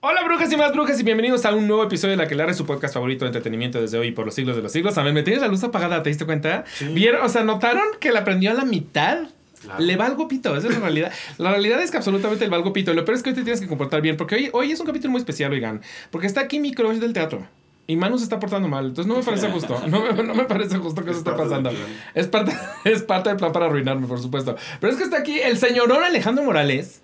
Hola brujas y más brujas y bienvenidos a un nuevo episodio de La que su podcast favorito de entretenimiento desde hoy y por los siglos de los siglos. A ver, me tienes la luz apagada, ¿te diste cuenta? ¿Vieron? O sea, ¿notaron que la prendió a la mitad? Le va algo pito, esa es la realidad. La realidad es que absolutamente le va algo pito. Lo peor es que hoy te tienes que comportar bien, porque hoy, hoy es un capítulo muy especial, oigan. Porque está aquí mi crush del teatro. Y Manu se está portando mal, entonces no me parece justo. No me, no me parece justo que eso esté pasando. Es parte, es parte del plan para arruinarme, por supuesto. Pero es que está aquí el señorón Alejandro Morales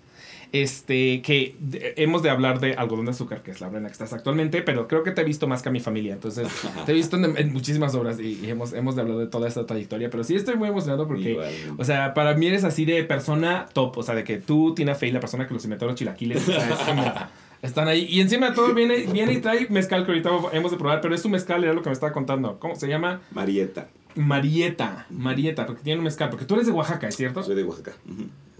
este, que hemos de hablar de algodón de azúcar, que es la obra en la que estás actualmente, pero creo que te he visto más que a mi familia, entonces te he visto en, muchísimas obras y, hemos, hemos de hablar de toda esta trayectoria, pero sí estoy muy emocionado porque, o sea, para mí eres así de persona top, o sea, de que tú, Tina Fey, la persona que los inventó los chilaquiles, o sea, es como... Están ahí. Y encima de todo viene, viene y trae mezcal que ahorita hemos de probar, pero es un mezcal, era lo que me estaba contando. ¿Cómo se llama? Marieta. Marieta. Marieta, porque tiene un mezcal. Porque tú eres de Oaxaca, ¿es cierto? Soy de Oaxaca.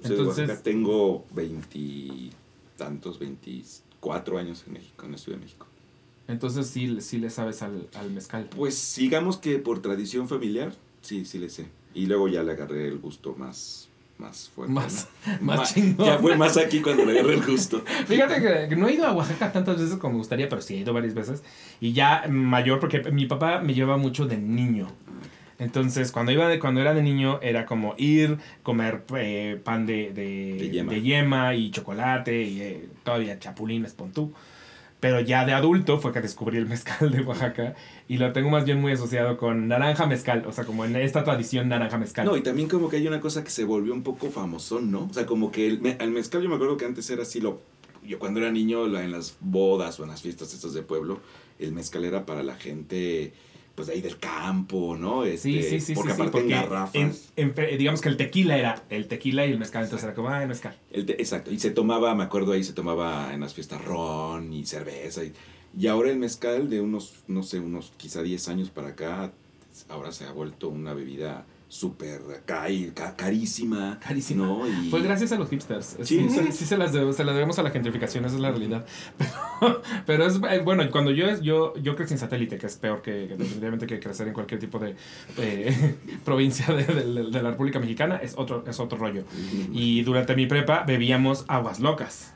Entonces, tengo veintitantos, veinticuatro años en México, en la Ciudad de México. Entonces sí, sí le sabes al, al mezcal. Pues digamos que por tradición familiar, sí, sí le sé. Y luego ya le agarré el gusto más, más fuerte. Más, más, chingón. Ya fue más aquí cuando le agarré el gusto. Fíjate que no he ido a Oaxaca tantas veces como me gustaría, pero sí he ido varias veces. Y ya mayor, porque mi papá me lleva mucho de niño. Entonces, cuando iba de, cuando era de niño, era como ir, comer eh, pan de, de, yema. y chocolate y eh, todavía chapulines, pontú. Pero ya de adulto fue que descubrí el mezcal de Oaxaca y lo tengo más bien muy asociado con naranja mezcal, o sea, como en esta tradición naranja mezcal. No, y también como que hay una cosa que se volvió un poco famosón, ¿no? O sea, como que el, el mezcal yo me acuerdo que antes era así lo... Yo cuando era niño, en las bodas o en las fiestas estas de pueblo, el mezcal era para la gente pues ahí del campo, ¿no? sí, sí, este, sí. Porque aparte en garrafas. digamos que el tequila era el tequila y el mezcal, entonces era como, ah, el mezcal. exacto, y se tomaba, me acuerdo ahí, se tomaba en las fiestas ron y cerveza. Y, y ahora el mezcal de unos, no sé, unos quizá 10 años para acá, ahora se ha vuelto una bebida súper carísima. Carísima. ¿no? Y... Fue gracias a los hipsters. Sí, sí, se, las se las debemos a la gentrificación, esa es la realidad. Pero, es eh, bueno, cuando yo, yo, yo crecí en satélite, que es peor que, definitivamente que crecer en cualquier tipo de provincia de, la República Mexicana, es otro, es otro rollo. Y durante mi prepa bebíamos aguas locas.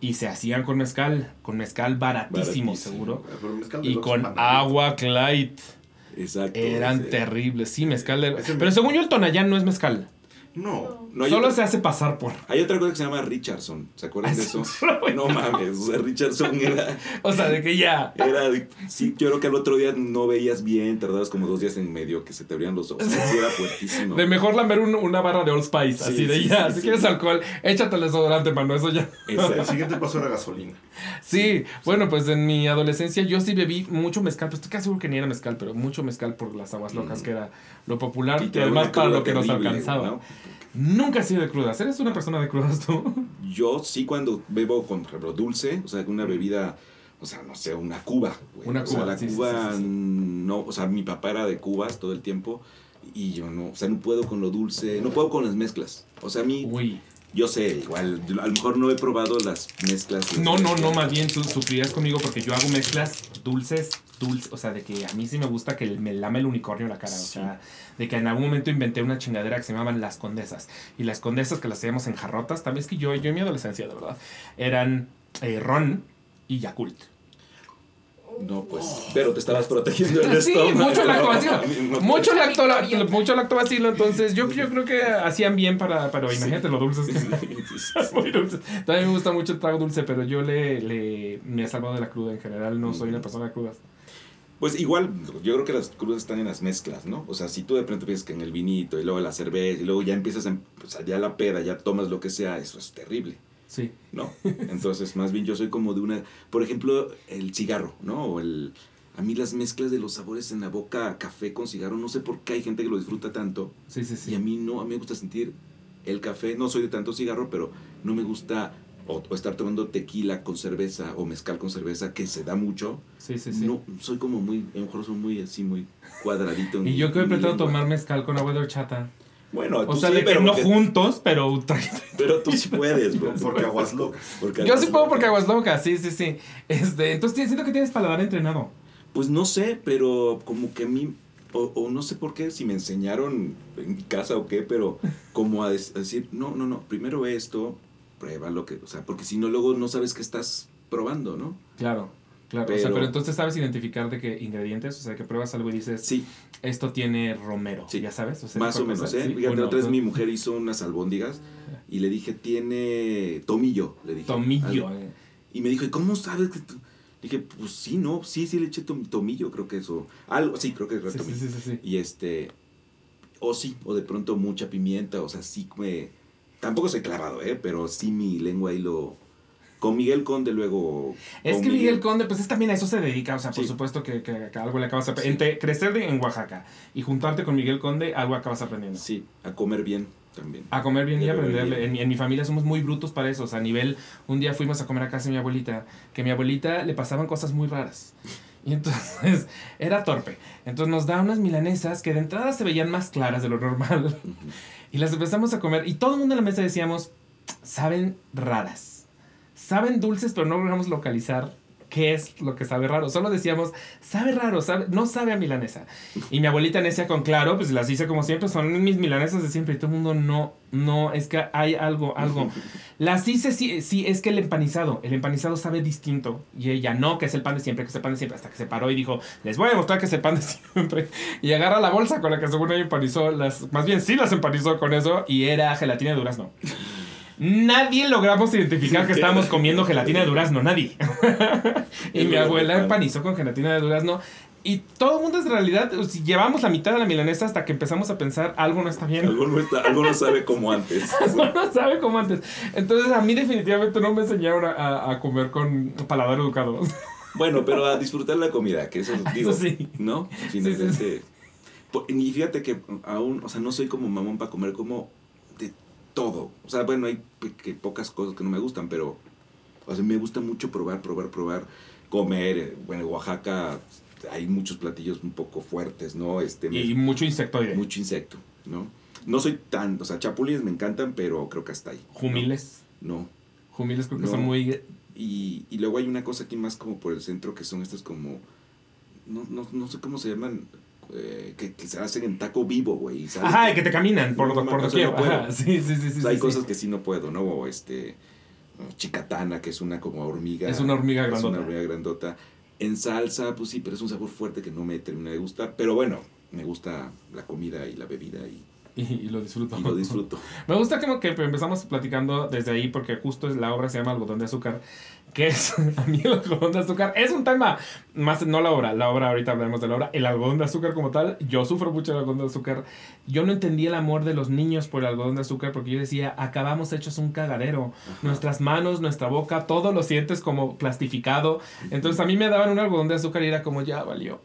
Y se hacían con mezcal, con mezcal baratísimo, seguro. y con agua Clyde. Exacto. Eran terribles. Sí, mezcal. Pero según yo, el Tonayán no es mezcal. No, no Solo se hace pasar por. Hay otra cosa que se llama Richardson. ¿Se acuerdan de eso? no mames. O sea, Richardson era. o sea, de que ya. Era. Sí, yo creo que el otro día no veías bien, tardabas como dos días en medio que se te abrían los ojos. Sí, era fuertísimo. De mejor lamer una barra de Old Spice. así de ya. si quieres alcohol, échate el desodorante, mano. Eso ya. el siguiente paso era gasolina. Sí, bueno, pues en mi adolescencia yo sí bebí mucho mezcal. Pues estoy casi seguro que ni era mezcal, pero mucho mezcal por las aguas locas, mm. que era lo popular. Y, además para lo que nos alcanzaba. Nunca has sido de crudas. ¿Eres una persona de crudas tú? Yo sí cuando bebo, con, ejemplo, dulce, o sea, una bebida, o sea, no sé, una cuba. Una cuba. O sea, la cuba, no, o sea, mi papá era de cubas todo el tiempo y yo no, o sea, no puedo con lo dulce, no puedo con las mezclas. O sea, a mí... Uy. Yo sé, igual, a lo mejor no he probado las mezclas. No, no, no, más bien tú sufrirás conmigo porque yo hago mezclas dulces, dulces, o sea, de que a mí sí me gusta que me lame el unicornio la cara, o sea, de que en algún momento inventé una chingadera que se llamaban las condesas. Y las condesas que las hacíamos en jarrotas, también es que yo, yo en mi adolescencia, de verdad, eran eh, ron y Yakult. No, pues. Pero te estabas protegiendo el sí, mucho lactobacilo. mucho, lacto, mucho lactobacilo. Entonces, yo, yo creo que hacían bien para. Pero imagínate lo dulces. Muy dulces. También me gusta mucho el trago dulce, pero yo le, le me he salvado de la cruda en general. No soy una persona cruda. Pues igual, yo creo que las crudas están en las mezclas, ¿no? O sea, si tú de pronto piensas que en el vinito y luego la cerveza y luego ya empiezas, a, o sea, ya la peda, ya tomas lo que sea, eso es terrible. Sí. ¿No? Entonces, más bien yo soy como de una, por ejemplo, el cigarro, ¿no? O el, a mí las mezclas de los sabores en la boca, café con cigarro, no sé por qué hay gente que lo disfruta tanto. Sí, sí, sí. Y a mí no, a mí me gusta sentir el café, no soy de tanto cigarro, pero no me gusta o, estar tomando tequila con cerveza o mezcal con cerveza, que se da mucho. Sí, sí, sí. No, soy como muy, a lo mejor soy muy así, muy cuadradito. y yo que he tomar mezcal con agua de horchata. Bueno, tú o sea, sí, pero no juntos, pero... pero tú sí puedes, bro. Porque aguas locas. Yo sí puedo porque aguas locas, sí, sí, sí. Este, entonces siento que tienes paladar entrenado. Pues no sé, pero como que a mí o, o no sé por qué, si me enseñaron en casa o qué, pero como a, des- a decir, no, no, no, primero ve esto, prueba lo que, o sea, porque si no, luego no sabes qué estás probando, ¿no? Claro, claro. o sea, Pero- pero entonces sabes identificar de qué ingredientes, o sea, que pruebas algo y dices, Sí, esto tiene romero, Sí. ya sabes. O sea, más o menos, cosas, ¿eh? sí, Fíjate, otra vez mi mujer hizo unas albóndigas y le dije, tiene tomillo, le dije. Tomillo. Al- eh. Y me dijo, ¿y cómo sabes que tú-?" Dije, pues sí, no, sí, sí le eché tom- tomillo, creo que eso. Algo, sí, creo que era Sí, sí, tomillo. sí, sí, sí. Y este, o sí, o de pronto mucha pimienta, o sea, sí me... Tampoco soy clavado, ¿eh? Pero sí mi lengua ahí lo... Con Miguel Conde luego... Es que Miguel Conde, pues es también a eso se dedica, o sea, por Sí. supuesto que, que- que algo le acabas aprendiendo. Crecer de- en Oaxaca y juntarte con Miguel Conde, algo acabas aprendiendo. Sí, a comer bien también. A comer bien y A comer aprenderle. bien. En, mi- en mi familia somos muy brutos para eso. O sea, a nivel, un día fuimos a comer a casa de mi abuelita, que a mi abuelita le pasaban cosas muy raras. Y entonces era torpe. Entonces nos da unas milanesas que de entrada se veían más claras de lo normal. Y las empezamos a comer. Y todo el mundo en la mesa decíamos, saben raras. Saben dulces, pero no logramos localizar qué es lo que sabe raro. Solo decíamos, sabe raro, sabe, no sabe a milanesa. Y mi abuelita necia con claro, pues las hice como siempre, son mis milanesas de siempre. Y todo el mundo, no, no, es que hay algo, algo. Las hice, sí, sí, es que el empanizado, el empanizado sabe distinto. Y ella, no, que es el pan de siempre, que es el pan de siempre. Hasta que se paró y dijo, les voy a mostrar que es el pan de siempre. Y agarra la bolsa con la que según ella empanizó, las, más bien sí las empanizó con eso, y era gelatina de durazno. Nadie logramos identificar que estábamos comiendo gelatina de durazno, nadie. y mi abuela empanizó con gelatina de durazno. Y todo el mundo es realidad, llevamos la mitad de la milanesa hasta que empezamos a pensar algo no está bien. Algo no, está, algo no sabe como antes. no sabe como antes. Entonces a mí definitivamente no me enseñaron a, a- comer con paladar educado. Bueno, pero a disfrutar la comida, que eso digo, Eso sí. ¿no? sí, Finalmente. Y fíjate que aún, o sea, no soy como mamón para comer como todo. O sea, bueno, hay pe- que pocas cosas que no me gustan, pero, o sea, me gusta mucho probar, probar, probar, comer. eh, Bueno, en Oaxaca hay muchos platillos un poco fuertes, ¿no? Este, me- Y mucho insectoide. mucho insecto, ¿no? No soy tan, o sea, chapulines me encantan, pero creo que hasta ahí. ¿no? Jumiles. No. Jumiles creo que No. son muy... Y, y luego hay una cosa aquí más como por el centro que son estas como. No, no, no sé cómo se llaman. Eh, que, que se hacen en taco vivo, güey. Ajá, y que te caminan por, No, por no, no, puedo. Ajá, sí, sí, sí. O sí, hay sí, cosas sí. que sí no puedo, ¿no? O este. Chicatana, que es una como hormiga. Es una hormiga Es grandota. una hormiga grandota. En salsa, pues sí, pero es un sabor fuerte que no me termina de gustar. Pero bueno, me gusta la comida y la bebida y, Y, y lo disfruto. y lo disfruto. Me gusta como que empezamos platicando desde ahí porque justo es- la obra se llama Algodón de Azúcar, que es, a mí el algodón de azúcar es un tema, más no la obra, la obra ahorita hablaremos de la obra, el algodón de azúcar como tal, yo sufro mucho del algodón de azúcar, yo no entendía el amor de los niños por el algodón de azúcar porque yo decía, acabamos hechos un cagadero, nuestras manos, nuestra boca, todo lo sientes como plastificado, entonces a mí me daban un algodón de azúcar y era como, ya valió.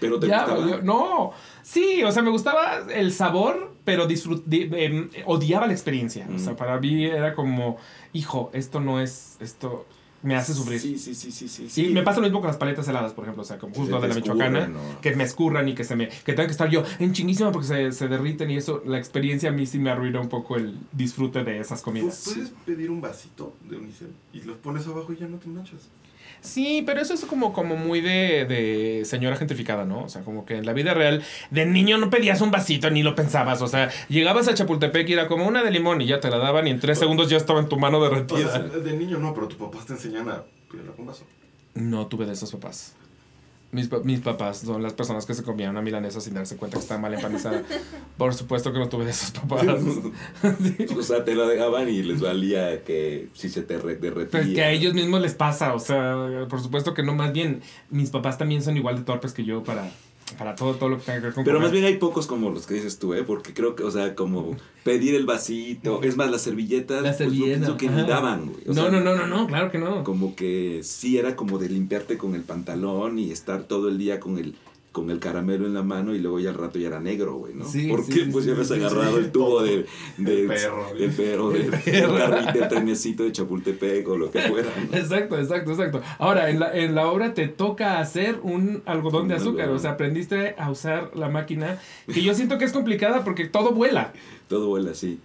Pero te Ya, gustaba. No, sí, o sea, me gustaba el sabor, pero em, odiaba la experiencia. O sea, Mm. para mí era como, hijo, esto no es, esto me hace sufrir. Sí, sí, sí, sí, sí. Sí, me pasa lo mismo con las paletas heladas, por ejemplo, o sea, como justo de la michoacana, que me escurran y que se me, que tenga que estar yo en chinguísima porque se, se derriten y eso, la experiencia a mí sí me arruina un poco el disfrute de esas comidas. Pu- Puedes pedir un vasito de unicel y los pones abajo y ya no te manchas. Sí, pero eso es como, como muy de, de señora gentrificada, ¿no? O sea, como que en la vida real, de niño no pedías un vasito ni lo pensabas. O sea, llegabas a Chapultepec y era como una de limón y ya te la daban y en tres segundos ya estaba en tu mano derretida. de niño no, pero tus papás te enseñan a pedirla con vaso. No tuve de esos papás. Mis, mis papás son las personas que se comían una milanesa sin darse cuenta que estaba mal empanizada. Por supuesto que no tuve de esos papás. Sí. O sea, te lo dejaban y les valía que si se te re- derretía. Pues que a ellos mismos les pasa, o sea, por supuesto que no, más bien, mis papás también son igual de torpes que yo para, para todo, todo lo que tenga que ver con Pero comer. más bien hay pocos como los que dices tú, ¿eh? Porque creo que, o sea, como pedir el vasito. Es más, las servilletas. La pues, yo servilleta, pienso que ni daban, güey. O no, sea, no, no, no, no, claro que no. Como que sí era como de limpiarte con el pantalón y estar todo el día con el con el caramelo en la mano y luego ya al rato ya era negro, güey, ¿no? Sí, Porque sí, sí, pues sí, ya sí, agarrado sí. el tubo de, de- perro, güey. del perro, del, del trenecito de Chapultepec o lo que fuera, ¿no? Exacto, exacto, exacto. Ahora, en la, en la obra te toca hacer un algodón de azúcar, algodón. o sea, aprendiste a usar la máquina, que yo siento que es complicada porque todo vuela. Todo vuela así.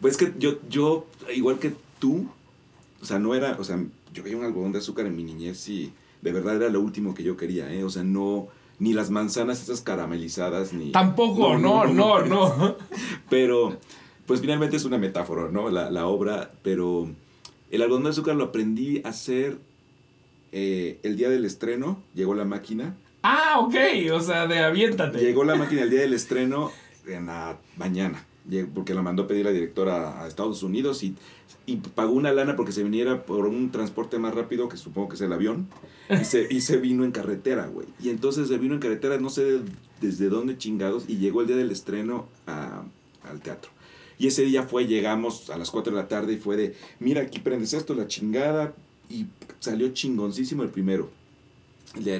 Pues que yo, yo, igual que tú, o sea, no era, o sea, yo veía un algodón de azúcar en mi niñez y de verdad era lo último que yo quería, ¿eh? O sea, no, ni las manzanas esas caramelizadas, ni... Tampoco, no, no, no. Pero, pues finalmente es una metáfora, ¿no? La, la obra, pero el algodón de azúcar lo aprendí a hacer eh, el día del estreno, llegó la máquina. Ah, ok, o sea, de aviéntate. Llegó la máquina el día del estreno en la mañana, porque la mandó a pedir la directora a Estados Unidos y, y pagó una lana porque se viniera por un transporte más rápido, que supongo que es el avión, y se, y se vino en carretera, güey. Y entonces se vino en carretera, no sé de- desde dónde chingados, y llegó el día del estreno a- al teatro. Y ese día fue, llegamos a las 4 de la tarde y fue de, mira, aquí prendes esto, la chingada, y salió chingoncísimo el primero.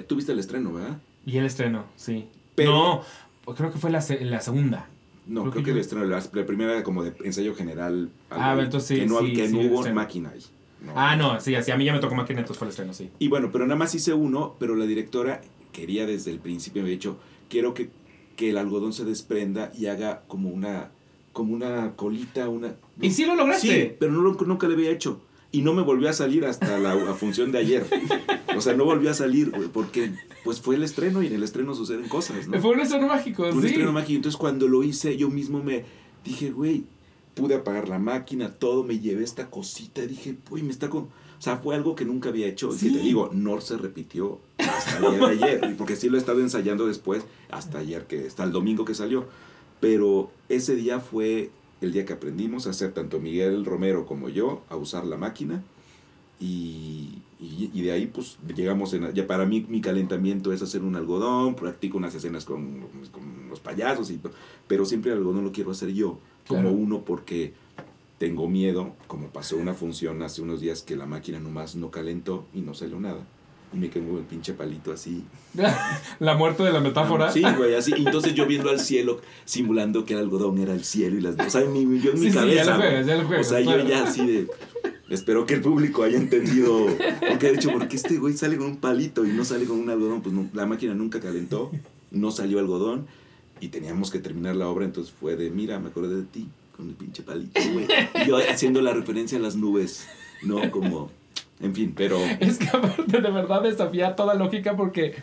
Tú viste el estreno, ¿verdad? Y el estreno, sí. Pero- No, creo que fue la, la segunda. No, Creo creo, que que, estreno, la, la primera era como de ensayo general. Ah, entonces sí, Que no, sí, que sí, no hubo estreno. máquina ahí. Ah, no, sí, así a mí ya me tocó máquina, entonces fue el estreno, sí. Y bueno, pero nada más hice uno, pero la directora quería desde el principio, me había dicho, quiero que, que el algodón se desprenda y haga como una, como una colita, una... ¿Y sí lo lograste? Sí, pero no, lo- nunca le había hecho. Y no me volvió a salir hasta la, la función de ayer. O sea, no volvió a salir, güey, porque pues fue el estreno y en el estreno suceden cosas, ¿no? Fue un estreno mágico, un sí. estreno mágico. Entonces cuando lo hice, yo mismo me dije, güey, pude apagar la máquina, todo, me llevé esta cosita dije, güey, me está con... O sea, fue algo que nunca había hecho. Sí. Y que te digo, no se repitió hasta el día de ayer. Porque sí lo he estado ensayando después, hasta ayer, que hasta el domingo que salió. Pero ese día fue el día que aprendimos a hacer tanto Miguel Romero como yo, a usar la máquina. Y, y, y de ahí pues llegamos en... Ya para mí mi calentamiento es hacer un algodón, practico unas escenas con, con los payasos, y, pero siempre el algodón lo quiero hacer yo, como uno porque tengo miedo, como pasó una función hace unos días que la máquina nomás no calentó y no salió nada. Y me quedó el pinche palito así. la muerte de la metáfora. Sí, güey, así. Entonces yo viendo al cielo, simulando que el algodón era el cielo y las... O sea, en mi- yo en mi Sí, sí, ya cabeza... lo juegas, ya lo juegas, o sea, claro. yo ya así de... Espero que el público haya entendido. Porque de hecho, porque este güey sale con un palito y no sale con un algodón, pues no- la máquina nunca calentó, no salió algodón y teníamos que terminar la obra, entonces fue de, mira, me acordé de ti con el pinche palito, güey. Y yo haciendo la referencia a las nubes, ¿no? Como, en fin, pero... Es que aparte de verdad desafía toda lógica porque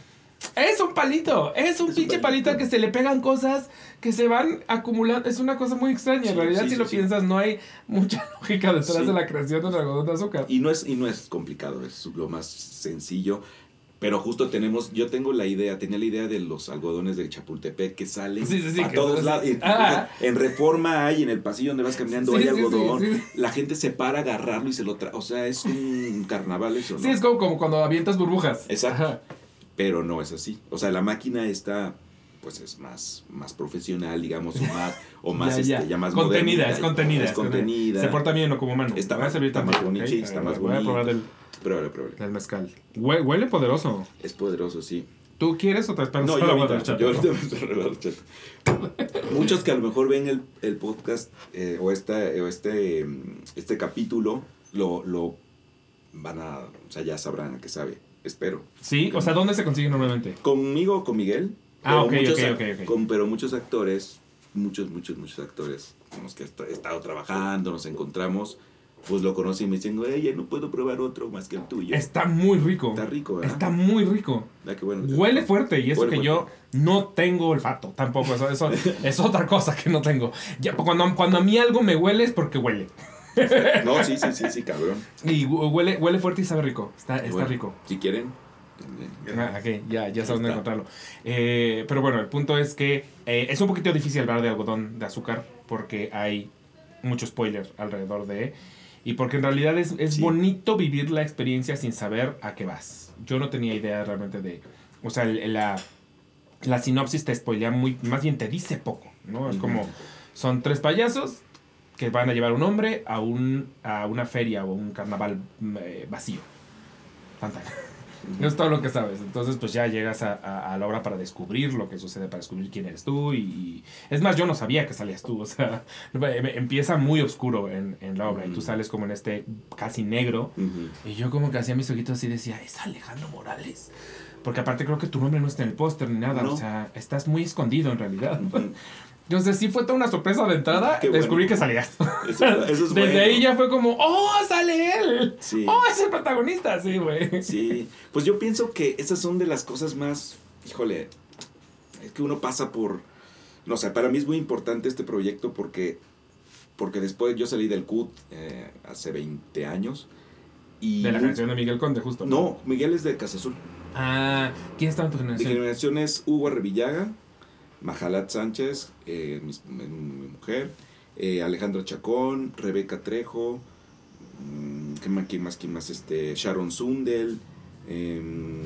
es un palito, es un Es un pinche palito. palito. al que se le pegan cosas que se van acumulando. Es una cosa muy extraña. en realidad, sí, si sí, lo piensas, no hay mucha lógica detrás de la creación del algodón de azúcar. Y no es, y no es complicado, es lo más sencillo. Pero justo tenemos, yo tengo la idea, tenía la idea de los algodones de Chapultepec que salen Sí, sí, sí, a que todos lados. Ah. En Reforma hay, en el pasillo donde vas caminando hay algodón. La gente se para a agarrarlo y se lo trae. O sea, es un carnaval eso, ¿no? Sí, es como, como cuando avientas burbujas. Exacto. Ajá. Pero no es así. O sea, la máquina está, pues es más, más profesional, digamos, o más, o más, Ya, ya. este, ya más contenida, es contenida. Es contenida. Se porta bien o como humano. Está más- está más bonito, ¿ok? sí, está más Voy a probar del, Pruébale, pruébale. del mezcal. Hue- Huele poderoso. Es poderoso, sí. ¿Tú quieres o te esperas No, yo ahorita, yo ahorita me estoy regalando chat. Muchos que a lo mejor ven el, el podcast eh, o, esta, o este, este capítulo lo, lo van a, o sea, ya sabrán a qué sabe, espero. Sí, o sea, ¿dónde se consigue normalmente? Conmigo, con Miguel. Ah, pero ok, muchos ok, ac- ok, ok. con- pero muchos actores, muchos, muchos, muchos actores con los que he est- he estado trabajando, nos encontramos, pues lo conocen y me dicen, oye, no puedo probar otro más que el tuyo. Está muy rico. Está rico, ¿verdad? Está muy rico. Ah, qué bueno. Huele fuerte y eso que yo no tengo olfato tampoco. Eso, eso es otra cosa que no tengo. Ya, cuando, cuando a mí algo me huele es porque huele. No, sí, sí, sí, sí, cabrón. Y hu- huele, huele fuerte y sabe rico. Está, está Bueno, rico. Si quieren. Ah, ok, ya, ya sabes dónde encontrarlo. Eh, pero bueno, el punto es que eh, es un poquito difícil hablar de algodón de azúcar porque hay mucho spoiler alrededor de. Y porque en realidad es, es Sí. bonito vivir la experiencia sin saber a qué vas. Yo no tenía idea realmente de. O sea, el- la, la sinopsis te spoilea muy. Más bien te dice poco, ¿no? Es como. Son tres payasos que van a llevar un hombre a, un, a una feria o un carnaval eh, vacío. Tan, tan. Es todo lo que sabes. Entonces, pues ya llegas a, a- a la obra para descubrir lo que sucede, para descubrir quién eres tú. Y, y- es más, yo no sabía que salías tú. O sea, em- empieza muy oscuro en, en la obra y tú sales como en este casi negro. Y yo como que hacía mis ojitos así y decía, es Alejandro Morales. Porque aparte creo que tu nombre no está en el póster ni nada. No. O sea, estás muy escondido en realidad. Ujú. Entonces sí fue toda una sorpresa de entrada. Qué bueno. Descubrí que salías. Eso, eso es Desde bueno. ahí ya fue como, ¡oh, sale él! Sí. ¡Oh, es el protagonista! Sí, güey. Sí, pues yo pienso que esas son de las cosas más, híjole, es que uno pasa por, no sé, para mí es muy importante este proyecto porque, porque después yo salí del CUT eh, hace 20 años. Y De la canción de Miguel Conde, justo. No, Miguel es de Casa Azul. Ah, ¿quién estaba en tu Mi generación? generación es Hugo Arrevillaga, Majalat Sánchez, eh, mi, mi mujer, eh, Alejandra Chacón, Rebeca Trejo, mm, ¿qué más, quién más, quién más? Este, Sharon Sundel, em,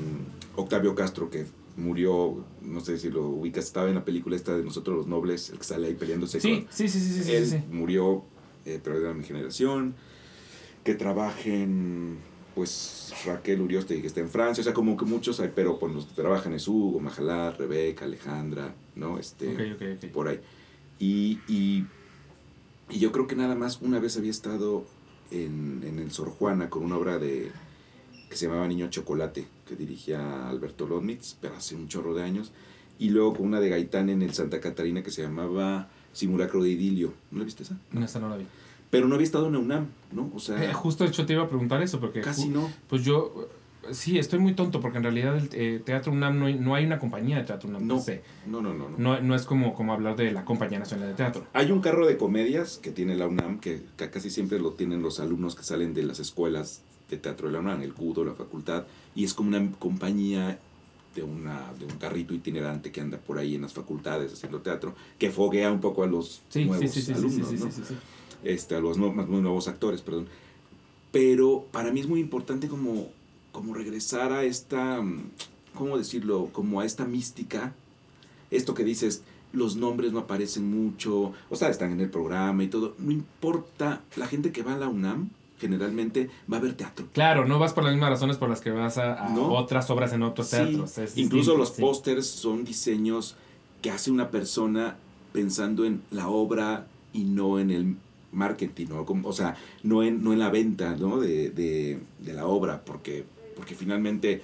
Octavio Castro, que murió, no sé si lo ubicas, estaba en la película esta de Nosotros los Nobles, el que sale ahí peleándose Sí, con... sí, sí, sí, sí, Él sí. murió, eh, pero era de mi generación. Que trabajen, pues, Raquel Urioste, que está en Francia. O sea, como que muchos hay, pero pues los que trabajan es Hugo, Majalá, Rebeca, Alejandra, ¿no? Este, Ok, ok, ok. por ahí. Y, y, y yo creo que nada más una vez había estado en, en el Sor Juana con una obra de que se llamaba Niño Chocolate, que dirigía Alberto Lodmitz, pero hace un chorro de años. Y luego con una de Gaitán en el Santa Catarina que se llamaba Simulacro de Idilio. ¿No la viste esa? No, esa no la vi. Pero no había estado en la UNAM, ¿no? O sea, Eh, justo de hecho te iba a preguntar eso, porque casi no. pues yo eh, sí estoy muy tonto, porque en realidad el eh, Teatro UNAM no hay, no hay una compañía de Teatro UNAM. No. Sé. No, no, no, no. No, no es como, como hablar de la Compañía Nacional de Teatro. Hay un carro de comedias que tiene la UNAM, que, que casi siempre lo tienen los alumnos que salen de las escuelas de teatro de la UNAM, el CUDO, la facultad, y es como una compañía de, una, de un carrito itinerante que anda por ahí en las facultades haciendo teatro, que foguea un poco a los Sí, sí, nuevos sí, sí, sí, alumnos, sí, sí, ¿no? Este, a los nue- más nuevos actores, perdón. Pero para mí es muy importante como, como regresar a esta, mm, ¿cómo decirlo? Como a esta mística. Esto que dices, los nombres no aparecen mucho, o sea, están en el programa y todo. No importa, la gente que va a la UNAM generalmente va a ver teatro. Claro, no vas por las mismas razones por las que vas a, a No. otras obras en otros Sí, teatros. es Incluso distinto, los sí. pósters son diseños que hace una persona pensando en la obra y no en el marketing, ¿no? Como- o sea, no en, no en la venta ¿no? de, de- de la obra, porque, porque finalmente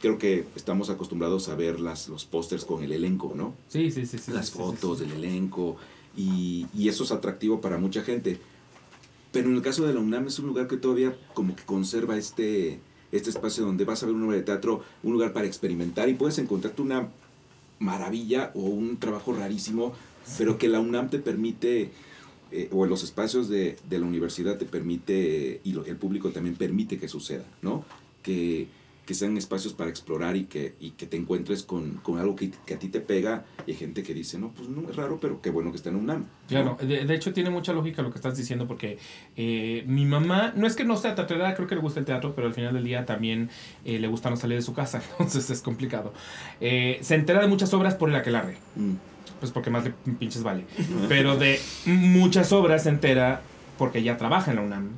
creo que estamos acostumbrados a ver las, los pósters con el elenco, ¿no? Sí, sí, sí. sí las sí, fotos sí. del elenco y, y eso es atractivo para mucha gente. Pero en el caso de la UNAM es un lugar que todavía como que conserva este, este espacio donde vas a ver una obra de teatro, un lugar para experimentar y puedes encontrarte una maravilla o un trabajo rarísimo, pero que la UNAM te permite, eh, o en los espacios de, de la universidad te permite, y lo- el público también permite que suceda, ¿no? Que, que sean espacios para explorar y que, y que te encuentres con, con algo que, que a ti te pega y hay gente que dice, no, pues no es raro, pero qué bueno que está en UNAM. ¿no? Claro, de, de hecho tiene mucha lógica lo que estás diciendo porque eh, mi mamá, no es que no sea teatrera, creo que le gusta el teatro, pero al final del día también eh, le gusta no salir de su casa, entonces es complicado. Eh, se entera de muchas obras por el aquelarre, Mm. pues porque más le pinches vale. Pero de muchas obras se entera porque ella trabaja en la UNAM.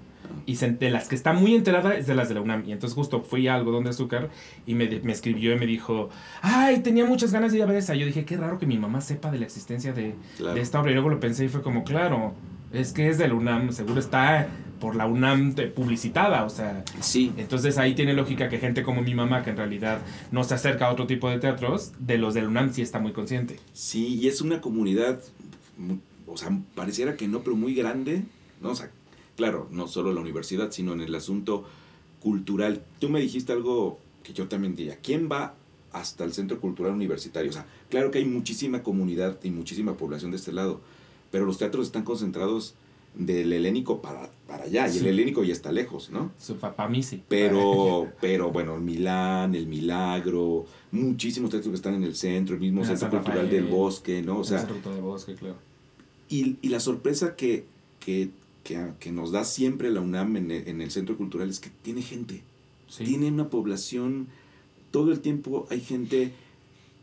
Y se- de las que está muy enterada es de las de la UNAM. Y entonces justo fui a Algodón de Azúcar y me, me escribió y me dijo, ay, tenía muchas ganas de ir a ver esa. Yo dije, qué raro que mi mamá sepa de la existencia de, Claro. de esta obra. Y luego lo pensé y fue como, claro, es que es de la UNAM, seguro está por la UNAM de- publicitada, o sea... Sí, Entonces ahí tiene lógica que gente como mi mamá, que en realidad no se acerca a otro tipo de teatros, de los de la UNAM sí está muy consciente. Sí, y es una comunidad, mu- o sea, pareciera que no, pero muy grande, ¿no? O sea, claro, no solo la universidad, sino en el asunto cultural. Tú me dijiste algo que yo también diría, ¿quién va hasta el Centro Cultural Universitario? O sea, claro que hay muchísima comunidad y muchísima población de este lado, pero los teatros están concentrados del helénico para, para allá, y el helénico ya está lejos, ¿no? Su papá mí sí. Pero, pero bueno, el Milán, el Milagro, muchísimos teatros que están en el centro, el mismo Centro Cultural Rafael. del Bosque, ¿no? O sea, Ese ruto de bosque, claro. y, y la sorpresa que, que, que, que nos da siempre la UNAM en el, en el Centro Cultural es que tiene gente, Sí. tiene una población, todo el tiempo hay gente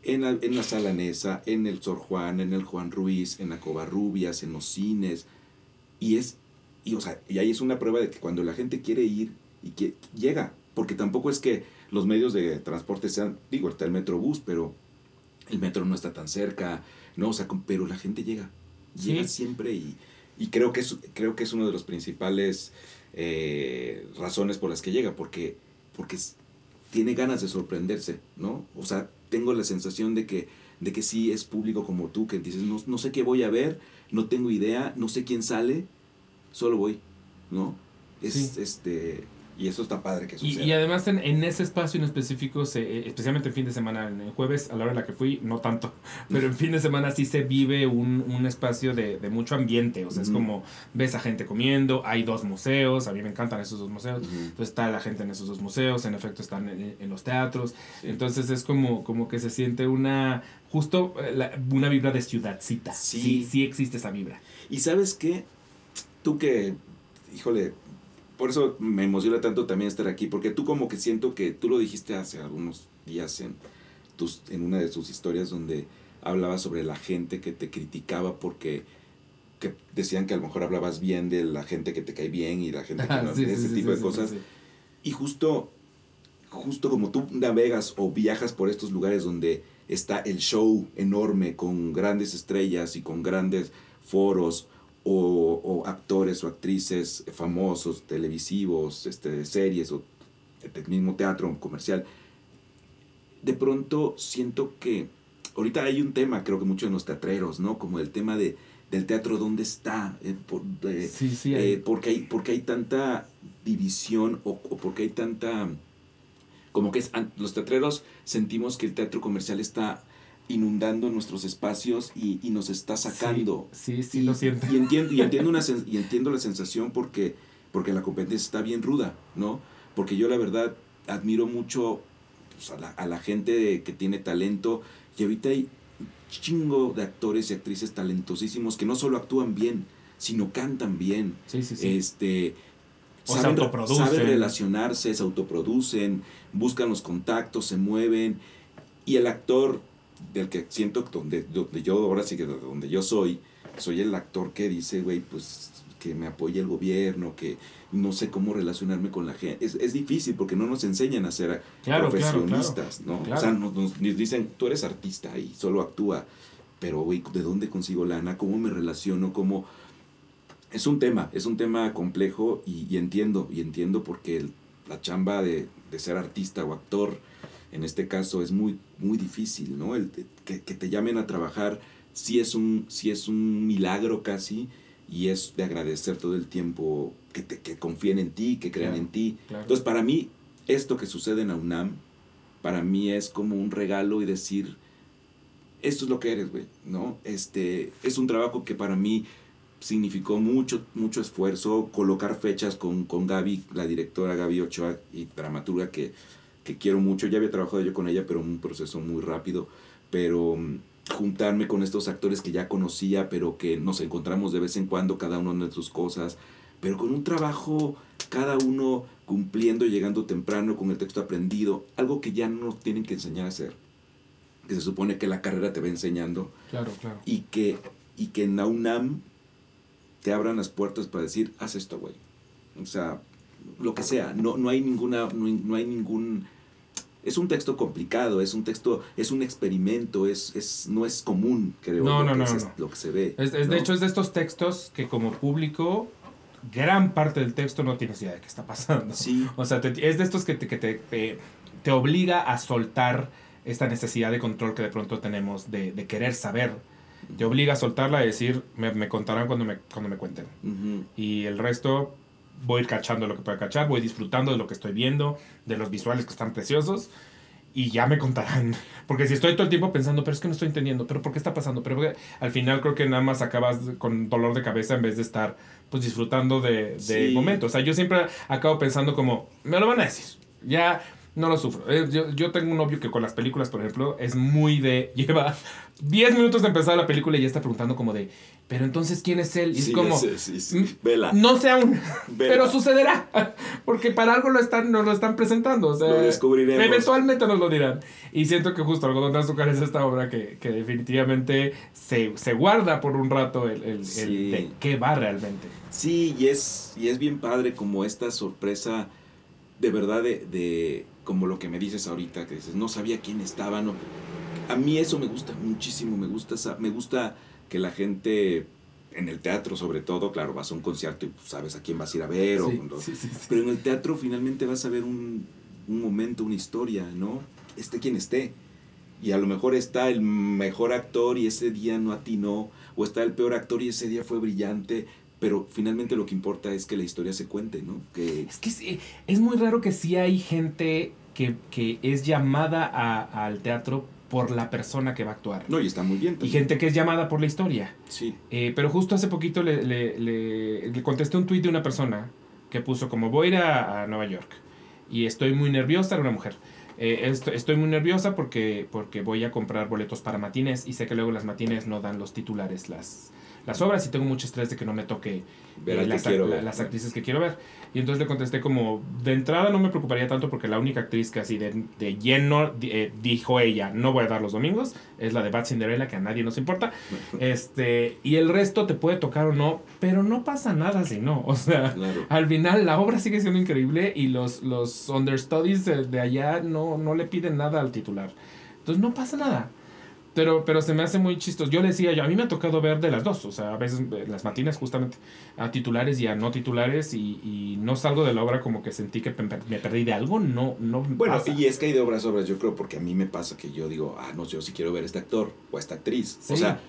en la, en la Sala Nesa, en el Sor Juan, en el Juan Ruiz, en la Covarrubias, en los cines, y es, y, o sea, y ahí es una prueba de que cuando la gente quiere ir y que llega, porque tampoco es que los medios de transporte sean, digo, está el Metrobús, pero el metro no está tan cerca, no, o sea, pero la gente llega, llega Sí. siempre y, y creo que es, creo que es uno de los principales eh, razones por las que llega, porque, porque tiene ganas de sorprenderse, ¿no? O sea, tengo la sensación de que, de que sí es público como tú, que dices, no, no sé qué voy a ver, no tengo idea, no sé quién sale, solo voy, ¿no? Es, Sí. este, Y eso está padre que Y, suceda. y además en, en ese espacio en específico, se, eh, especialmente el fin de semana, en el jueves, a la hora en la que fui, no tanto, pero en fin de semana sí se vive un, un espacio de, de mucho ambiente, o sea, es como ves a gente comiendo, hay dos museos, a mí me encantan esos dos museos, entonces está la gente en esos dos museos, en efecto están en, en los teatros, Sí. entonces es como, como que se siente una, justo eh, la- una vibra de ciudadcita, Sí. sí, sí existe esa vibra. Y sabes qué, tú que, híjole, por eso me emociona tanto también estar aquí, porque tú como que siento que tú lo dijiste hace algunos días en, tus, en una de tus historias donde hablabas sobre la gente que te criticaba porque que decían que a lo mejor hablabas bien de la gente que te cae bien y la gente que no, Sí, ese sí, tipo sí, de cosas. Y justo, justo como tú navegas o viajas por estos lugares donde está el show enorme con grandes estrellas y con grandes foros o, o actores o actrices famosos, televisivos, este, series o del mismo teatro comercial, de pronto siento que ahorita hay un tema, creo que muchos de los teatreros, ¿no? Como el tema de, del teatro, ¿dónde está? Eh, por- Sí, sí, eh, hay- porque, hay, porque hay tanta división o, o porque hay tanta... Como que es, los teatreros sentimos que el teatro comercial está inundando nuestros espacios y, y nos está sacando. Sí, sí, y, lo siento. Y entiendo, y entiendo, una sen- y entiendo la sensación porque, porque la competencia está bien ruda, ¿no? Porque yo la verdad admiro mucho pues, a, la, a la gente que tiene talento y ahorita hay un chingo de actores y actrices talentosísimos que no solo actúan bien, sino cantan bien. Sí, sí, sí. Este, O se autoproducen. saben relacionarse, se autoproducen, buscan los contactos, se mueven. Y el actor del que siento donde, donde yo, ahora sí que de donde yo soy, soy el actor que dice, güey, pues que me apoye el gobierno, que no sé cómo relacionarme con la gente. Es, es difícil porque no nos enseñan a ser Claro, claro, profesionistas, ¿no? Claro. O sea, nos, nos dicen, tú eres artista y solo actúa, pero, güey, ¿de dónde consigo lana? ¿Cómo me relaciono? ¿Cómo...? Es un tema, es un tema complejo y, y entiendo, y entiendo porque el- la chamba de, de ser artista o actor, en este caso, es muy, muy difícil, ¿no? El, que, que te llamen a trabajar sí es, un, sí es un milagro casi y es de agradecer todo el tiempo que, te, que confíen en ti, que crean Claro, en ti. claro. Entonces, para mí, esto que sucede en la UNAM, para mí es como un regalo y decir, esto es lo que eres, güey, ¿no? Este, es un trabajo que para mí significó mucho, mucho esfuerzo, colocar fechas con, con Gaby, la directora Gaby Ochoa y dramaturga que, que quiero mucho, ya había trabajado yo con ella, pero un proceso muy rápido, pero mm, juntarme con estos actores que ya conocía, pero que nos encontramos de vez en cuando, cada uno en sus cosas, pero con un trabajo, cada uno cumpliendo, llegando temprano, con el texto aprendido, algo que ya no nos tienen que enseñar a hacer, que se supone que la carrera te va enseñando, Claro, claro. y que, y que en la UNAM te abran las puertas para decir, haz esto, güey. O sea, lo que sea, no, no hay ninguna, no no hay ningún... Es un texto complicado, es un texto, es un experimento, es, es, no es común, creo, No, lo, no, que no. lo que se ve. Es, es-. De hecho, es de estos textos que como público, gran parte del texto no tienes idea de qué está pasando. Sí, O sea, te- es de estos que te, que te, te- te obliga a soltar esta necesidad de control que de pronto tenemos de, de querer saber. Te obliga a soltarla y decir, me, me contarán cuando me, cuando me cuenten. Y el resto voy a ir cachando lo que pueda cachar, voy disfrutando de lo que estoy viendo, de los visuales que están preciosos. Y ya me contarán. Porque si estoy todo el tiempo pensando, pero es que no estoy entendiendo, pero ¿por qué está pasando? Pero ¿por qué?", al final creo que nada más acabas con dolor de cabeza en vez de estar pues disfrutando de, de Sí. momentos. O sea, yo siempre acabo pensando como, me lo van a decir. Ya no lo sufro. Yo, yo tengo un novio que con las películas, por ejemplo, es muy de... Lleva 10 minutos de empezar la película y ya está preguntando como de, pero entonces, ¿quién es él? Y sí, es como... sí, sí, mm, Vela. No sé aún, Vela. pero sucederá. Porque para algo lo están, nos lo están presentando. O sea, Lo descubriremos. Eventualmente nos lo dirán. Y siento que justo Algodón de Azúcar es esta obra que, que definitivamente se, se guarda por un rato el, el- de qué va realmente. Sí, y es, y es bien padre como esta sorpresa de verdad de, de como lo que me dices ahorita, que dices, no sabía quién estaba, no. A mí eso me gusta muchísimo, me gusta, esa- me gusta que la gente en el teatro sobre todo, claro, vas a un concierto y pues, sabes a quién vas a ir a ver, o- Sí, o- sí, sí, sí. pero en el teatro finalmente vas a ver un, un momento, una historia, ¿no? Esté quien esté. Y a lo mejor está el mejor actor y ese día no atinó, o está el peor actor y ese día fue brillante, pero finalmente lo que importa es que la historia se cuente, ¿no? Que, Es que sí, es muy raro que sí hay gente que, que es llamada a- al teatro por la persona que va a actuar. no, y está muy bien Y gente que es llamada por la historia. Sí, Eh, pero justo hace poquito le, le- le- le contesté un tuit de una persona que puso como voy a ir a, a Nueva York y estoy muy nerviosa, era una mujer. Eh, est- estoy muy nerviosa porque, porque voy a comprar boletos para matines y sé que luego las matines no dan los titulares las, las obras y tengo mucho estrés de que no me toque ver eh, que las, las actrices que quiero ver. Y entonces le contesté como, de entrada no me preocuparía tanto porque la única actriz que así de, de lleno eh, dijo ella, no voy a dar los domingos, es la de Bad Cinderella, que a nadie nos importa. Este, y el resto te puede tocar o no, pero no pasa nada si no. O sea, Claro. al final la obra sigue siendo increíble y los, los understudies de, de allá no, no le piden nada al titular. Entonces no pasa nada. Pero, pero se me hace muy chistoso. Yo le decía, yo, a mí me ha tocado ver de las dos, o sea, a veces eh, las matinas justamente, a titulares y a no titulares, y, y no salgo de la obra como que sentí que me, per- me perdí de algo, no, no Bueno, pasa. y es que hay de obras a obras, yo creo, porque a mí me pasa que yo digo, ah, no, yo sí quiero ver a este actor o a esta actriz. Sí. O sea,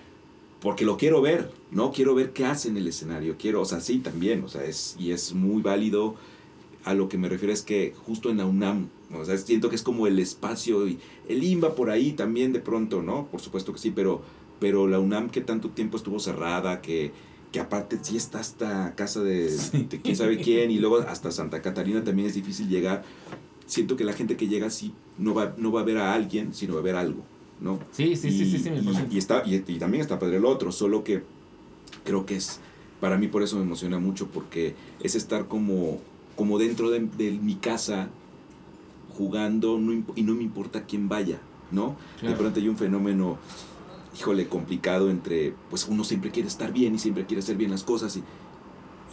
porque lo quiero ver, ¿no? Quiero ver qué hace en el escenario. Quiero, o sea, sí, también, o sea, es, y es muy válido. A lo que me refiero es que justo en la UNAM, o sea, siento que es como el espacio y el IMBA por ahí también de pronto, ¿no? Por supuesto que sí, pero, pero la UNAM que tanto tiempo estuvo cerrada, que, que aparte sí está hasta casa de, de quién sabe quién y luego hasta Santa Catarina también es difícil llegar. Siento que la gente que llega sí no va, no va a ver a alguien, sino va a ver algo, ¿no? Sí, sí, sí, sí, sí, y, y está, y, y también está padre el otro, solo que creo que es, para mí por eso me emociona mucho, porque es estar como, como dentro de, de mi casa jugando no y no me importa quién vaya, ¿no? Claro. De pronto hay un fenómeno, híjole, complicado entre, pues uno siempre quiere estar bien y siempre quiere hacer bien las cosas y,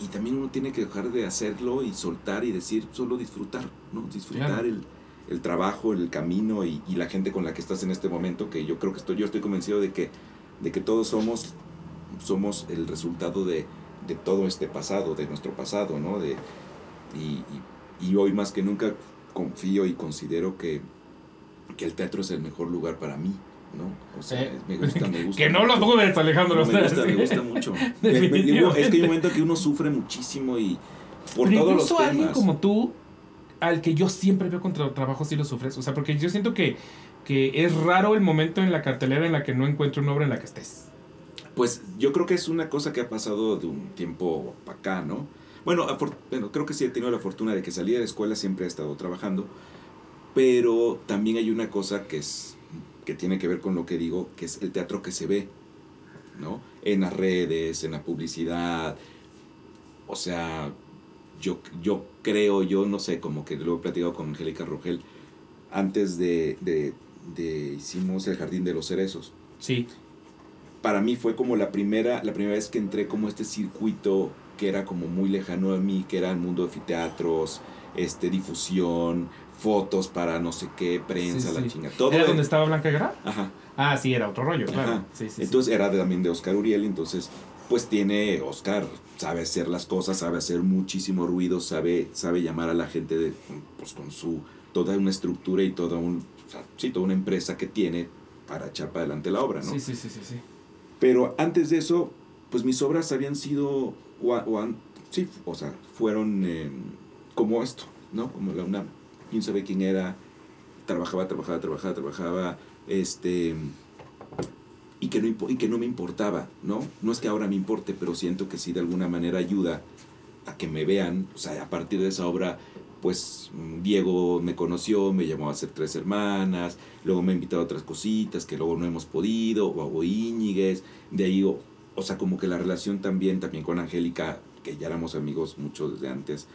y también uno tiene que dejar de hacerlo y soltar y decir, solo disfrutar, ¿no? Disfrutar Claro. el, el trabajo, el camino y, y la gente con la que estás en este momento, que yo creo que estoy, yo estoy convencido de que, de que todos somos, somos el resultado de, de todo este pasado, de nuestro pasado, ¿no? De, y, y- y hoy más que nunca confío y considero que, que el teatro es el mejor lugar para mí, ¿no? O sea, Eh, me gusta, me gusta. que no lo dudes, Alejandro. No, me gusta, me gusta mucho. Me- me- digo, Definitivamente. es que hay un momento que uno sufre muchísimo y por Pero todos los incluso temas. alguien como tú, al que yo siempre veo contra trabajo, sí lo sufres. O sea, porque yo siento que, que es raro el momento en la cartelera en la que no encuentro una obra en la que estés. Pues yo creo que es una cosa que ha pasado de un tiempo para acá, ¿no? Bueno, bueno, creo que sí he tenido la fortuna de que salí de la escuela, siempre he estado trabajando, pero también hay una cosa que es que tiene que ver con lo que digo, que es el teatro que se ve, ¿no? En las redes, en la publicidad, o sea, yo, yo creo, yo no sé, como que lo he platicado con Angélica Rogel, antes de, de, de hicimos el Jardín de los Cerezos, Sí. para mí fue como la primera, la primera vez que entré como este circuito que era como muy lejano a mí, que era el mundo de anfiteatros, este, difusión, fotos para no sé qué, prensa, Sí, la sí. chinga. Todo ¿Era de- donde estaba Blanca Guerra? Ajá. Ah, sí, era otro rollo, claro. Ajá. Sí, sí, sí. Entonces era de- también de Oscar Uriel, entonces pues tiene Oscar, sabe hacer las cosas, sabe hacer muchísimo ruido, sabe, sabe llamar a la gente de, pues con su, toda una estructura y toda un, o sea, sí, toda una empresa que tiene para echar para adelante la obra, ¿no? Sí, sí, sí, sí, sí. Pero antes de eso, pues mis obras habían sido, o, sí, o sea, fueron eh, como esto, ¿no? Como la UNAM. ¿Quién sabe quién era? Trabajaba, trabajaba, trabajaba, trabajaba, este... Y que, no, y que no me importaba, ¿no? No es que ahora me importe, pero siento que sí de alguna manera ayuda a que me vean. O sea, a partir de esa obra, pues Diego me conoció, me llamó a hacer Tres Hermanas, luego me ha invitado a otras cositas que luego no hemos podido, o a Íñiguez, de ahí, o, sea, como que la relación también, también con Angélica, que ya éramos amigos mucho desde antes,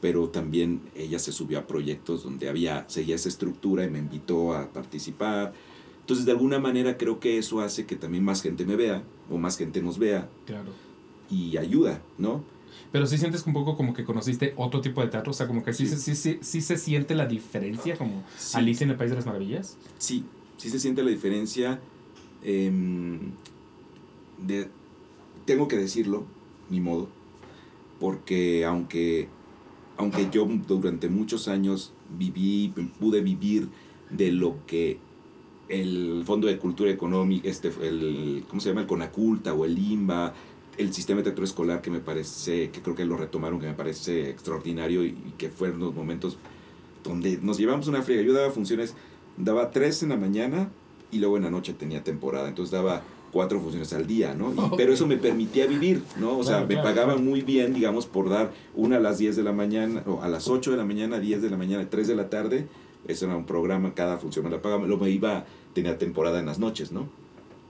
pero también ella se subió a proyectos donde había, seguía esa estructura y me invitó a participar. Entonces, de alguna manera creo que eso hace que también más gente me vea, o más gente nos vea, Claro. y ayuda, ¿no? Pero sí sientes un poco como que conociste otro tipo de teatro, o sea, como que sí, Sí. se- sí, sí, sí se siente la diferencia, como. Alicia en el País de las Maravillas. Sí, sí se siente la diferencia. em, de, tengo que decirlo, ni modo, porque aunque, aunque yo durante muchos años viví, pude vivir de lo que el Fondo de Cultura Económica, este, el, ¿cómo se llama? El Conaculta o el IMBA el sistema de teatro escolar que me parece, que creo que lo retomaron, que me parece extraordinario y, que fueron los momentos donde nos llevamos una friega. Yo daba funciones, daba tres en la mañana y luego en la noche tenía temporada, entonces daba cuatro funciones al día, ¿no? Y-. Pero eso me permitía vivir, ¿no? O sea, Claro, me claro, pagaban claro. muy bien, digamos, por dar una a las 10 de la mañana, o a las 8 de la mañana, 10 de la mañana, 3 de la tarde. Eso era un programa, cada función me la pagaban. Luego me iba, tenía temporada en las noches, ¿no?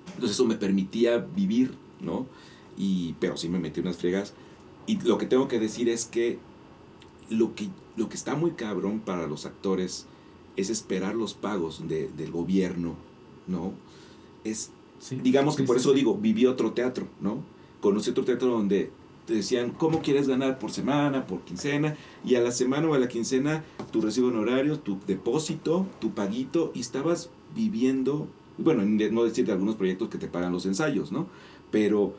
Entonces eso me permitía vivir, ¿no? Y, pero sí me metí unas friegas. Y lo que tengo que decir es que lo que, lo que está muy cabrón para los actores es esperar los pagos de, del gobierno, ¿no? Es, Sí. digamos que Sí, por sí, eso digo, viví otro teatro, ¿no? Conocí otro teatro donde te decían, ¿cómo quieres ganar por semana, por quincena? Y a la semana o a la quincena, tu recibo honorario, tu depósito, tu paguito, y estabas viviendo, bueno, en- no decir de algunos proyectos que te pagan los ensayos, ¿no? Pero,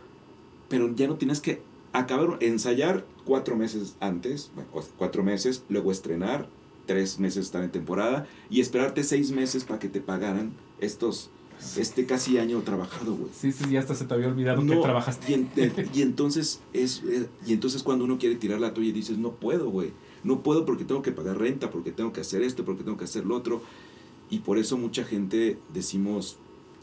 pero ya no tienes que acabar, ensayar cuatro meses antes, bueno, cuatro meses, luego estrenar, tres meses estar en temporada, y esperarte seis meses para que te pagaran estos, este casi año trabajado, güey. Sí, sí, ya hasta se te había olvidado que No, trabajaste. Y, en- eh, y entonces es eh, y entonces cuando uno quiere tirar la toalla y dices, no puedo, güey. No puedo porque tengo que pagar renta, porque tengo que hacer esto, porque tengo que hacer lo otro. Y por eso mucha gente decimos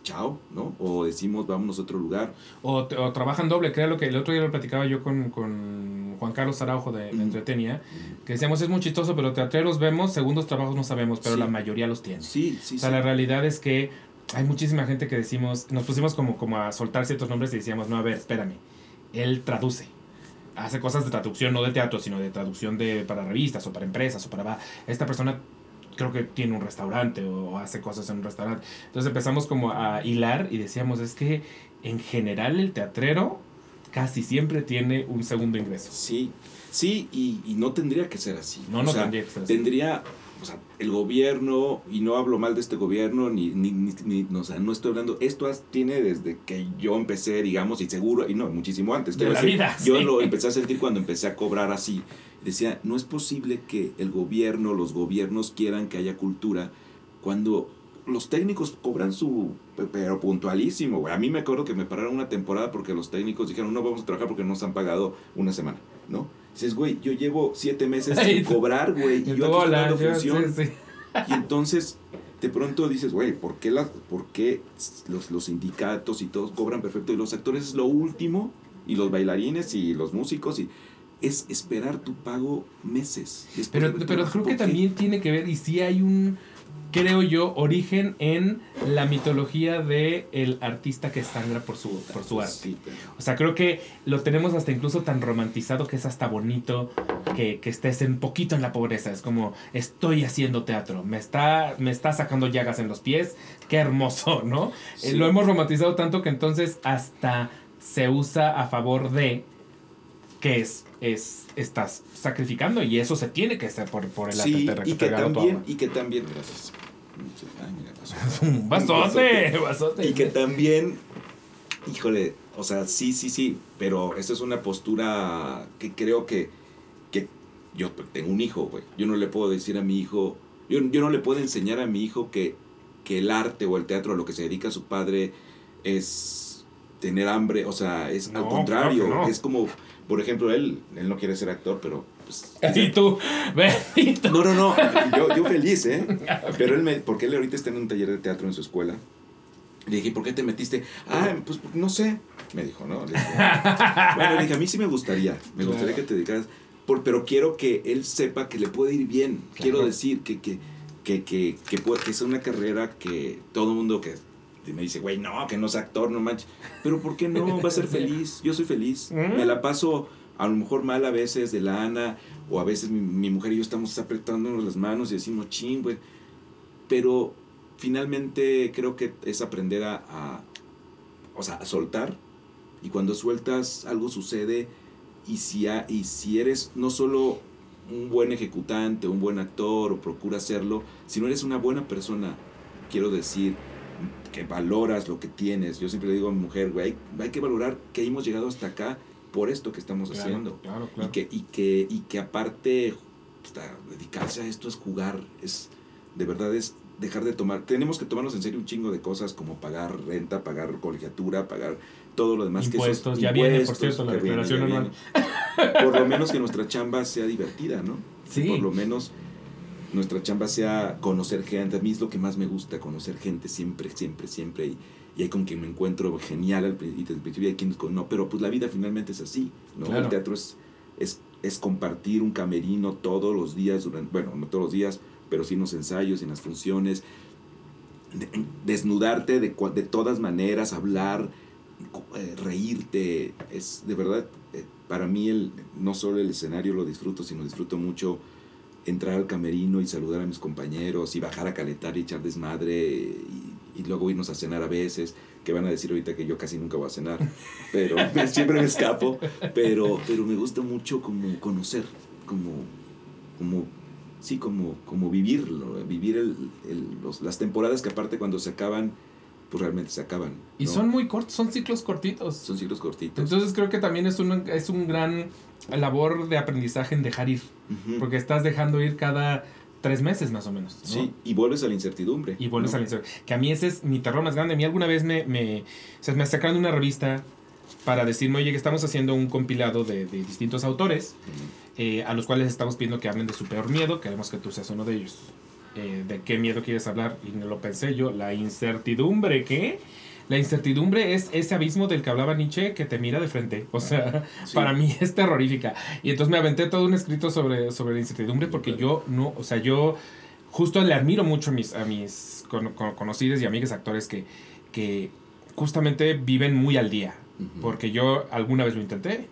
chao, ¿no? O decimos vámonos a otro lugar. O, o trabajan doble, que era lo que el otro día lo platicaba yo con, con Juan Carlos Araujo de, de. Entretenia, que decíamos, es muy chistoso, pero teatreros vemos, segundos trabajos no sabemos, pero Sí. la mayoría los tiene. Sí, sí, O sea, sí. la realidad es que hay muchísima gente que decimos, nos pusimos como, como a soltar ciertos nombres y decíamos, no, a ver, espérame, él traduce. Hace cosas de traducción, no de teatro, sino de traducción de, para revistas o para empresas o para... Esta persona creo que tiene un restaurante o hace cosas en un restaurante. Entonces empezamos como a hilar y decíamos, es que en general el teatrero casi siempre tiene un segundo ingreso. Sí, sí, y, y no tendría que ser así. No, O no sea, tendría que ser así. Tendría, o sea, el gobierno, y no hablo mal de este gobierno, ni, ni, ni, ni- no, o sea, no estoy hablando, esto tiene desde que yo empecé, digamos, y seguro, y no, muchísimo antes. De la decir, vida, Yo sí. lo empecé a sentir cuando empecé a cobrar así. Decía, no es posible que el gobierno, los gobiernos quieran que haya cultura cuando los técnicos cobran su, pe- pero puntualísimo, güey. A mí me acuerdo que me pararon una temporada porque los técnicos dijeron, no vamos a trabajar porque nos han pagado una semana, ¿no? Dices, güey, yo llevo siete meses sin cobrar, güey, y yo aquí estoy dando función. sí, sí. Y entonces, de pronto dices, güey, ¿por qué, las, por qué los, los sindicatos y todos cobran perfecto? Y los actores es lo último, y los bailarines y los músicos, y es esperar tu pago meses. Pero, pero creo que también tiene que ver, y sí hay un, creo yo, origen en la mitología de el artista que sangra por su, por su arte. O sea, creo que lo tenemos hasta incluso tan romantizado que es hasta bonito que, que estés un poquito en la pobreza. Es como, estoy haciendo teatro, me está, me está sacando llagas en los pies, qué hermoso, ¿no? Eh, lo hemos romantizado tanto que entonces hasta se usa a favor de que es, es estás sacrificando y eso se tiene que hacer por, por el arte. Sí, te y que también, y que también, gracias. Un bazote. Y que también, híjole, o sea, sí, sí, sí, pero esa es una postura que creo que, que yo tengo un hijo, güey. Yo no le puedo decir a mi hijo, yo, yo no le puedo enseñar a mi hijo que, que el arte o el teatro a lo que se dedica su padre es tener hambre, o sea, es No, al contrario, claro que no. es como, por ejemplo, él, él no quiere ser actor, pero... Pues, Y tú, Benito. no, no, no. Yo, yo feliz, ¿eh? Pero él me. Porque él ahorita está en un taller de teatro en su escuela. Le dije, ¿por qué te metiste? Ah, pues no sé. Me dijo, ¿no? Le dije, bueno, le dije, a mí sí me gustaría. Me gustaría que te dedicaras. Por, pero quiero que él sepa que le puede ir bien. Quiero Claro. decir que, que, que, que, que, puede- que es una carrera que todo el mundo que me dice, güey, no, que no es actor, no manches. Pero ¿por qué no? Va a ser feliz. Yo soy feliz. Mm. Me la paso a lo mejor mal a veces de lana, o a veces mi, mujer y yo estamos apretándonos las manos y decimos, ching, güey. Pero finalmente creo que es aprender a, o sea, soltar. Y cuando sueltas, algo sucede. Y si, ha- y si eres no solo un buen ejecutante, un buen actor, o procura serlo, sino eres una buena persona, quiero decir, que valoras lo que tienes. Yo siempre le digo a mi mujer, güey, hay que valorar que hemos llegado hasta acá por esto que estamos Claro, haciendo. Claro, Y que, y que, y que aparte, puta, dedicarse a esto es jugar, es, de verdad es dejar de tomar, tenemos que tomarnos en serio un chingo de cosas como pagar renta, pagar colegiatura, pagar todo lo demás Impuestos, que esos ya viene, por cierto, la declaración anual. Por lo menos que nuestra chamba sea divertida, ¿no? Sí. Por lo menos nuestra chamba sea conocer gente. A mí es lo que más me gusta, conocer gente siempre, siempre, siempre. Y, y hay con quien me encuentro genial al pri- y principio hay quienes no, pero pues la vida finalmente es así, ¿no? Claro. El teatro es, es, es compartir un camerino todos los días, durante, bueno, no todos los días, pero sí en los ensayos, en las funciones, de- desnudarte de, de todas maneras, hablar, eh, reírte, es de verdad, eh, para mí el, no solo el escenario lo disfruto, sino disfruto mucho entrar al camerino y saludar a mis compañeros y bajar a calentar y echar desmadre y, y luego irnos a cenar a veces, que van a decir ahorita que yo casi nunca voy a cenar, pero siempre me escapo, pero, pero me gusta mucho como conocer, como, como sí, como, como vivirlo, vivir el, el- los- las temporadas que aparte cuando se acaban, pues realmente se acaban. Y ¿no? son muy cortos, son ciclos cortitos. Son ciclos cortitos. Entonces creo que también es un, es un gran labor de aprendizaje en dejar ir. Porque estás dejando ir cada tres meses más o menos. ¿no? Sí, y vuelves a la incertidumbre. Y vuelves ¿no? a la historia. Que a mí ese es mi terror más grande. A mí alguna vez me, me, o sea, me sacaron una revista para decirme, oye, que estamos haciendo un compilado de, de distintos autores, eh, a los cuales estamos pidiendo que hablen de su peor miedo. Queremos que tú seas uno de ellos. Eh, ¿De qué miedo quieres hablar? Y no lo pensé yo. La incertidumbre, ¿qué? La incertidumbre es ese abismo del que hablaba Nietzsche que te mira de frente. O sea, Sí. para mí es terrorífica. Y entonces me aventé todo un escrito sobre, sobre la incertidumbre porque yo no, o sea, yo justo le admiro mucho a mis, a mis cono- cono- conocidos y amigas actores que, que justamente viven muy al día. Porque yo alguna vez lo intenté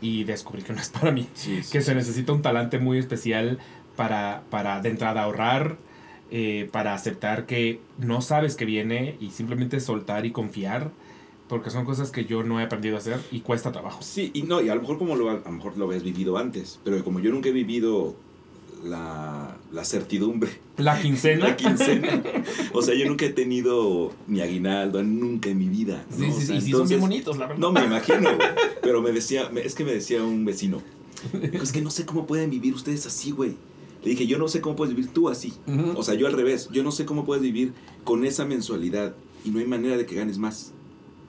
y descubrí que no es para mí. Sí, sí, Que se necesita un talante muy especial para, para de entrada ahorrar, eh, para aceptar que no sabes que viene y simplemente soltar y confiar. Porque son cosas que yo no he aprendido a hacer y cuesta trabajo. Sí, y no, y a lo mejor como lo, a lo mejor lo habías vivido antes, pero como yo nunca he vivido la, la certidumbre, La quincena. la quincena, o sea, yo nunca he tenido ni aguinaldo, nunca en mi vida. ¿no? Sí, O sí, sí. sea, sí son bien entonces- bonitos, la verdad. No me imagino, güey. Pero me decía, es que me decía un vecino, "Dijo, es que no sé cómo pueden vivir ustedes así, güey. Le dije, yo no sé cómo puedes vivir tú así. Ujú. O sea, yo al revés, yo no sé cómo puedes vivir con esa mensualidad y no hay manera de que ganes más.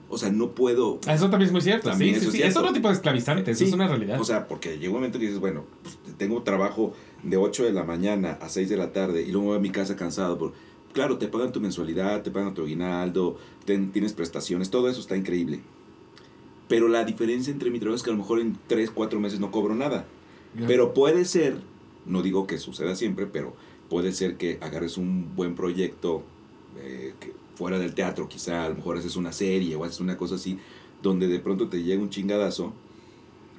O sea, no puedo. Eso también es muy cierto. También sí, eso sí, sí. Es otro tipo de esclavizante. Eso Sí, es una realidad. O sea, porque llega un momento que dices, bueno, pues, tengo trabajo de 8 de la mañana a 6 de la tarde y luego voy a mi casa cansado. Por... Claro, te pagan tu mensualidad, te pagan tu aguinaldo, ten- tienes prestaciones, todo eso está increíble. Pero la diferencia entre mi trabajo es que a lo mejor en 3, 4 meses no cobro nada. Pero puede ser, no digo que suceda siempre, pero puede ser que agarres un buen proyecto eh, que fuera del teatro, quizá a lo mejor haces una serie o haces una cosa así, donde de pronto te llega un chingadazo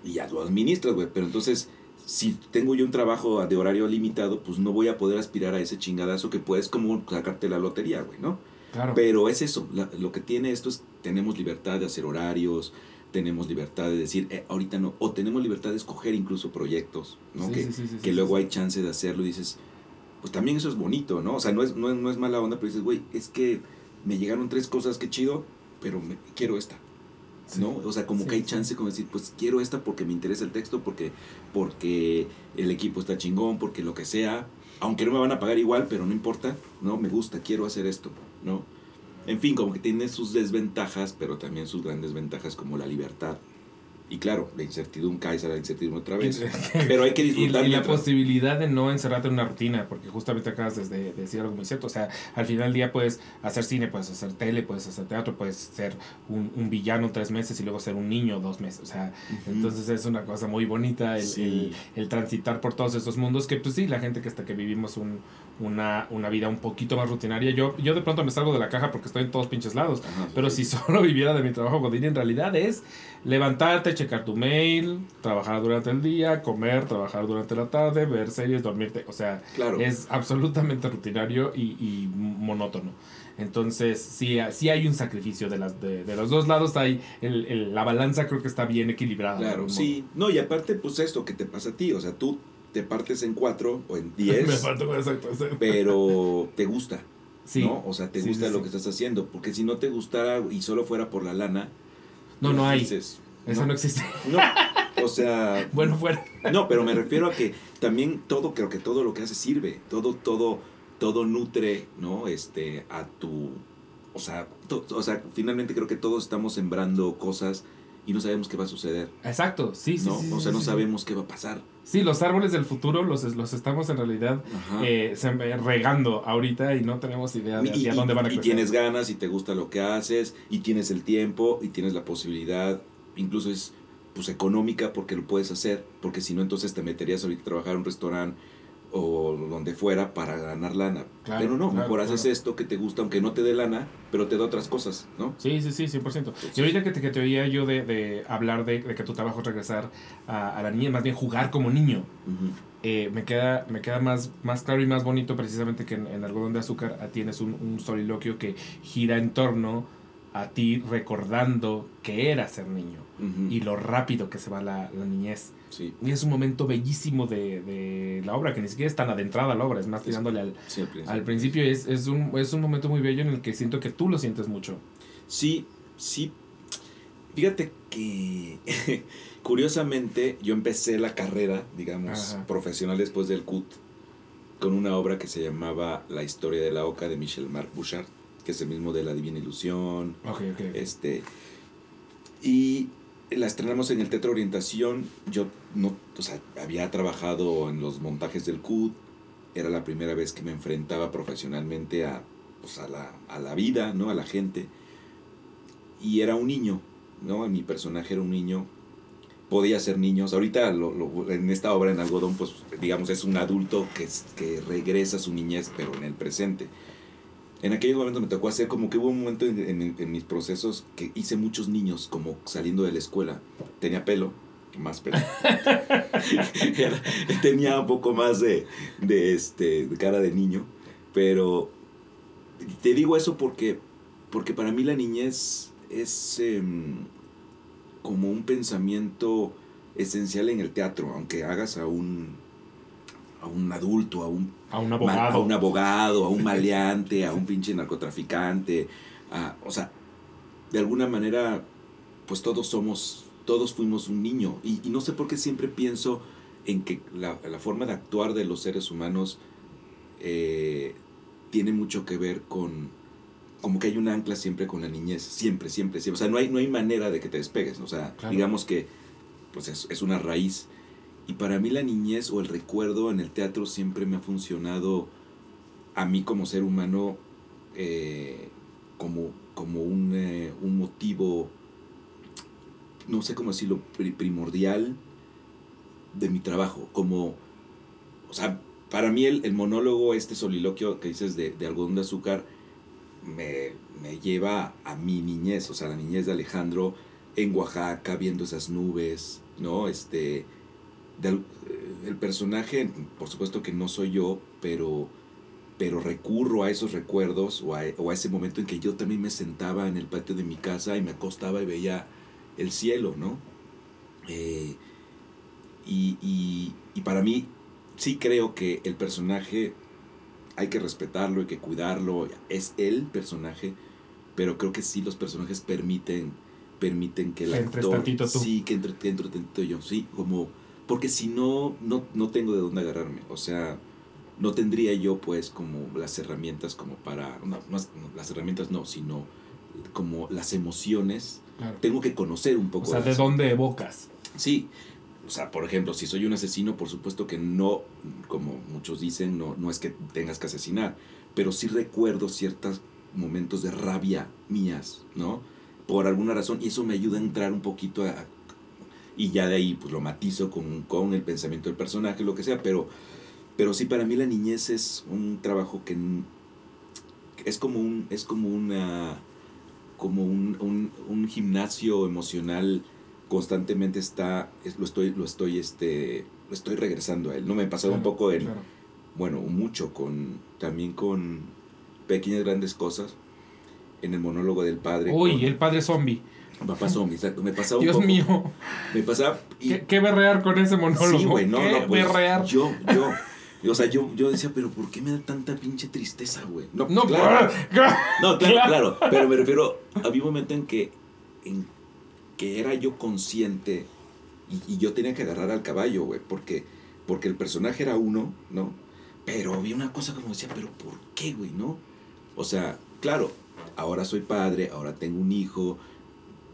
y ya lo administras, güey. Pero entonces, si tengo yo un trabajo de horario limitado, pues no voy a poder aspirar a ese chingadazo que puedes como sacarte la lotería, güey, ¿no? claro. Pero es eso, la- lo que tiene esto es, tenemos libertad de hacer horarios, tenemos libertad de decir, eh, ahorita no, o tenemos libertad de escoger incluso proyectos, ¿no? Sí, que sí, sí, sí, que luego hay chance de hacerlo y dices, pues también eso es bonito, ¿no? O sea, no es, no es, no es mala onda, pero dices, güey, es que me llegaron tres cosas, qué chido, pero me, quiero esta. ¿no? O sea, como que hay chance como decir, pues quiero esta porque me interesa el texto, porque, porque el equipo está chingón, porque lo que sea, aunque no me van a pagar igual, pero no importa, ¿no? Me gusta, quiero hacer esto, ¿no? En fin, como que tiene sus desventajas, pero también sus grandes ventajas como la libertad. Y claro, la incertidumbre, caes a la incertidumbre otra vez. Pero hay que Y, disfrutar y la mientras- posibilidad de no encerrarte en una rutina, porque justamente acabas de, de decir algo muy cierto. O sea, al final del día puedes hacer cine, puedes hacer tele, puedes hacer teatro, puedes ser un, un villano tres meses y luego ser un niño dos meses. O sea, entonces es una cosa muy bonita el, Sí. el- el transitar por todos esos mundos que, pues sí, la gente que hasta que vivimos un, una, una vida un poquito más rutinaria. Yo, yo de pronto me salgo de la caja porque estoy en todos pinches lados. Ajá, Pero sí. si solo viviera de mi trabajo Godín, en realidad es levantarte, checar tu mail, trabajar durante el día, comer, trabajar durante la tarde, ver series, dormirte. O sea, Claro. es absolutamente rutinario y, y monótono. Entonces, sí, sí hay un sacrificio de, las, de, de los dos lados. Hay el, el- la balanza creo que está bien equilibrada. Claro, sí. No, y aparte, pues esto que te pasa a ti, o sea, tú te partes en cuatro o en diez, Me faltó con exacto, exacto. pero te gusta, Sí. ¿no? O sea, te Sí, gusta sí, lo sí. que estás haciendo, porque si no te gustara y solo fuera por la lana, No, no hay. dices, Eso no existe. No, o sea, bueno, fuera. no, pero me refiero a que también todo, creo que todo lo que haces sirve, todo, todo, todo nutre, ¿no? Este, a tu, o sea, to- o sea, finalmente creo que todos estamos sembrando cosas y no sabemos qué va a suceder, Exacto, sí, sí. ¿no? sí, o sí, sea, no sí. sabemos qué va a pasar. Sí, los árboles del futuro los, los estamos en realidad eh, regando ahorita y no tenemos idea de y, hacia y- dónde van a y crecer. tienes ganas y te gusta lo que haces y tienes el tiempo y tienes la posibilidad, incluso es pues económica porque lo puedes hacer, porque si no entonces te meterías ahorita a trabajar en un restaurante o donde fuera para ganar lana. Claro, pero no, claro, mejor haces esto que te gusta, aunque no te dé lana, pero te da otras cosas, ¿no? Sí, sí, sí, 100%. Y ahorita que te, que te oía yo de, de hablar de, de que tu trabajo es regresar a, a la niña, más bien jugar como niño, eh, me queda, me queda más, más claro y más bonito precisamente que en, en Algodón de Azúcar ah, tienes un, un soliloquio que gira en torno a ti recordando que era ser niño y lo rápido que se va la, la niñez. Sí, Y es un momento bellísimo de, de la obra, que ni siquiera es tan adentrada a la obra, es más tirándole al, sí, al principio. al principio. Es, es, un, es un momento muy bello en el que siento que tú lo sientes mucho. Sí, sí. Fíjate que curiosamente yo empecé la carrera, digamos, Ajá. profesional después del CUT con una obra que se llamaba La historia de la oca de Michel Marc Bouchard, que es el mismo de La Divina Ilusión, Ok, ok. este y la estrenamos en el Teatro Orientación. Yo no, o sea, había trabajado en los montajes del CUT. Era la primera vez que me enfrentaba profesionalmente a, pues, a, la, a la vida, ¿no? A la gente. Y era un niño, ¿no? Mi personaje era un niño. Podía ser niños. Ahorita lo- lo- en esta obra en algodón, pues digamos, es un adulto que, que regresa a su niñez, pero en el presente. En aquellos momentos me tocó hacer como que hubo un momento en, mis procesos que hice muchos niños como saliendo de la escuela. Tenía pelo, más pelo. Tenía un poco más de, de, este, cara de niño. Pero te digo eso porque, porque para mí la niñez es em, como un pensamiento esencial en el teatro, aunque hagas a un, a un adulto, a un A un abogado. a un abogado, a un maleante, a un pinche narcotraficante, a- o sea, de alguna manera, pues todos somos, todos fuimos un niño. Y, y no sé por qué siempre pienso en que la, la forma de actuar de los seres humanos eh, tiene mucho que ver con, como que hay un ancla siempre con la niñez, siempre, siempre, siempre. O sea, no hay, no hay manera de que te despegues, o sea, Claro. digamos que pues es, es una raíz. Y para mí la niñez o el recuerdo en el teatro siempre me ha funcionado a mí como ser humano eh, como, como un, eh, un motivo, no sé cómo decirlo, pri- primordial de mi trabajo. Como, o sea, para mí el, el monólogo, este soliloquio que dices de, de algodón de azúcar, me, me lleva a mi niñez, o sea, la niñez de Alejandro en Oaxaca, viendo esas nubes, ¿no? Este, eh, el personaje, por supuesto que no soy yo, pero, pero recurro a esos recuerdos o a, o a ese momento en que yo también me sentaba en el patio de mi casa y me acostaba y veía el cielo, ¿no? Eh, y, y, y para mí sí creo que el personaje hay que respetarlo, hay que cuidarlo, es el personaje, pero creo que sí los personajes permiten permiten que el actor sí que entre, que entre tantito yo sí como porque si no no no tengo de dónde agarrarme o sea no tendría yo pues como las herramientas como para no, no las herramientas no sino como las emociones Claro. tengo que conocer un O poco sea, de ¿de eso. dónde evocas? Sí, o sea, por ejemplo, si soy un asesino, por supuesto que no, como muchos dicen, no, no es que tengas que asesinar, pero sí recuerdo ciertos momentos de rabia mías, ¿no? Por alguna razón, y eso me ayuda a entrar un poquito a... Y ya de ahí, pues lo matizo con, con el pensamiento del personaje, lo que sea, pero, pero sí, para mí la niñez es un trabajo que es como un, es como una, como un, un, un gimnasio emocional constantemente está es- lo estoy lo estoy este lo estoy regresando a él no me he pasado un poco en claro. bueno mucho con también con pequeñas grandes cosas en el monólogo del padre Uy, con el padre zombie. Zombie exacto me pasaba un Dios poco mío. me pasaba y ¿Qué, qué berrear con ese monólogo? sí güey no ¿Qué no pues berrear? yo yo o sea, yo, yo decía, pero ¿por qué me da tanta pinche tristeza, güey? No, No, claro, claro. No, claro, claro, pero me refiero, había un momento en que, en que era yo consciente y, y yo tenía que agarrar al caballo, güey, porque, porque el personaje era uno, ¿no? Pero había una cosa como decía, pero ¿por qué, güey, no? O sea, claro, ahora soy padre, ahora tengo un hijo,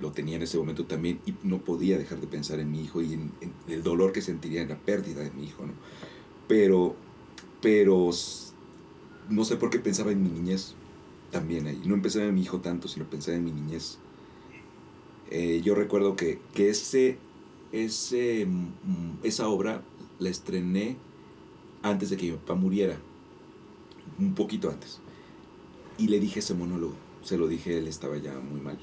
lo tenía en ese momento también y no podía dejar de pensar en mi hijo y en, en el dolor que sentiría en la pérdida de mi hijo, ¿no? Pero, pero no sé por qué pensaba en mi niñez también ahí. No pensaba en mi hijo tanto, sino pensaba en mi niñez. Eh, yo recuerdo que, que ese, ese, mm, esa obra la estrené antes de que mi papá muriera, un poquito antes. Y le dije ese monólogo, se lo dije, él estaba ya muy mal.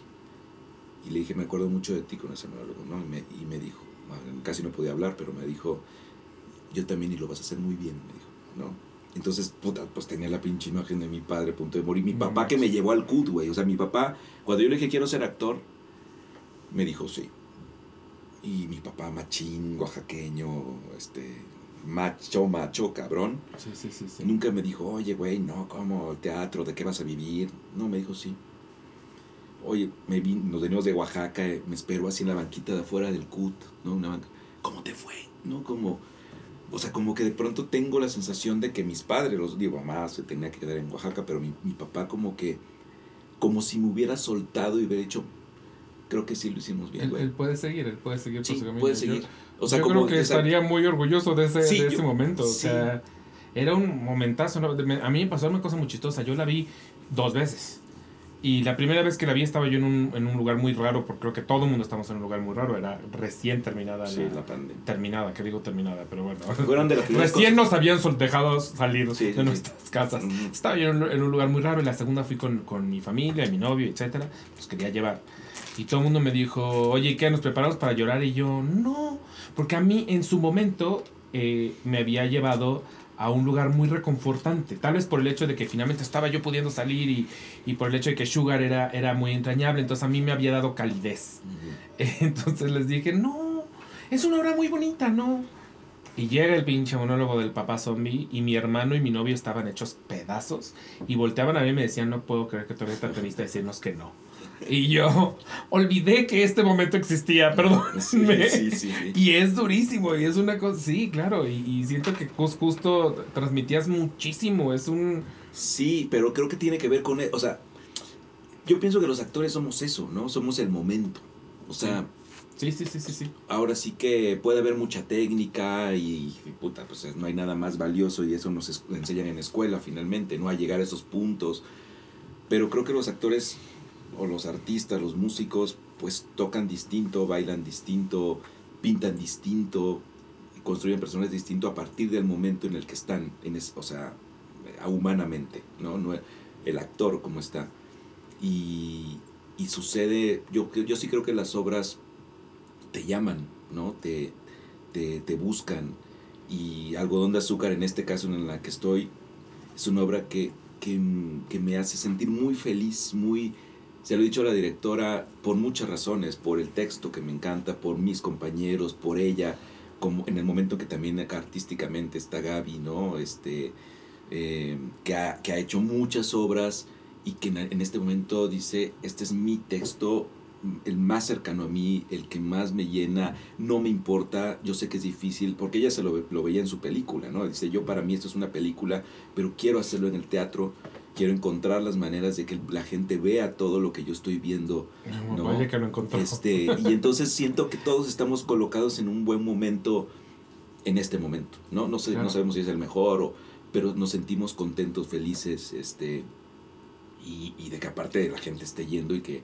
Y le dije, me acuerdo mucho de ti con ese monólogo, ¿no? Y me, y me dijo, casi no podía hablar, pero me dijo, yo también y lo vas a hacer muy bien, me dijo, ¿no? Entonces, puta, pues tenía la pinche imagen de mi padre a punto de morir. Mi No papá que me llevó al CUT, güey. O sea, mi papá, cuando yo le dije quiero ser actor, me dijo sí. Y mi papá machín, oaxaqueño, este, macho, macho, cabrón. Sí, sí, sí. sí. Nunca me dijo, oye, güey, no, ¿cómo? ¿El teatro? ¿De qué vas a vivir? No, me dijo sí. Oye, me vin, nos venimos de Oaxaca, eh, me esperó así en la banquita de afuera del CUT, ¿no? Una banca. ¿Cómo te fue? ¿No? Como, o sea, como que de pronto tengo la sensación de que mis padres, los digo, mamá se tenía que quedar en Oaxaca, pero mi, mi papá como que, como si me hubiera soltado y hubiera dicho, creo que sí lo hicimos bien, Él, güey. él puede seguir, él puede seguir Sí, por su camino. puede Yo- seguir. O sea, yo como creo que esa- estaría muy orgulloso de ese, Sí, de yo- ese momento. O sí. sea, era un momentazo. A mí me pasó una cosa muy chistosa. Yo la vi dos veces. Y la primera vez que la vi estaba yo en un, en un lugar muy raro, porque creo que todo el mundo estamos en un lugar muy raro. Era recién terminada Sí, la, la pandemia. terminada, que digo terminada, pero bueno. Fueron de las Recién cosas- nos habían dejado salir Sí, de sí. nuestras casas. Estaba yo en, un- en un lugar muy raro y la segunda fui con, con mi familia, mi novio, etcétera. Los quería llevar. Y todo el mundo me dijo, oye, ¿qué? ¿Nos preparamos para llorar? Y yo, no. Porque a mí en su momento eh, me había llevado a un lugar muy reconfortante. Tal vez por el hecho de que finalmente estaba yo pudiendo salir y, y por el hecho de que Sugar era, era muy entrañable. Entonces a mí me había dado calidez. Entonces les dije, no, es una obra muy bonita, ¿no? Y llega el pinche monólogo del papá zombie y mi hermano y mi novio estaban hechos pedazos y volteaban a mí y me decían, no puedo creer que eres tan tenista decirnos que no. Y yo olvidé que este momento existía, perdón. Sí, sí, sí. Y es durísimo y es una cosa, sí, claro, y, y siento que jus- justo transmitías muchísimo, es un... Sí, pero creo que tiene que ver con... e- O sea, yo pienso que los actores somos eso, ¿no? Somos el momento. O sea, Sí, sí, sí, sí, sí. ahora sí que puede haber mucha técnica y, y puta, pues no hay nada más valioso y eso nos enseñan en la escuela finalmente, ¿no? A llegar a esos puntos. Pero creo que los actores o los artistas, los músicos, pues tocan distinto, bailan distinto, pintan distinto, construyen personajes distinto a partir del momento en el que están, o sea, humanamente, ¿no? no el actor como está. Y, y sucede, yo, yo sí creo que las obras te llaman, ¿no? Te, te, te buscan. Y Algodón de Azúcar, en este caso en la que estoy, es una obra que, que, que me hace sentir muy feliz, muy... Se lo he dicho a la directora por muchas razones, por el texto que me encanta, por mis compañeros, por ella, como en el momento que también acá artísticamente está Gaby, ¿no? Este, eh, que, ha, hecho muchas obras y que en, en este momento dice, este es mi texto, el más cercano a mí, el que más me llena, no me importa, yo sé que es difícil, porque ella se lo, lo veía en su película, ¿no? Dice, yo para mí esto es una película, pero quiero hacerlo en el teatro, quiero encontrar las maneras de que la gente vea todo lo que yo estoy viendo. No, Vaya que lo encontró. Este, y entonces siento que todos estamos colocados en un buen momento en este momento, ¿no? No, sé, Claro. no sabemos si es el mejor, o, pero nos sentimos contentos, felices, este, y, y de que aparte la gente esté yendo y que,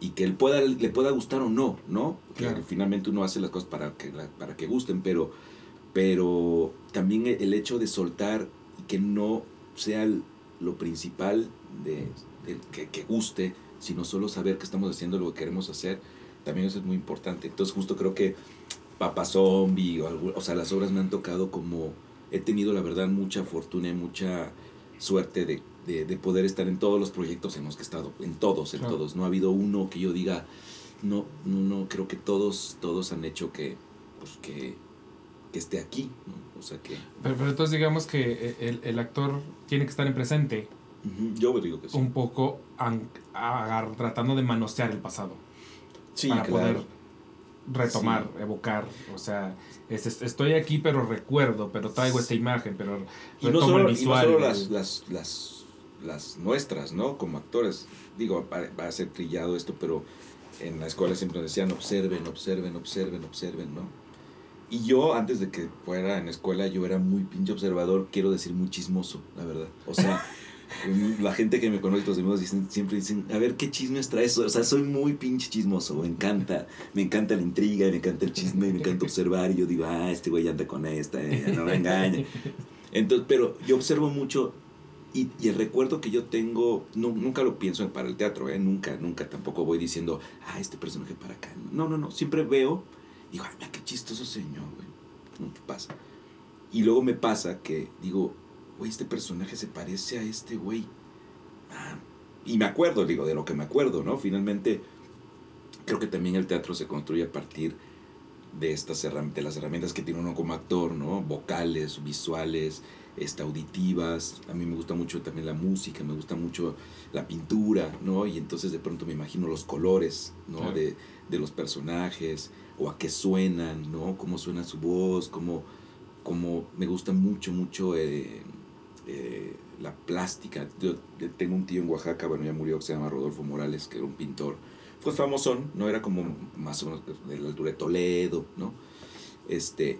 y que él pueda, le pueda gustar o no, ¿no? Que finalmente uno hace las cosas para que, para que gusten, pero, pero también el hecho de soltar y que no sea el- lo principal de, de que, que guste, sino solo saber que estamos haciendo lo que queremos hacer, también eso es muy importante. Entonces justo creo que Papa Zombie, o, sea, las obras me han tocado como, he tenido la verdad mucha fortuna y mucha suerte de, de, de poder estar en todos los proyectos en los que he estado, en todos, en Claro. todos. No ha habido uno que yo diga, no, no, no, creo que todos, todos han hecho que, pues que, que esté aquí, ¿no? O sea que, Pero, pero entonces digamos que eh, el, el actor tiene que estar en presente ujú, yo digo que sí. un poco tratando de manosear el pasado Sí, para claro. poder retomar, evocar, o sea, es- es- estoy aquí pero recuerdo, pero traigo esta imagen, pero Y no solo, el y no visual. solo las, las, las, las nuestras, ¿no? Como actores. Digo, va, a ser trillado esto, pero en la escuela siempre decían observen, observen, observen, observen, ¿no? Y yo, antes de que fuera en la escuela, yo era muy pinche observador, quiero decir muy chismoso, la verdad. O sea, la gente que me conoce, los amigos dicen, siempre dicen, a ver, ¿qué chismes traes? O sea, soy muy pinche chismoso, me encanta, me encanta la intriga, me encanta el chisme, me encanta observar, y yo digo, ah, este güey anda con esta, eh, no me engaña. Entonces, pero yo observo mucho y, y, el recuerdo que yo tengo, no, nunca lo pienso para el teatro, ¿eh? nunca, nunca tampoco voy diciendo, ah, este personaje para acá. No, no, no, siempre veo digo, ay, mira qué chistoso señor, güey. ¿Qué pasa? Y luego me pasa que digo, güey, este personaje se parece a este güey. Ah, y me acuerdo, digo, de lo que me acuerdo, ¿no? Finalmente, creo que también el teatro se construye a partir de estas de las herramientas que tiene uno como actor, ¿no? Vocales, visuales, este, auditivas. A mí me gusta mucho también la música, me gusta mucho la pintura, ¿no? Y entonces de pronto me imagino los colores, ¿no? Claro. De, de, los personajes, o a qué suenan, ¿no? Cómo suena su voz, cómo, cómo me gusta mucho, mucho eh, eh, la plástica. Yo tengo un tío en Oaxaca, bueno, ya murió, que se llama Rodolfo Morales, que era un pintor pues famosón, ¿no? Era como más o menos de la altura de Toledo, ¿no? Este,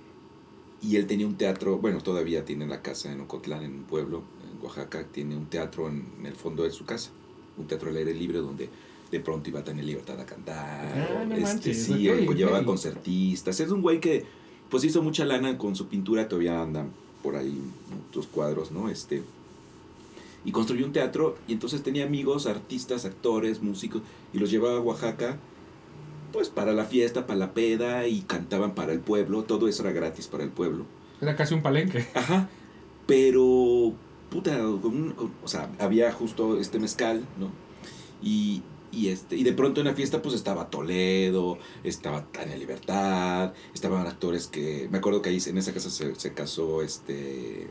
y él tenía un teatro, bueno, todavía tiene la casa en Ocotlán, en un pueblo, en Oaxaca, tiene un teatro en, en el fondo de su casa, un teatro al aire libre donde de pronto iba a tener libertad a cantar, Ah, no este, manches, sí, llevaba concertistas, es un güey que pues hizo mucha lana con su pintura, todavía andan por ahí otros cuadros, ¿no? Este, y construyó un teatro y entonces tenía amigos, artistas, actores, músicos y los llevaba a Oaxaca pues para la fiesta, para la peda y cantaban para el pueblo, todo eso era gratis para el pueblo. Era casi un palenque. Ajá. Pero puta, un- o sea, había justo este mezcal, ¿no? Y, y este y de pronto en la fiesta pues estaba Toledo, estaba Tania Libertad, estaban actores que me acuerdo que ahí en esa casa se, se casó este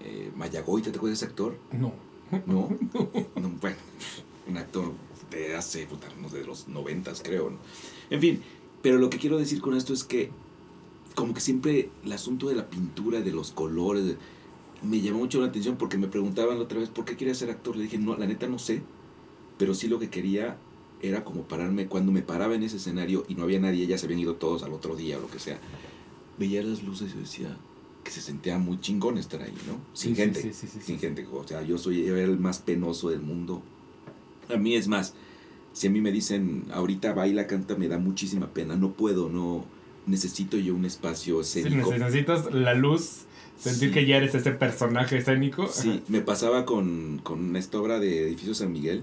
eh, Mayagoita, ¿te acuerdas de ese actor? No. ¿no? No, bueno, un actor de hace, puta, no sé, de los noventas, creo, ¿no? En fin, pero lo que quiero decir con esto es que, como que siempre el asunto de la pintura, de los colores, me llamó mucho la atención porque me preguntaban la otra vez, ¿por qué quería ser actor? Le dije, no, la neta no sé, pero sí lo que quería era como pararme, cuando me paraba en ese escenario y no había nadie, ya se habían ido todos al otro día o lo que sea, veía las luces y decía que se sentía muy chingón estar ahí, ¿no? Sin Sí, gente sí, sí, sí, sin gente. O sea, yo soy era el más penoso del mundo. A mí es más, si a mí me dicen, ahorita baila, canta, me da muchísima pena. No puedo, no. Necesito yo un espacio Sí, escénico. necesitas la luz, sentir Sí. que ya eres ese personaje escénico. Sí, me pasaba con, con esta obra de Edificio San Miguel.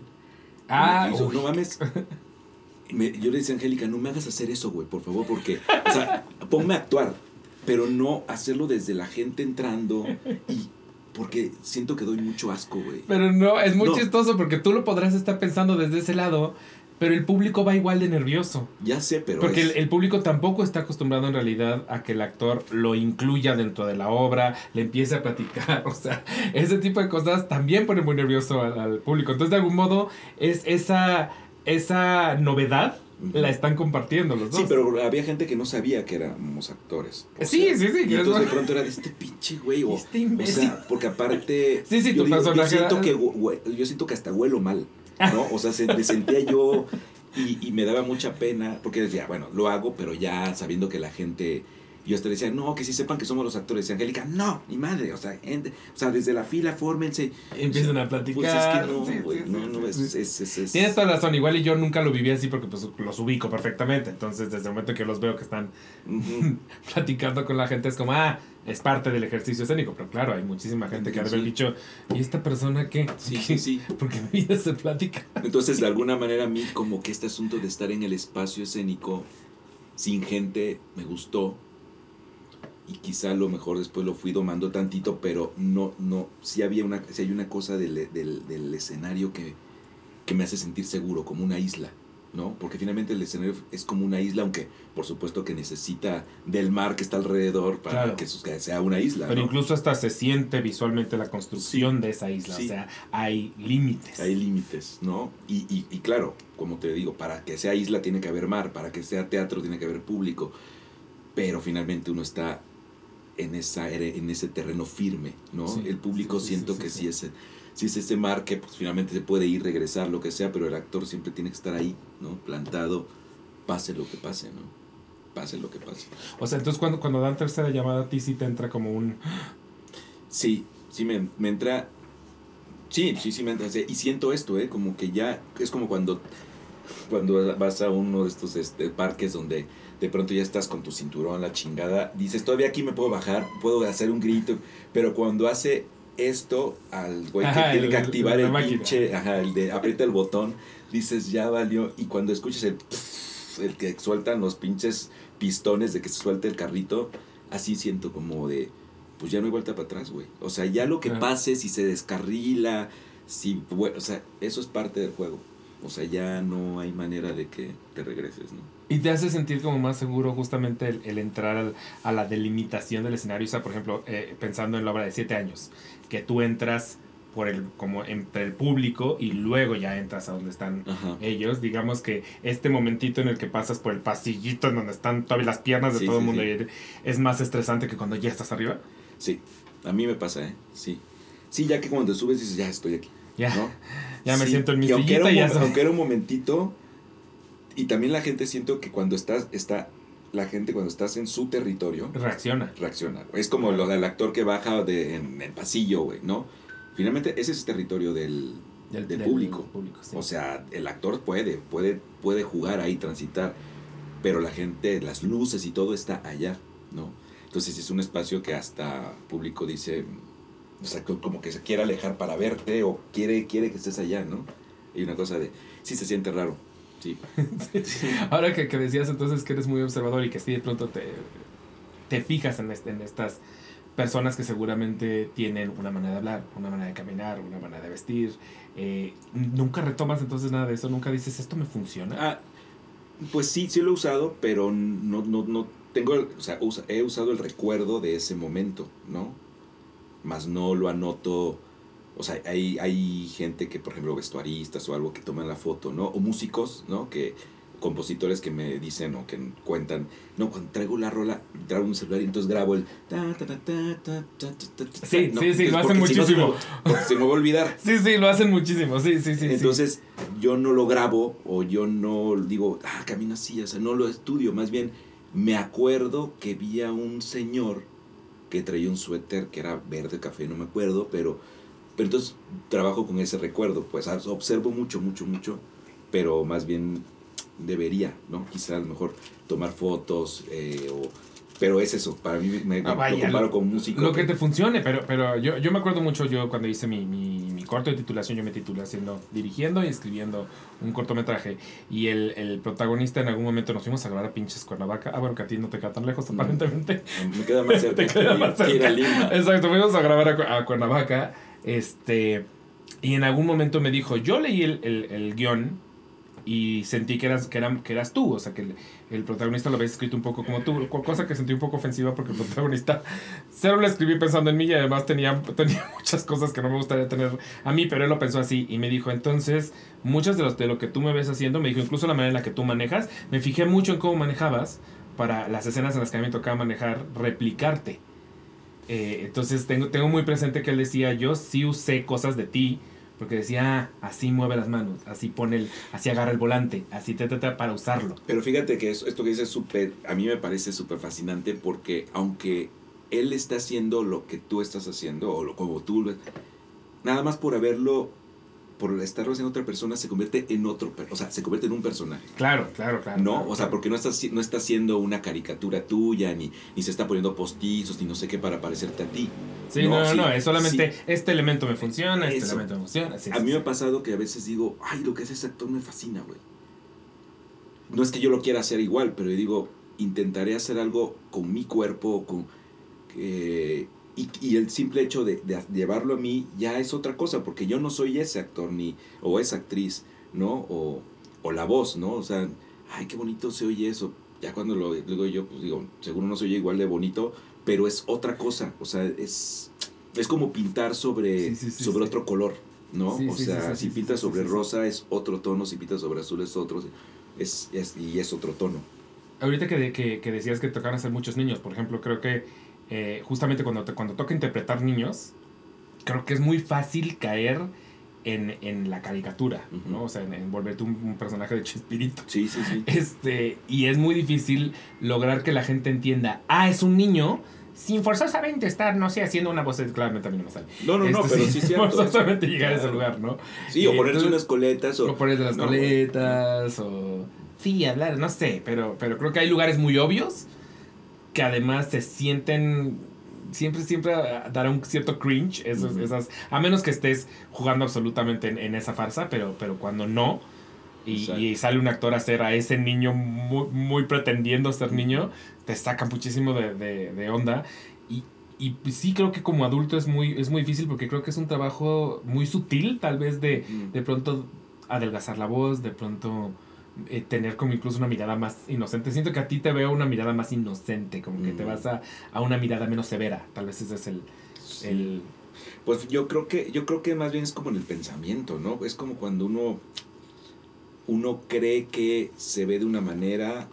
Ah, hizo, no mames. Me- yo le decía a Angélica, no me hagas hacer eso, güey, por favor, porque, o sea, ponme a actuar, pero no hacerlo desde la gente entrando y porque siento que doy mucho asco, güey. Pero no, es muy No. chistoso porque tú lo podrás estar pensando desde ese lado, pero el público va igual de nervioso. Ya sé, pero Porque es- el, el público tampoco está acostumbrado en realidad a que el actor lo incluya dentro de la obra, le empiece a platicar, o sea, ese tipo de cosas también pone muy nervioso al, al público. Entonces, de algún modo, es esa, esa novedad la están compartiendo los dos. Sí, pero había gente que no sabía que éramos actores. O Sí, sea, sí, sí, Y entonces es- de pronto era de este pinche güey. O, Este o imbécil. sea, porque aparte. Sí, sí, tu personaje Yo siento, era- que, hue- yo siento que hasta huelo mal. ¿No? O sea, se, me sentía yo. Y, y me daba mucha pena. Porque decía, bueno, lo hago, pero ya sabiendo que la gente. Yo hasta decía, no, que sí sepan que somos los actores. Y Angélica, no, mi madre. O sea, en- o sea desde la fila, fórmense. Empiezan a Pues es platicar. que no, Sí, güey. sí, no, sí, no, sí, es, sí. es, es, es- Tienes toda la razón, igual y yo nunca lo viví así porque pues los ubico perfectamente. Entonces, desde el momento que los veo que están platicando con la gente es como, ah, es parte del ejercicio escénico. Pero claro, hay muchísima gente que ha de haber Sí. dicho, ¿y esta persona qué? Sí, sí, sí. Porque mi vida se platica. Entonces, de alguna manera, a mí, como que este asunto de estar en el espacio escénico sin gente me gustó. Y quizá lo mejor después lo fui domando tantito, pero no, no, sí había una, sí hay una cosa del, del, del escenario que, que me hace sentir seguro, como una isla, ¿no? Porque finalmente el escenario es como una isla, aunque por supuesto que necesita del mar que está alrededor para Claro. que, eso- que sea una isla, Pero ¿no? incluso hasta se siente visualmente la construcción Sí. de esa isla. Sí. O sea, hay límites. Hay límites, ¿no? Y, y, y claro, como te digo, para que sea isla tiene que haber mar, para que sea teatro tiene que haber público, pero finalmente uno está en, esa, en ese terreno firme, ¿no? Sí, el público sí, siento sí, que sí, es, sí es ese mar que pues, finalmente se puede ir, regresar, lo que sea, pero el actor siempre tiene que estar ahí, ¿no? Plantado, pase lo que pase, ¿no? Pase lo que pase. O sea, entonces cuando, cuando dan tercera llamada a ti sí te entra como un... Sí, sí me, me entra. Sí, sí, sí me entra. Y siento esto, ¿eh? Como que ya. Es como cuando. Cuando vas a uno de estos este, parques donde de pronto ya estás con tu cinturón, la chingada. Dices, todavía aquí me puedo bajar, puedo hacer un grito. Pero cuando hace esto al güey que tiene que activar el pinche. Ajá, el de aprieta el botón. Dices, ya valió. Y cuando escuchas el. El que sueltan los pinches pistones de que se suelte el carrito. Así siento como de pues ya no hay vuelta para atrás, güey. O sea, ya lo que pase, si se descarrila, si, bueno, o sea, eso es parte del juego. O sea, ya no hay manera de que te regreses, ¿no? Y te hace sentir como más seguro justamente el, el entrar al- a la delimitación del escenario. O sea, por ejemplo, eh, pensando en la obra de siete años, que tú entras por el, como entre el público y luego ya entras a donde están Ajá. ellos. Digamos que este momentito en el que pasas por el pasillito en donde están todavía las piernas de Sí, todo el mundo sí. es más estresante que cuando ya estás arriba. Sí, a mí me pasa, ¿eh? Sí. Sí, ya que cuando subes dices, ya estoy aquí, Ya, ¿no? ya me siento en mi y aunque era, sillita un, y ya aunque era un momentito, y también la gente siento que cuando estás, está, la gente cuando estás en su territorio, reacciona. reacciona. Es como lo del actor que baja de, en el pasillo, güey, ¿no? Finalmente, ese es el territorio del, del, público. sí. O sea, el actor puede, puede, puede jugar ahí, transitar, pero la gente, las luces y todo está allá, ¿no? Entonces es un espacio que hasta público dice, o sea, co- como que se quiere alejar para verte o quiere, quiere que estés allá, ¿no? Y una cosa de, sí se siente raro, sí. Ahora que, que decías entonces que eres muy observador y que sí de pronto te, te fijas en, este- en estas personas que seguramente tienen una manera de hablar, una manera de caminar, una manera de vestir, eh, nunca retomas entonces nada de eso, nunca dices esto me funciona. Ah, pues sí, sí lo he usado, pero no, no, no tengo, o sea, he usado el recuerdo de ese momento, ¿no? Más no lo anoto, o sea, hay, hay gente que, por ejemplo, vestuaristas o algo que toman la foto, ¿no? O músicos, ¿no? Que compositores que me dicen o que cuentan, no, cuando traigo la rola, traigo un celular y entonces grabo el... Sí, sí, sí, lo hacen muchísimo. Se me va a olvidar. Sí, sí, lo hacen muchísimo, sí, sí, sí. Entonces yo no lo grabo o yo no digo, ah, camino así, o sea, no lo estudio, más bien me acuerdo que vi a un señor que traía un suéter que era verde café, no me acuerdo, pero pero entonces trabajo con ese recuerdo, pues ah, observo mucho, mucho, mucho, pero más bien debería, ¿no? Quizá a lo mejor tomar fotos eh, o... Pero es eso, para mí me, Ah, lo vaya, comparo lo- con músico. Lo que te funcione, pero, pero yo, yo me acuerdo mucho, yo cuando hice mi, mi, mi corto de titulación, yo me titulé haciendo, dirigiendo y escribiendo un cortometraje. Y el, el protagonista en algún momento nos fuimos a grabar a pinches Cuernavaca. Ah, bueno, que a ti no te queda tan lejos, Mm. aparentemente. Me queda más cerca Te queda que- más que ir cerca. a Lima. Exacto, fuimos a grabar a, a Cuernavaca. Este, y en algún momento me dijo, yo leí el, el, guion y sentí que eras, que, eran, que eras tú, o sea, que el, el protagonista lo habías escrito un poco como tú, co- cosa que sentí un poco ofensiva porque el protagonista cero lo escribí pensando en mí y además tenía, tenía muchas cosas que no me gustaría tener a mí, pero él lo pensó así y me dijo, entonces, muchas de, los, de lo que tú me ves haciendo, me dijo, incluso la manera en la que tú manejas, me fijé mucho en cómo manejabas para las escenas en las que a mí me tocaba manejar, replicarte. Eh, entonces tengo, tengo muy presente que él decía, yo sí usé cosas de ti, porque decía, "Ah, así mueve las manos, así pone el, así agarra el volante, así te trata para usarlo. Pero fíjate que eso- esto que dices es súper, a mí me parece súper fascinante porque aunque él está haciendo lo que tú estás haciendo, o lo, como tú, nada más por haberlo, por estarlo haciendo otra persona, se convierte en otro, o sea, se convierte en un personaje. Claro, claro, claro. No, claro, o sea, claro. porque no está, no está haciendo una caricatura tuya, ni, ni se está poniendo postizos, ni no sé qué para parecerte a ti. Sí, no, no, sí, no, es solamente sí. este elemento me funciona, este elemento me funciona. sí, A mí me ha pasado que a veces digo, ay, lo que hace ese actor me fascina, güey. No es que yo lo quiera hacer igual, pero yo digo, intentaré hacer algo con mi cuerpo, con... eh, y, y el simple hecho de, de llevarlo a mí ya es otra cosa, porque yo no soy ese actor ni o esa actriz, ¿no? O, o la voz, ¿no? O sea, ay, qué bonito se oye eso. Ya cuando lo digo yo, pues digo, seguro no se oye igual de bonito, pero es otra cosa. O sea, es, es como pintar sobre, Sí, sí, sí, sobre sí. otro color, ¿no? Sí, o sí, sea, sí, sí, si sí, pintas sobre sí, sí. rosa es otro tono, si pintas sobre azul es otro, es, es, y es otro tono. Ahorita que, de- que, que decías que tocaban hacer muchos niños, por ejemplo, creo que eh, justamente cuando, te- cuando toca interpretar niños, creo que es muy fácil caer en, en la caricatura, ¿no? Ujú. O sea, en, en volverte un, un personaje de Chespirito. Sí, sí, sí. Este, y es muy difícil lograr que la gente entienda, ah, es un niño, sin forzosamente estar, no sé, haciendo una voz, claramente a mí no me sale. No, no, no, Este, pero sin sí, sí. forzosamente llegar a ese Claro. lugar, ¿no? Sí, o Y ponerse unas coletas o... O ponerse las No, coletas, o... Sí, hablar, no sé, pero, pero creo que hay lugares muy obvios que además se sienten... Siempre, siempre dará un cierto cringe, esos, esas... A menos que estés jugando absolutamente en, en esa farsa, pero, pero cuando no... Y, sale un actor a hacer a ese niño muy, muy pretendiendo ser niño, te saca muchísimo de, de, de onda. Y, y pues sí creo que como adulto es muy, es muy difícil porque creo que es un trabajo muy sutil, tal vez de, de pronto adelgazar la voz, de pronto eh, tener como incluso una mirada más inocente. Siento que a ti te veo una mirada más inocente, como que te Mm. vas a, a una mirada menos severa. Tal vez ese es el... Sí. el Pues yo creo que yo creo que más bien es como en el pensamiento, ¿no? Es como cuando uno uno cree que se ve de una manera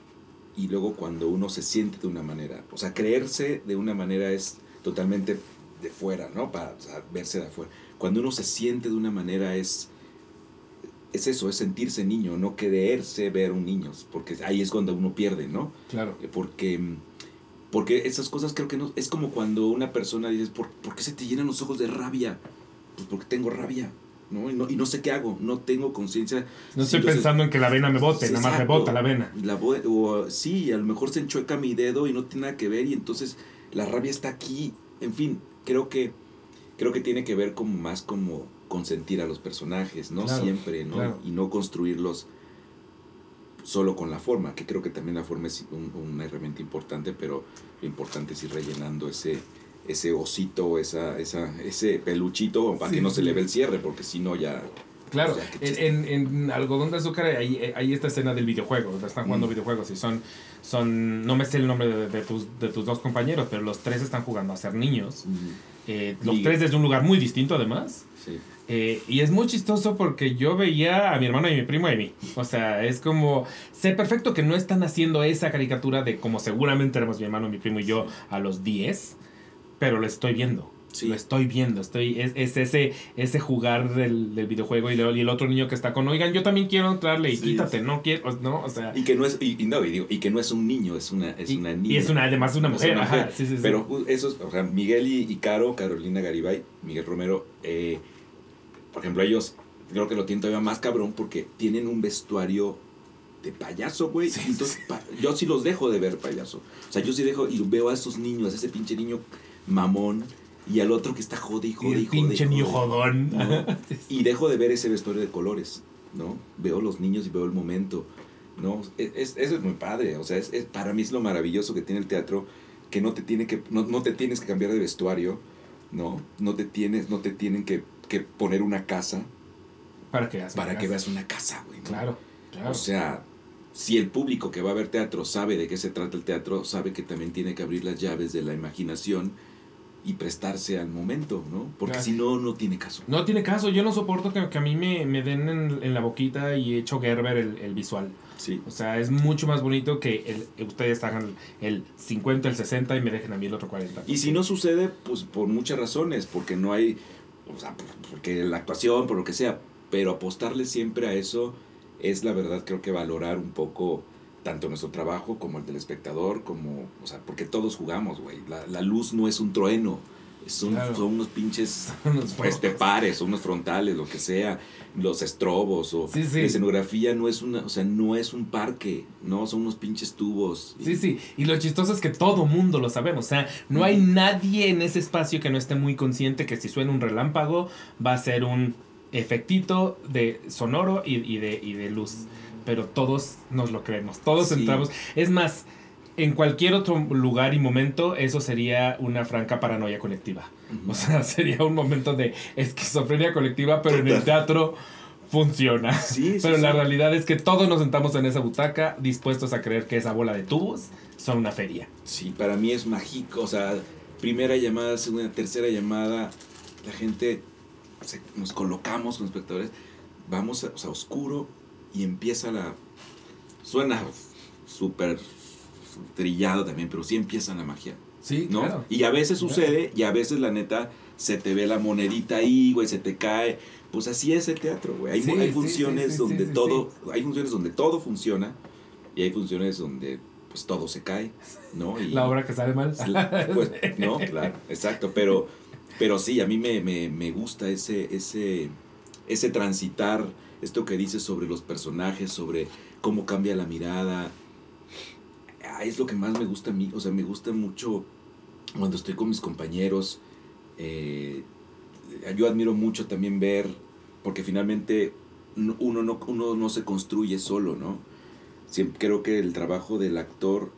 y luego cuando uno se siente de una manera. O sea, creerse de una manera es totalmente de fuera, ¿no? Para o sea, verse de afuera. Cuando uno se siente de una manera es es eso, es sentirse niño, no creerse ver un niño, porque ahí es cuando uno pierde, ¿no? claro. Eh, porque porque esas cosas creo que no es como cuando una persona dices ¿por, por qué se te llenan los ojos de rabia? Pues porque tengo rabia, ¿no? Y no, y no sé qué hago, no tengo conciencia. No estoy Entonces, pensando en que la vena me bote, nada más me bota la vena. La o sí, a lo mejor se enchueca mi dedo y no tiene nada que ver y entonces la rabia está aquí. En fin, creo que creo que tiene que ver como más como consentir a los personajes, no Claro, siempre, ¿no? claro. Y no construirlos solo con la forma, que creo que también la forma es un- una herramienta importante, pero lo importante es ir rellenando ese ese osito, esa, esa, ese peluchito para Sí, que no se le ve el cierre, porque si no ya... Claro, en, en, Algodón de Azúcar hay, hay esta escena del videojuego, están jugando Mm. videojuegos y son, son, no me sé el nombre de, de tus, de tus dos compañeros, pero los tres están jugando a ser niños. Eh, los tres desde un lugar muy distinto además. Sí. Eh, y es muy chistoso porque yo veía a mi hermano y mi primo y a mí. O sea, es como, sé perfecto que no están haciendo esa caricatura de como seguramente éramos mi hermano, mi primo y yo a los 10, pero lo estoy viendo. Sí. Lo estoy viendo, estoy, es, es ese, ese jugar del, del videojuego y, y el otro niño que está con, oigan, yo también quiero entrarle y Sí, quítate, sí. no quiero, no, o sea, Y que no es, y, y no, y digo, y que no es un niño, es una, es y, una y niña. es una, además una Es mujer, una ajá, mujer. sí, sí, sí. Pero uh, esos, o sea, Miguel y, y Caro, Carolina Garibay, Miguel Romero, eh, por ejemplo, ellos creo que lo tienen todavía más cabrón porque tienen un vestuario de payaso, güey. Sí, Entonces, pa- yo sí los dejo de ver payaso. O sea, yo sí dejo y veo a esos niños, a ese pinche niño mamón y al otro que está jode y Y jode el y jode. pinche niño jodón. ¿no? Y dejo de ver ese vestuario de colores, ¿no? Veo los niños y veo el momento, ¿no? Es, es- eso es muy padre, o sea, es, es- para mí es lo maravilloso que tiene el teatro, que no te, tiene que, no, no te tienes que cambiar de vestuario, ¿no? No te, tienes, no te tienen que, que poner una casa Para que veas. para que veas una casa, güey. ¿no? Claro, claro. O sea, si el público que va a ver teatro sabe de qué se trata el teatro, sabe que también tiene que abrir las llaves de la imaginación y prestarse al momento, ¿no? Porque Claro. si no, no tiene caso. No tiene caso, yo no soporto que, que a mí me, me den en, en la boquita y hecho Gerber el, el visual. Sí. O sea, es mucho más bonito que el, ustedes hagan el 50, el 60 y me dejen a mí el otro 40. Y si no sucede, pues por muchas razones, porque no hay, o sea, por- porque la actuación, por lo que sea, pero apostarle siempre a eso es la verdad, creo que valorar un poco tanto nuestro trabajo como el del espectador, como, o sea, porque todos jugamos, güey. La, la luz no es un trueno, son, Claro. son unos pinches Unos pues, focos. te pares, unos frontales, lo que sea, los estrobos o Sí, sí. la escenografía no es una, o sea, no es un parque, no, son unos pinches tubos. Sí, sí. Y lo chistoso es que todo mundo lo sabemos. O sea, no hay nadie en ese espacio que no esté muy consciente que si suena un relámpago va a ser un efectito de sonoro y, y de, y de luz. Pero todos nos lo creemos. Todos Sí. entramos. Es más, en cualquier otro lugar y momento, eso sería una franca paranoia colectiva. O sea, sería un momento de esquizofrenia colectiva, pero en el teatro funciona. Sí, sí, Pero la realidad es que todos nos sentamos en esa butaca dispuestos a creer que esa bola de tubos son una feria. Sí, para mí es mágico, o sea, primera llamada, segunda, tercera llamada, la gente, se- nos colocamos con espectadores, vamos a, o sea, oscuro y empieza la, suena súper trillado también, pero sí empieza la magia, Sí, ¿no? claro. Y a veces sucede y a veces la neta se te ve la monedita ahí, güey, se te cae. Pues así es el teatro, güey. Hay, Sí, hay funciones sí, sí, donde todo, hay funciones donde todo funciona y hay funciones donde pues todo se cae, ¿no? Y, La obra que sale mal. pues, no, claro, exacto, pero, pero sí, a mí me, me, me gusta ese, ese, ese transitar, esto que dices sobre los personajes, sobre cómo cambia la mirada. Ah, es lo que más me gusta a mí, o sea, me gusta mucho cuando estoy con mis compañeros. eh, yo admiro mucho también ver, porque finalmente no- uno no, uno no se construye solo, ¿no? Siempre, creo que el trabajo del actor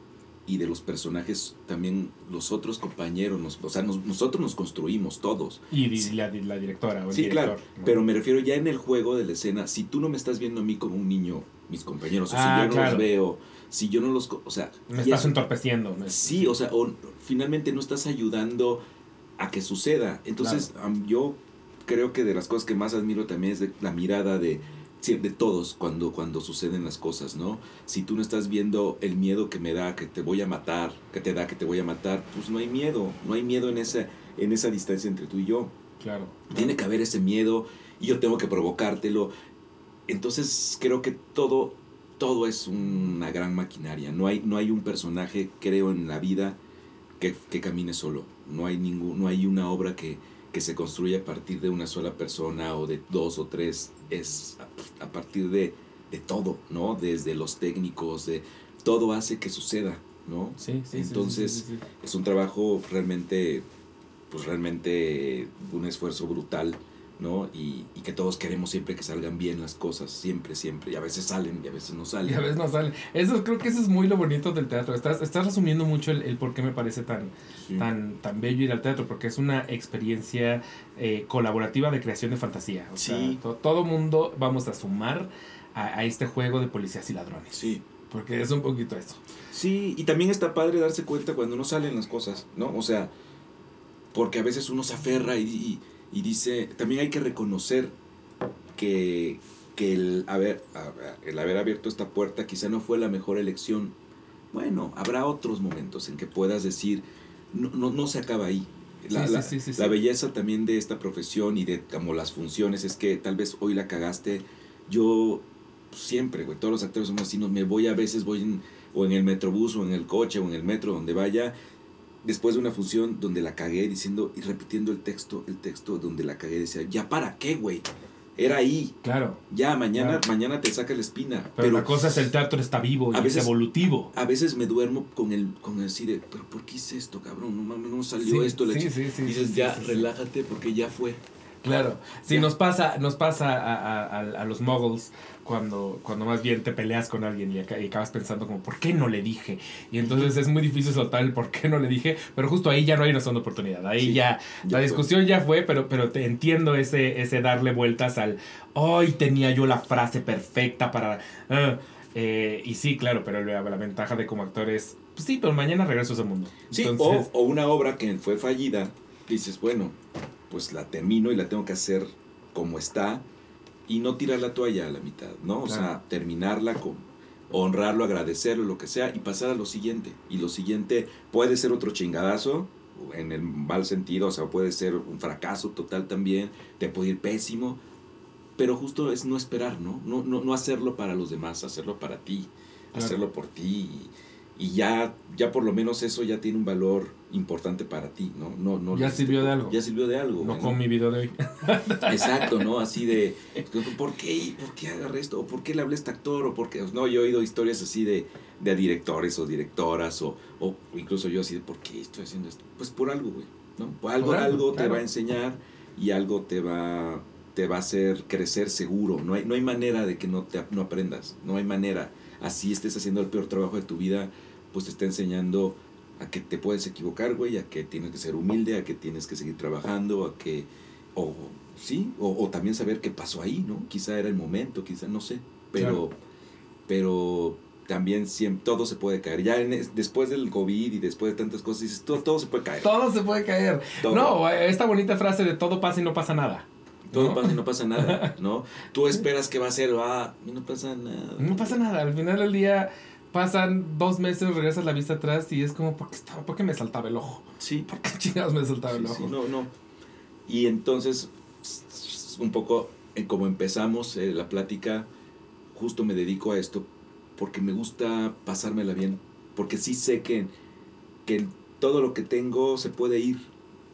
y de los personajes, también los otros compañeros, nos, o sea, nos- nosotros nos construimos todos. Y la, la directora o el Sí, director. claro, ¿no? pero me refiero ya en el juego de la escena, si tú no me estás viendo a mí como un niño, mis compañeros, o Ah, si yo no claro. los veo, si yo no los, o sea, Me estás eso- entorpeciendo. Sí, o sea, o finalmente no estás ayudando a que suceda. Entonces, am, yo creo que de las cosas que más admiro también es de la mirada de, de todos cuando, cuando suceden las cosas, ¿no? Si tú no estás viendo el miedo que me da, que te voy a matar, que te da, que te voy a matar, pues no hay miedo, no hay miedo en esa, en esa distancia entre tú y yo. Claro. Tiene que haber ese miedo y yo tengo que provocártelo. Entonces creo que todo, todo es una gran maquinaria. No hay, no hay un personaje, creo, en la vida que, que camine solo. No hay, ningún, no hay una obra que, que se construya a partir de una sola persona o de dos o tres. Es a, a partir de, de todo, ¿no? Desde los técnicos, de todo hace que suceda, ¿no? Sí, sí, Entonces, sí. es un trabajo realmente, pues realmente un esfuerzo brutal, ¿no? Y, y que todos queremos siempre que salgan bien las cosas, siempre, siempre. Y a veces salen y a veces no salen. Y a veces no sale. Eso, creo que eso es muy lo bonito del teatro. Estás, estás resumiendo mucho el, el por qué me parece tan, Sí. tan, tan bello ir al teatro, porque es una experiencia eh, colaborativa de creación de fantasía. O sea, Sí. to- todo mundo vamos a sumar a, a este juego de policías y ladrones. Sí. Porque es un poquito eso. Sí, y también está padre darse cuenta cuando no salen las cosas, ¿no? O sea, porque a veces uno se aferra y, y- y dice, también hay que reconocer que, que el, haber, el haber abierto esta puerta quizá no fue la mejor elección. Bueno, habrá otros momentos en que puedas decir, no, no, no se acaba ahí. La, Sí, la- sí, sí, sí, la sí. belleza también de esta profesión y de como las funciones es que tal vez hoy la cagaste. Yo siempre, güey, todos los actores somos así, no, me voy a veces, voy en, o en el metrobús o en el coche o en el metro, donde vaya, después de una función donde la cagué diciendo y repitiendo el texto, el texto donde la cagué, decía, ya para qué, güey, era ahí, Claro. ya mañana, Claro. mañana te saca la espina. Pero, la cosa es el teatro está vivo y a veces- es evolutivo. a veces me duermo con el, con el así de, pero ¿por qué hice esto, cabrón? No no salió Sí, esto. la sí, ch-". sí, sí, dices, ya, relájate porque ya fue. Claro, sí, nos pasa, nos pasa a, a- a- a los muggles cuando, cuando más bien te peleas con alguien y, aca- y acabas pensando como, ¿por qué no le dije? Y entonces es muy difícil soltar el por qué no le dije, pero justo ahí ya no hay una segunda oportunidad, ahí Sí, ya, ya la fue. discusión ya fue, pero, pero te entiendo ese, ese darle vueltas al, hoy tenía yo la frase perfecta para... ah", eh, y sí, claro, pero la, la ventaja de como actor es, pues sí, pero mañana regreso a ese mundo. Sí, Entonces, o, o una obra que fue fallida, dices, bueno, pues la termino y la tengo que hacer como está y no tirar la toalla a la mitad, ¿no? O Claro. sea, terminarla con honrarlo, agradecerlo, lo que sea y pasar a lo siguiente. Y lo siguiente puede ser otro chingadazo en el mal sentido, o sea, puede ser un fracaso total también, te puede ir pésimo, pero justo es no esperar, ¿no? No, no, no hacerlo para los demás, hacerlo para ti, Claro. hacerlo por ti y, y ya, ya por lo menos eso ya tiene un valor importante para ti, ¿no? no, no Ya sirvió de algo. Ya sirvió de algo. no con mi video de hoy. Exacto, ¿no? Así de, ¿por qué? ¿Por qué agarré esto? ¿O por qué le hablé a este actor? ¿O por qué? No, yo he oído historias así de, de directores o directoras o, o incluso yo así de, ¿por qué estoy haciendo esto? Pues por algo, güey, ¿no? Por algo, Por algo, algo te va a enseñar y algo te va, te va a hacer crecer seguro. No hay, no hay manera de que no, te, no aprendas, no hay manera. Así estés haciendo el peor trabajo de tu vida, pues te está enseñando a que te puedes equivocar, güey, a que tienes que ser humilde, a que tienes que seguir trabajando, a que, o sí, o, o también saber qué pasó ahí, ¿no? Quizá era el momento, quizá, no sé, pero, pero también siempre, todo se puede caer. Ya en después del COVID y después de tantas cosas, dices, todo, todo se puede caer. Todo se puede caer. Todo. No, esta bonita frase de todo pasa y no pasa nada. Todo ¿no? pasa y no pasa nada, ¿no? Tú esperas que va a ser, ah, y no pasa nada. No pasa nada. Al final del día, pasan dos meses, regresas la vista atrás y es como, ¿por qué, estaba, por qué me saltaba el ojo? Sí. ¿Por qué chingados me saltaba el ojo? sí, no, no. Y entonces, un poco en como empezamos eh, la plática, justo me dedico a esto porque me gusta pasármela bien, porque sí sé que, que todo lo que tengo se puede ir,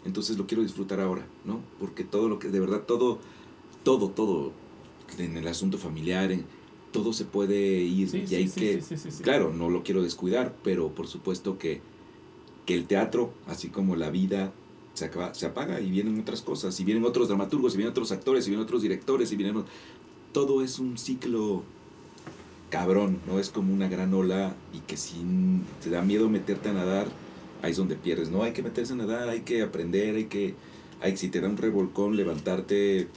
entonces lo quiero disfrutar ahora, ¿no? Porque todo lo que, de verdad, todo, todo, todo, en el asunto familiar, en, todo se puede ir Sí, y sí, hay sí, que, claro, no lo quiero descuidar, pero por supuesto que, que el teatro, así como la vida, se, acaba, se apaga y vienen otras cosas, y vienen otros dramaturgos, y vienen otros actores, y vienen otros directores, y vienen... Todo es un ciclo cabrón, ¿no? Es como una gran ola y que si te da miedo meterte a nadar, ahí es donde pierdes, ¿no? Hay que meterse a nadar, hay que aprender, hay que... Hay, si te da un revolcón, levantarte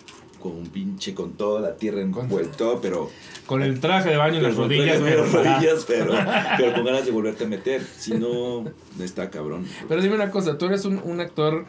con un pinche, con toda la tierra envuelto, pero... Con el traje de baño en las rodillas, pero, rodillas, pero, pero con ganas de volverte a meter. Si no, está cabrón. Pero dime una cosa, tú eres un, un actor.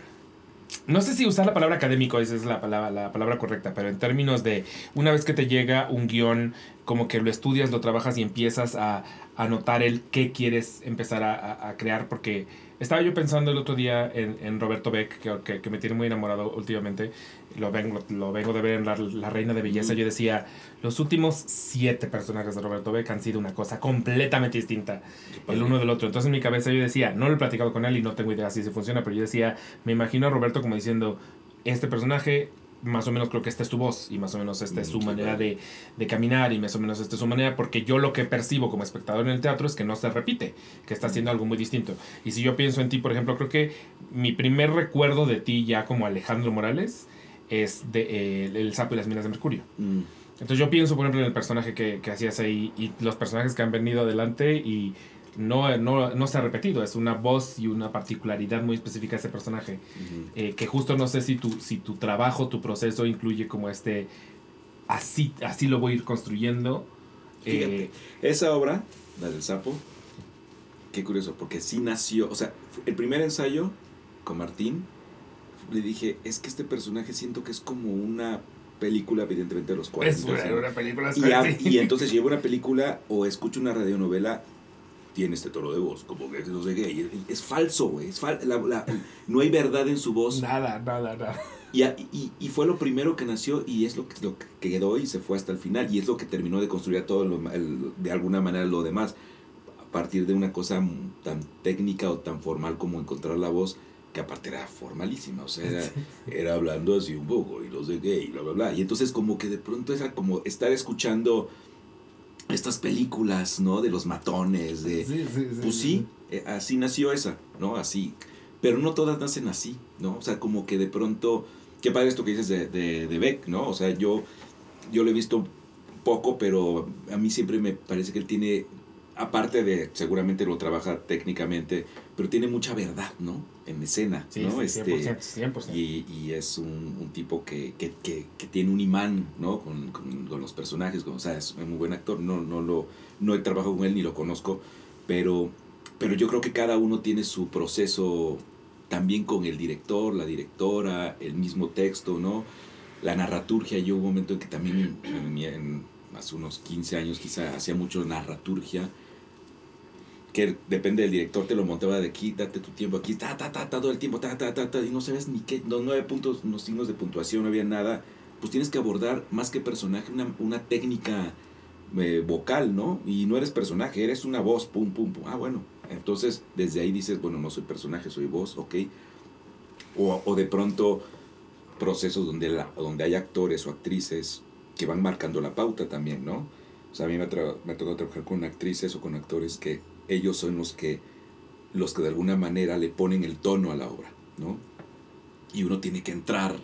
No sé si usar la palabra académico, esa es la palabra, la palabra correcta, pero en términos de una vez que te llega un guion, como que lo estudias, lo trabajas y empiezas a, a notar el qué quieres empezar a, a- a crear, porque estaba yo pensando el otro día en, en Roberto Beck, que, que, que me tiene muy enamorado últimamente, lo vengo, lo vengo de ver en la, La Reina de Belleza, yo decía, los últimos siete personajes de Roberto Beck han sido una cosa completamente distinta el uno del otro. Entonces en mi cabeza yo decía, no lo he platicado con él y no tengo idea si se funciona, pero yo decía, me imagino a Roberto como diciendo, este personaje, más o menos creo que esta es tu voz y más o menos esta es su Mm, manera de, de caminar y más o menos esta es su manera, porque yo lo que percibo como espectador en el teatro es que no se repite, que está haciendo algo muy distinto. Y si yo pienso en ti, por ejemplo, creo que mi primer recuerdo de ti ya como Alejandro Morales es de eh, El sapo y las minas de Mercurio. Mm, Entonces yo pienso, por ejemplo, en el personaje que, que hacías ahí y los personajes que han venido adelante y no, no, no se ha repetido, es una voz y una particularidad muy específica de ese personaje, eh, que justo no sé si tu, si tu trabajo, tu proceso incluye como este, así, así lo voy a ir construyendo. Fíjate, eh, esa obra, la del sapo, qué curioso, porque sí nació, o sea, el primer ensayo con Martín, le dije, es que este personaje siento que es como una película, evidentemente, de los 40. es una, ¿no? una película. Y, a- y entonces llevo una película o escucho una radionovela, tiene este tono de voz, como que no sé qué. y Es, falso, güey. Es fal- la- la- no hay verdad en su voz. Nada, nada, nada. Y, a- y, y fue lo primero que nació y es lo que, lo que quedó y se fue hasta el final. Y es lo que terminó de construir todo lo, el- de alguna manera lo demás. A partir de una cosa tan técnica o tan formal como encontrar la voz, que aparte era formalísima. O sea, era, era hablando así un poco y no sé qué y bla, bla, bla. Y entonces como que de pronto era como estar escuchando estas películas, ¿no? De los matones, de... Sí, sí, sí, Pues sí, eh, así nació esa, ¿no? Así. Pero no todas nacen así, ¿no? O sea, como que de pronto. Qué padre esto que dices de, de, de Beck, ¿no? O sea, yo, yo lo he visto poco, pero a mí siempre me parece que él tiene. Aparte de, seguramente lo trabaja técnicamente, pero tiene mucha verdad, ¿no? En escena, Sí, ¿no? sí, este, 100%, 100%. y, y es un, un tipo que, que, que, que tiene un imán, ¿no? Con, con, con los personajes, con- o sea, es un muy buen actor. No, no, lo, no he trabajado con él ni lo conozco, pero, pero yo creo que cada uno tiene su proceso también con el director, la directora, el mismo texto, ¿no? La narraturgia, yo hubo un momento en que también, en hace unos 15 años quizá, hacía mucho narraturgia, que depende del director, te lo montaba de aquí, date tu tiempo aquí, ta, ta, ta, ta, todo el tiempo, ta, ta, ta, ta, y no sabes ni qué, los nueve puntos, los signos de puntuación, no había nada, pues tienes que abordar más que personaje, una, una técnica eh, vocal, ¿no? Y no eres personaje, eres una voz, pum, pum, pum. Ah, bueno, entonces desde ahí dices, bueno, no soy personaje, soy voz, ok. O, o de pronto procesos donde, la, donde hay actores o actrices que van marcando la pauta también, ¿no? O sea, a mí me me tocado trabajar con actrices o con actores que ellos son los que, los que de alguna manera le ponen el tono a la obra, ¿no? Y uno tiene que entrar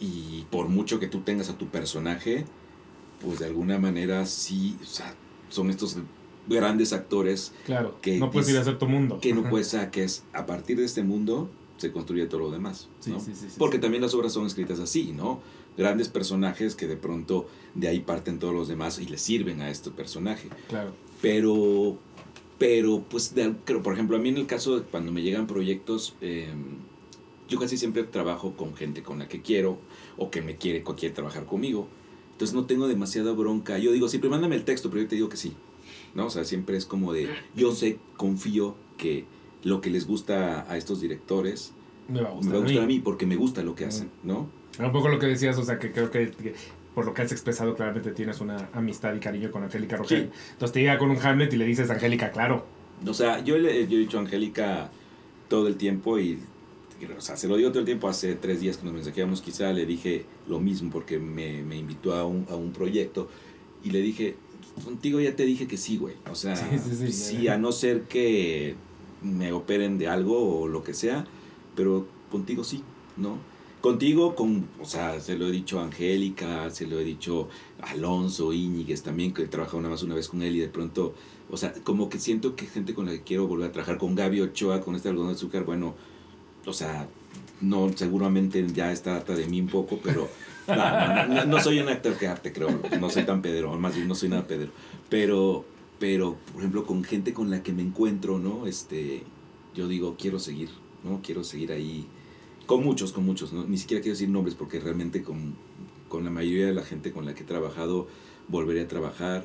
y por mucho que tú tengas a tu personaje, pues de alguna manera sí, o sea, son estos grandes actores Claro, que no puedes ir a hacer tu mundo. que no puedes, que es a partir de este mundo se construye todo lo demás, Sí, ¿no? sí, sí, sí, Porque también las obras son escritas así, ¿no? Grandes personajes que de pronto de ahí parten todos los demás y le sirven a este personaje. Claro. Pero, pero pues, de- creo, por ejemplo, a mí en el caso de cuando me llegan proyectos, eh, yo casi siempre trabajo con gente con la que quiero o que me quiere, quiere trabajar conmigo. Entonces no tengo demasiada bronca. Yo digo, siempre mándame el texto, pero yo te digo que sí. ¿no? O sea, siempre es como de, yo sé, confío que lo que les gusta a estos directores Me va a me gustar, va a gustar a mí. mí porque me gusta lo que hacen, ¿no? Un poco lo que decías, o sea, que creo que, que por lo que has expresado claramente tienes una amistad y cariño con Angélica Rogel. Sí. Entonces te llega con un Hamlet y le dices, Angélica, claro. O sea, yo le yo he dicho a Angélica todo el tiempo y, o sea, se lo digo todo el tiempo, hace tres días que nos mensajeamos quizá le dije lo mismo porque me, me invitó a un, a un proyecto y le dije, contigo ya te dije que sí, güey. O sea, Sí, sí, sí. sí, a no ser que me operen de algo o lo que sea, pero contigo sí, ¿no? Contigo, con, o sea, se lo he dicho a Angélica, se lo he dicho a Alonso, Íñiguez también, que he trabajado nada más una vez con él y de pronto, o sea, como que siento que gente con la que quiero volver a trabajar, con Gaby Ochoa, con este algodón de azúcar, bueno, o sea, no, seguramente ya está harta de mí un poco, pero no, soy un actor que arte, creo, no soy tan pedero, más bien no soy nada pedero, pero, pero, por ejemplo, con gente con la que me encuentro, ¿no? Este, yo digo, quiero seguir, ¿no? Quiero seguir ahí, con muchos, con muchos, ¿no? Ni siquiera quiero decir nombres porque realmente con, con la mayoría de la gente con la que he trabajado volveré a trabajar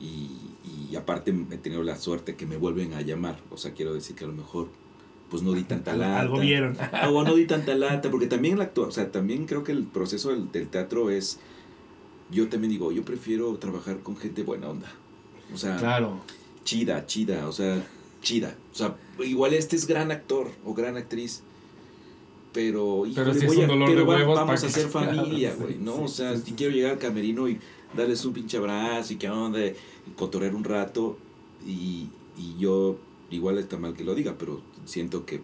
y, y aparte he tenido la suerte que me vuelven a llamar, o sea, quiero decir que a lo mejor pues no di tanta lata. Algo vieron. No, no di tanta lata, porque también la o sea, también creo que el proceso del, del teatro es, yo también digo, yo prefiero trabajar con gente buena onda. O sea, Claro. chida, chida, o sea, chida. O sea, igual este es gran actor o gran actriz, pero, híjole, es voy un a- dolor pero de huevos vamos a ser familia, güey, ¿no? sí, o sea, sí, si sí. quiero llegar al camerino y darles un pinche abrazo y que onda, cotorrear un rato, y, y yo, igual está mal que lo diga, pero siento que,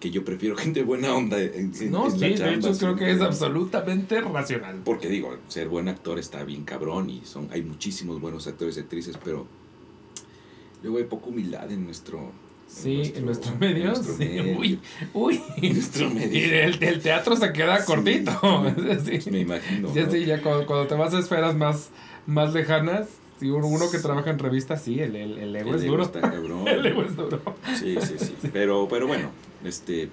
que yo prefiero gente buena onda en, No, en sí, la de hecho creo que es absolutamente racional. Porque digo, ser buen actor está bien cabrón y son hay muchísimos buenos actores y actrices, pero luego hay poca humildad en nuestro Sí, en nuestro medio. nuestro sí. medio. Uy, uy. Nuestro Y medio. el, el teatro se queda cortito. sí, Sí. Me imagino. Ya ¿no? sí, ya cuando, cuando te vas a esferas más, más lejanas, si uno, uno que trabaja en revistas, sí, el, el, el ego es ego duro. está cabrón. El ego es duro. Sí, sí, sí. Pero, pero bueno, este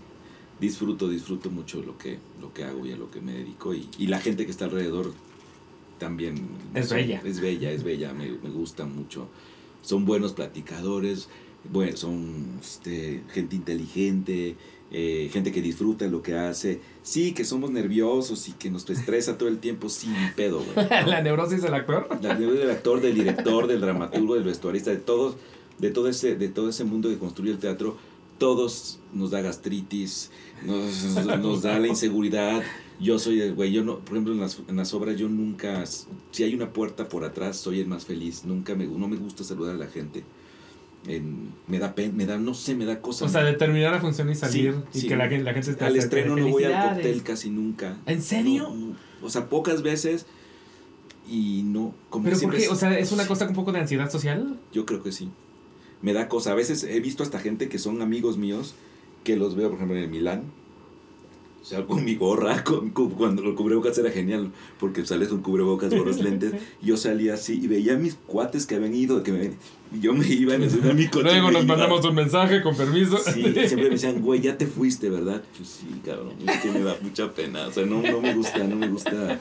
disfruto, disfruto mucho lo que, lo que hago y a lo que me dedico. Y, y la gente que está alrededor también Es bella. Es bella, es bella, me, me gusta mucho. Son buenos platicadores, bueno, son este, gente inteligente, eh, gente que disfruta lo que hace. Sí, que somos nerviosos y que nos estresa todo el tiempo, sí, pedo, güey. ¿no? La neurosis del actor. La deuda del actor, del director, del dramaturgo, del vestuarista, de todos, de todo ese, de todo ese mundo que construye el teatro, todos nos da gastritis, nos, nos da la inseguridad. Yo soy el güey, yo no, por ejemplo, en las, en las obras yo nunca, si hay una puerta por atrás, soy el más feliz. Nunca me, no me gusta saludar a la gente. En- me da pena, me da, no sé, me da cosa. O sea, de terminar la función y salir Sí, y sí. que la, gente- la gente esté al estreno no voy al cóctel casi nunca. ¿En serio? No, no. o sea, pocas veces y no, como ¿Pero que por siempre qué? es- O sea, ¿es una cosa un poco de ansiedad social? Yo creo que sí. Me da cosa. A veces he visto hasta gente que son amigos míos que los veo, por ejemplo, en el Milán. O sea, con mi gorra, con, cu- cuando el cubrebocas era genial, porque sales con cubrebocas, gorros, lentes. Yo salía así y veía a mis cuates que habían ido, que me, yo me iba en el- a mi coche. Luego me nos iba. mandamos un mensaje con permiso. Sí, siempre me decían, güey, ya te fuiste, ¿verdad? Pues sí, cabrón, es que me da mucha pena. O sea, no, no me gusta, no me gusta.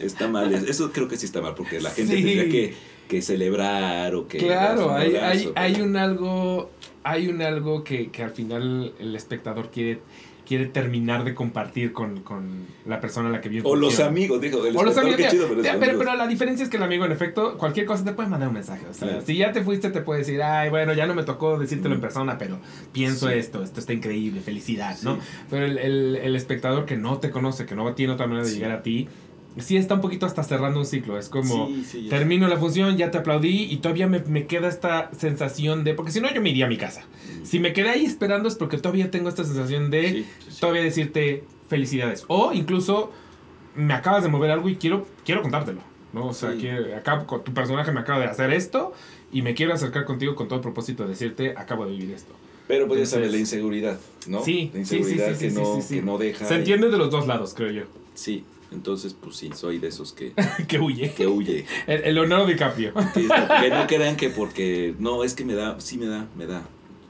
Está mal. Eso creo que sí está mal, porque la gente Sí. tendría que, que celebrar o que. Claro, un hay, hay, abrazo, hay pero- un algo, hay un algo que, que al final el espectador quiere, quiere terminar de compartir con, con la persona a la que vio. O los amigos, dijo. El O los amigos, qué chido, pero, pero, la diferencia es que el amigo, en efecto, cualquier cosa te puede mandar un mensaje. O sea, si ya te fuiste, te puede decir, ay, bueno, ya no me tocó decírtelo en persona, pero pienso Sí. esto, esto está increíble, felicidad, ¿no? Pero el, el- el espectador que no te conoce, que no tiene otra manera de llegar a ti, sí está un poquito hasta cerrando un ciclo. Es como, Sí, sí, ya. termino la función, ya te aplaudí y todavía me, me queda esta sensación de, porque si no yo me iría a mi casa. Mm. Si me quedé ahí esperando es porque todavía tengo esta sensación de Sí, todavía decirte felicidades. O incluso me acabas de mover algo y quiero, quiero contártelo. ¿no? O sea, que acá con tu personaje me acaba de hacer esto y me quiero acercar contigo con todo el propósito de decirte, acabo de vivir esto. Pero pues ya sabes, Entonces- la inseguridad, ¿no? Sí, La inseguridad que, no, que deja. Se y- entiende de los dos lados, creo yo. Sí, entonces pues sí, soy de esos que, que huye. que huye. El, el Leonardo DiCaprio. Que, que no crean que porque. No, es que me da, sí me da, me da.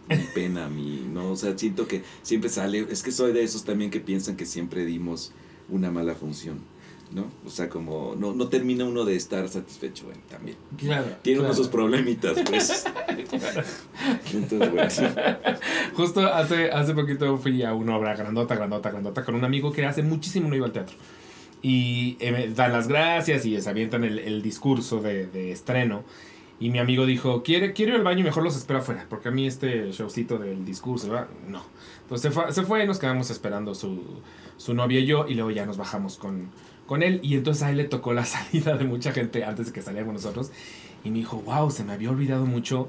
Mi pena, mi. No, o sea, siento que siempre sale. Es que soy de esos también que piensan que siempre dimos una mala función. ¿no? O sea, como no, no termina uno de estar satisfecho, güey, también. Claro. Tiene uno claro. sus problemitas, pues. Entonces, sí. Justo hace, hace poquito fui a una obra grandota, grandota, grandota con un amigo que hace muchísimo no iba al teatro. Y eh, dan las gracias y se avientan el, el discurso de, de estreno. Y mi amigo dijo, ¿Quiere, quiero ir al baño y mejor los espero afuera, porque a mí este showcito del discurso, ¿verdad? no. Entonces se fue, se fue y nos quedamos esperando su, su novia y yo, y luego ya nos bajamos con, con él. Y entonces a él le tocó la salida de mucha gente antes de que saliéramos nosotros. Y me dijo, wow, se me había olvidado mucho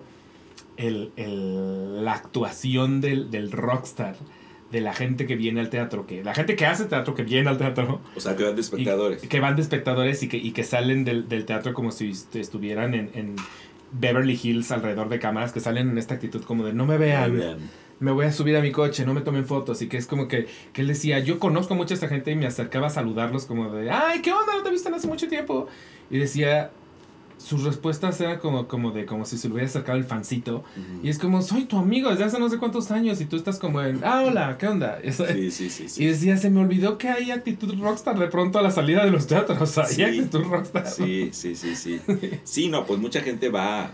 el, el- la actuación del, del rockstar, de la gente que viene al teatro, que la gente que hace teatro, que viene al teatro, O sea, que van de y- espectadores. que van de espectadores y que, y que salen del, del teatro como si est- estuvieran en, en Beverly Hills alrededor de cámaras, que salen en esta actitud como de no me vean, Vean. me voy a subir a mi coche, no me tomen fotos. Y que es como que, que él decía, yo conozco a mucha esta gente y me acercaba a saludarlos como de, ay, ¿qué onda? No te he visto en hace mucho tiempo. Y decía, sus respuestas eran como, como de, como si se le hubiera acercado el fancito. Ujú. Y es como, soy tu amigo desde hace no sé cuántos años y tú estás como en, ah, hola, ¿qué onda? Sí, sí, sí, Y sí. decía, se me olvidó que hay actitud rockstar de pronto a la salida de los teatros. Hay Sí. actitud rockstar. Sí, sí, sí, sí. Sí, no, pues mucha gente va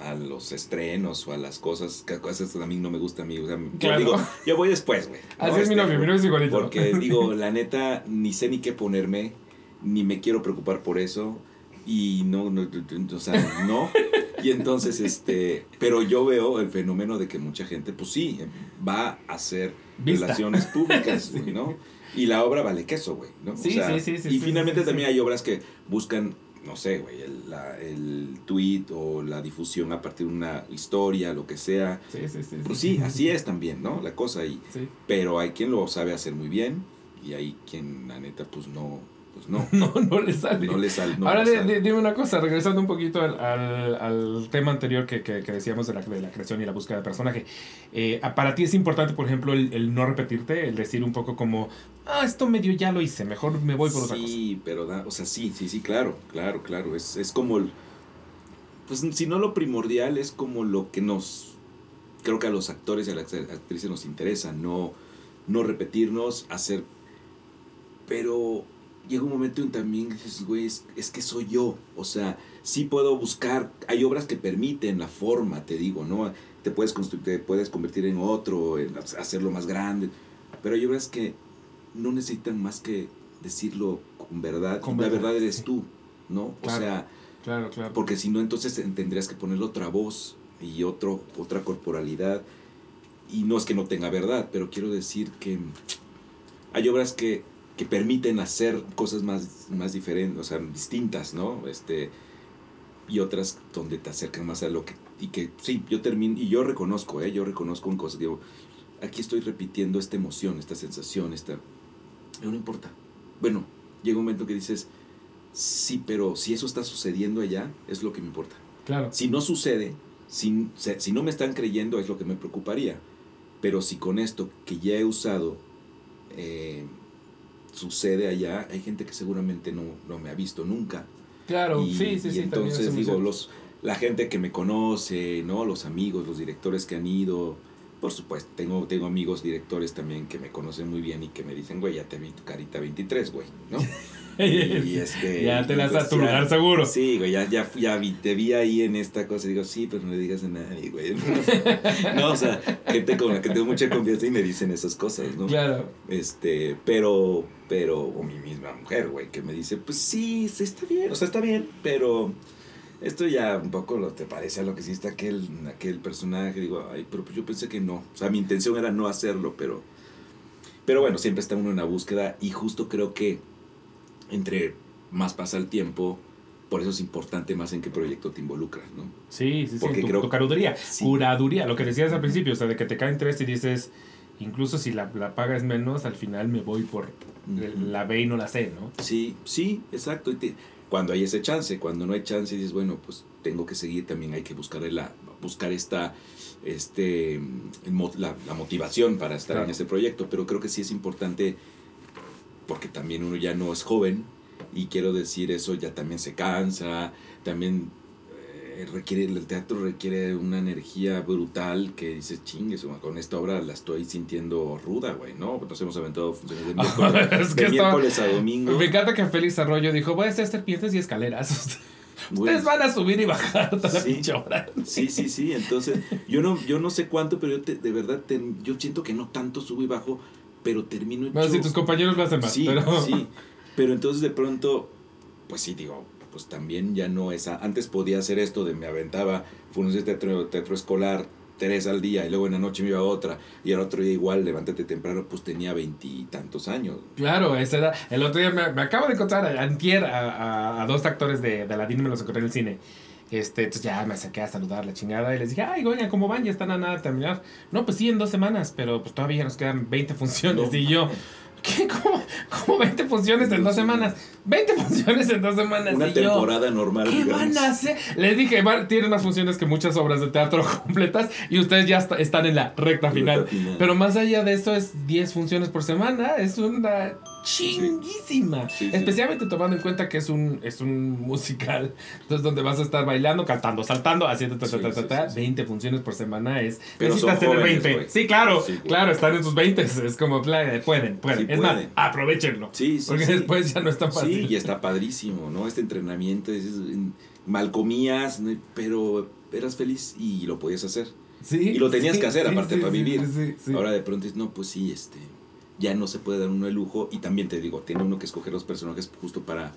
a los estrenos o a las cosas, que cosas que a mí no me gusta a mí. O sea, Claro. yo digo, yo voy después, güey. ¿no? Así es mi Este, novio, mi novio es igualito. Porque digo, la neta, ni sé ni qué ponerme, ni me quiero preocupar por eso. Y no, no, o sea, no. Y entonces, este, pero yo veo el fenómeno de que mucha gente, pues sí, va a hacer Vista. relaciones públicas, ¿no? Y la obra vale queso, güey, ¿no? Sí, sí, sí, sí, Y sí, finalmente también hay obras que buscan, no sé, güey, el, la- el tweet o la difusión a partir de una historia, lo que sea. Sí, sí, sí. Pues sí, así es también, ¿no? La cosa y pero hay quien lo sabe hacer muy bien y hay quien, la neta, pues no, pues no, No, no le sale. no le sale. no Ahora le sale. dime una cosa, regresando un poquito al, al- al tema anterior que, que- que decíamos de la, de la creación y la búsqueda de personaje. Eh, para ti es importante, por ejemplo, el, el no repetirte, el decir un poco como, ah, esto medio ya lo hice, mejor me voy por otra cosa. Sí, pero da, o sea, sí, sí, sí, claro, claro, claro. Es, es como el, pues si no lo primordial, es como lo que nos, creo que a los actores y a las actrices nos interesa, no, no repetirnos, hacer, pero llega un momento en también dices, güey, es, es que soy yo, o sea, sí puedo buscar, hay obras que permiten la forma, te digo, ¿no? Te puedes, construir, te puedes convertir en otro, en hacerlo más grande, pero hay obras que no necesitan más que decirlo con verdad, Con la verdad, eres tú, ¿no? Claro. O sea, Claro, claro. porque si no, entonces tendrías que ponerle otra voz y otro, otra corporalidad. Y no es que no tenga verdad, pero quiero decir que hay obras que, que permiten hacer cosas más, más diferentes, o sea, distintas, ¿no? Este, y otras donde te acercan más a lo que... Y que sí, yo termino, y yo reconozco, ¿eh? Yo reconozco en cosas, digo, aquí estoy repitiendo esta emoción, esta sensación, esta... No, importa. Bueno, llega un momento que dices, sí, pero si eso está sucediendo allá, es lo que me importa. Claro. Si no sucede, si, si no me están creyendo, es lo que me preocuparía. Pero si con esto que ya he usado eh, sucede allá, hay gente que seguramente no, no me ha visto nunca. Claro, y, sí, sí, y sí. entonces digo, los, la gente que me conoce, ¿no? Los amigos, los directores que han ido. Por supuesto, tengo, tengo amigos directores también que me conocen muy bien y que me dicen, güey, ya te vi tu carita 23, güey, ¿no? Y este, ya te y las pues a tu ya- lugar seguro. Sí, güey, ya, ya, ya vi, te vi ahí en esta cosa y digo, sí, pero no le digas a nadie, güey. No, o sea, gente con la que tengo mucha confianza y me dicen esas cosas, ¿no? Claro. Este, pero, pero, o mi misma mujer, güey, que me dice, pues sí, sí está bien, o sea, está bien, pero esto ya un poco lo te parece a lo que hiciste aquel, aquel personaje. Digo, ay, pero pues yo pensé que no. O sea, mi intención era no hacerlo, pero, pero bueno, siempre está uno en la búsqueda y justo creo que entre más pasa el tiempo, por eso es importante más en qué proyecto te involucras, ¿no? Sí, sí, sí. Porque Tu, creo- tu curaduría. Sí. Curaduría, lo que decías al principio, o sea, de que te caen tres y dices, incluso si la, la paga es menos, al final me voy por la B y no la C, ¿no? Sí, sí, exacto. Y te- cuando hay ese chance, cuando no hay chance, dices, bueno, pues tengo que seguir, también hay que buscar, la, buscar esta, este, la, la motivación para estar Claro. en ese proyecto. Pero creo que sí es importante, porque también uno ya no es joven, y quiero decir eso, ya también se cansa, también eh, requiere, el teatro requiere una energía brutal que dices, chingues, con esta obra la estoy sintiendo ruda, güey, ¿no? Nos hemos aventado funciones de miércoles, Es que de miércoles a domingo. Me encanta que Félix Arroyo dijo, voy a hacer serpientes y escaleras. Ustedes van a subir y bajar toda la Sí. pinche hora. Sí, sí, sí. Entonces, yo no, yo no sé cuánto, pero yo te- de verdad te- yo siento que no tanto subo y bajo, pero termino Bueno, hecho- si tus compañeros lo hacen más, sí, pero... sí. Pero entonces de pronto, pues sí, digo, pues también ya no es. Antes podía hacer esto de me aventaba funciones de teatro, teatro escolar tres al día y luego en la noche me iba a otra y al otro día igual, levántate temprano, pues tenía veintitantos años. Claro, ese era. El otro día me, me acabo de encontrar a, antier a, a- a dos actores de, de Aladdin, me los encontré en el cine. Este, entonces ya me acerqué a saludar la chingada y les dije, ay, oigan, ¿cómo van? Ya están a nada de terminar. No, pues sí, en dos semanas, pero pues todavía nos quedan 20 funciones. No y yo, ¿qué? ¿Cómo, ¿Cómo 20 funciones en dos semanas? 20 funciones en dos semanas. Una y yo, temporada normal, ¿Qué digamos. van a hacer? Les dije, "Va- tienen más funciones que muchas obras de teatro completas y ustedes ya está- están en la recta final. Recta final. Pero más allá de eso es 10 funciones por semana, es una chinguísima. Sí, sí. Especialmente tomando en cuenta que es un, es un musical, entonces donde vas a estar bailando, cantando, saltando, haciendo ta, ta, Sí, ta, sí, ta, ta, sí, sí. 20 funciones por semana es... Pero necesitas tener jóvenes, 20. güey. Sí, claro, claro, están en sus 20, es como, pla- pueden, pueden. Es más, pueden. aprovechenlo. Sí, sí, Porque después ya no es tan fácil. Sí, y está padrísimo, ¿no? Este entrenamiento, es, mal comías, pero eras feliz y lo podías hacer. Sí, Y lo tenías que hacer, aparte, para vivir. Ahora de pronto es, no, pues sí, este, ya no se puede dar uno el lujo. Y también te digo, tiene uno que escoger los personajes justo para,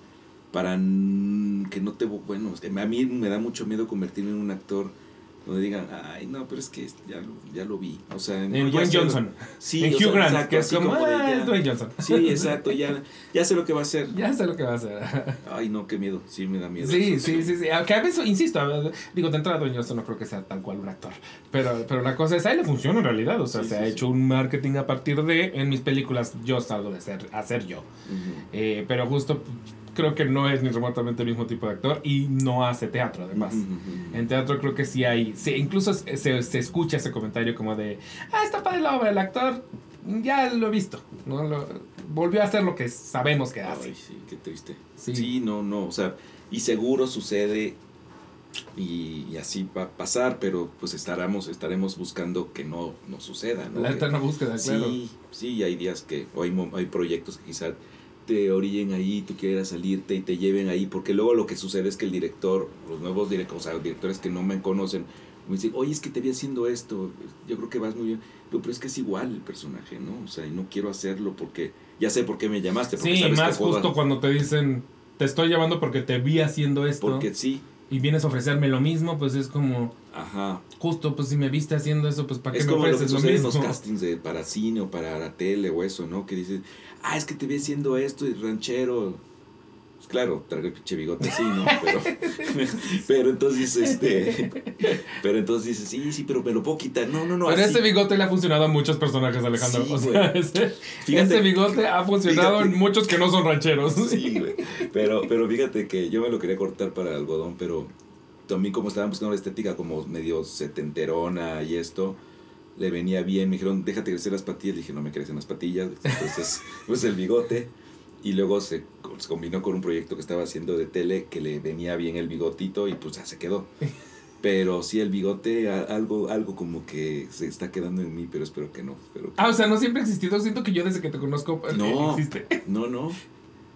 para que no te, bueno, a mí me da mucho miedo convertirme en un actor donde digan, ay, no, pero es que ya lo, ya lo vi. O sea, no, en ya Dwayne lo- Johnson. Sí, en Hugh Grant, exacto, que es como, como de "Ah, ya". es Dwayne Johnson. Sí, exacto, ya, ya sé lo que va a hacer. ya sé lo que va a hacer. Ay, no, qué miedo, sí me da miedo. Sí, sí, sí, sí. Aunque a veces, insisto, digo, de entrada Dwayne Johnson no creo que sea tal cual un actor. Pero, pero la cosa es, a él le funciona en realidad. O sea, Sí, se sí, ha hecho un marketing a partir de, en mis películas, yo salgo de ser, a ser yo. Eh, pero justo creo que no es ni remotamente el mismo tipo de actor y no hace teatro, además. En teatro creo que sí hay, sí, incluso se, se- se escucha ese comentario como de, ah, está padre la obra, el actor ya lo he visto, ¿no? Lo- volvió a hacer lo que sabemos que hace. Ay, sí, qué triste. Sí. Sí. no, no, o sea, y seguro sucede y, y así va a pasar, pero pues estaremos, estaremos buscando que no, no suceda, ¿no? La eterna búsqueda, claro. Sí, sí, hay días que, o hay, hay proyectos que quizá te orillen ahí, tú quieras salirte y te lleven ahí, porque luego lo que sucede es que el director, los nuevos directores, o sea, directores que no me conocen, me dicen, oye, es que te vi haciendo esto, yo creo que vas muy bien, Digo, pero es que es igual el personaje, ¿no? O sea, y no quiero hacerlo porque ya sé por qué me llamaste, porque Sí, sabes más que justo cuando te dicen, te estoy llamando porque te vi haciendo esto Porque sí, y vienes a ofrecerme lo mismo, pues es como, ajá. justo, pues si me viste haciendo eso, pues para qué Es me como lo que ofreces lo, sucede en mismo. los castings de, para cine o para la tele o eso, ¿no? Que dices, ah, es que te vi haciendo esto y ranchero. Pues claro, traigo el pinche bigote así, ¿no? Pero, pero entonces, este. Pero entonces dices, sí, sí, pero me lo puedo quitar. No, no, no. Pero así. ese bigote le ha funcionado a muchos personajes, Alejandro. Sí, o sea, güey. ese, Fíjate- ese bigote ha funcionado fíjate. en muchos que no son rancheros. Sí, güey. Pero, pero fíjate que yo me lo quería cortar para algodón, pero también como estaban buscando la estética como medio setenterona y esto, le venía bien. Me dijeron, déjate crecer las patillas. Le dije, no me crecen las patillas. Entonces, pues el bigote. Y luego se, se combinó con un proyecto que estaba haciendo de tele que le venía bien el bigotito y pues ya se quedó. Pero sí, el bigote, algo, algo como que se está quedando en mí, pero espero que no. Que- Ah, o sea, no siempre ha existido. Siento que yo desde que te conozco eh, No. existe. No, no.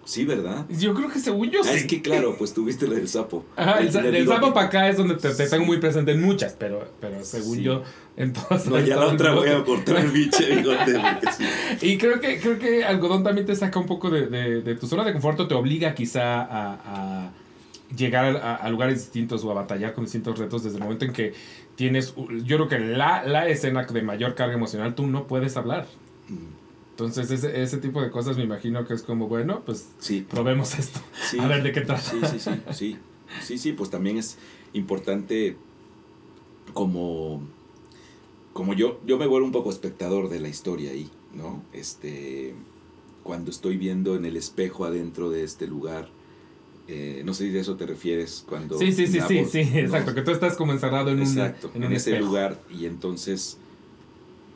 Sí, ¿verdad? Yo creo que según yo Ah, sí. es que claro, pues tuviste lo del sapo. Ajá, el, sapo para acá es donde te, te Sí. tengo muy presente en muchas, pero, pero según Sí. yo, en todas. No, ya la otra voy a cortar el biche bigote sí. Y creo que, creo que algodón también te saca un poco de, de- de tu zona de confort, o te obliga quizá a, a llegar a, a lugares distintos o a batallar con distintos retos desde el momento en que tienes, yo creo que la, la escena de mayor carga emocional, tú no puedes hablar. Mm, Entonces ese, ese tipo de cosas me imagino que es como, bueno, pues Sí, probemos esto. sí. A ver de qué trata. Sí, sí, sí, sí. Sí, sí, pues también es importante como como yo yo me vuelvo un poco espectador de la historia ahí, ¿no? Este cuando estoy viendo en el espejo adentro de este lugar eh, no sé si de eso te refieres cuando Sí, sí, sí, sí, sí, ¿no? exacto, que tú estás como encerrado en un, Exacto, en en, un ese espejo. lugar y entonces,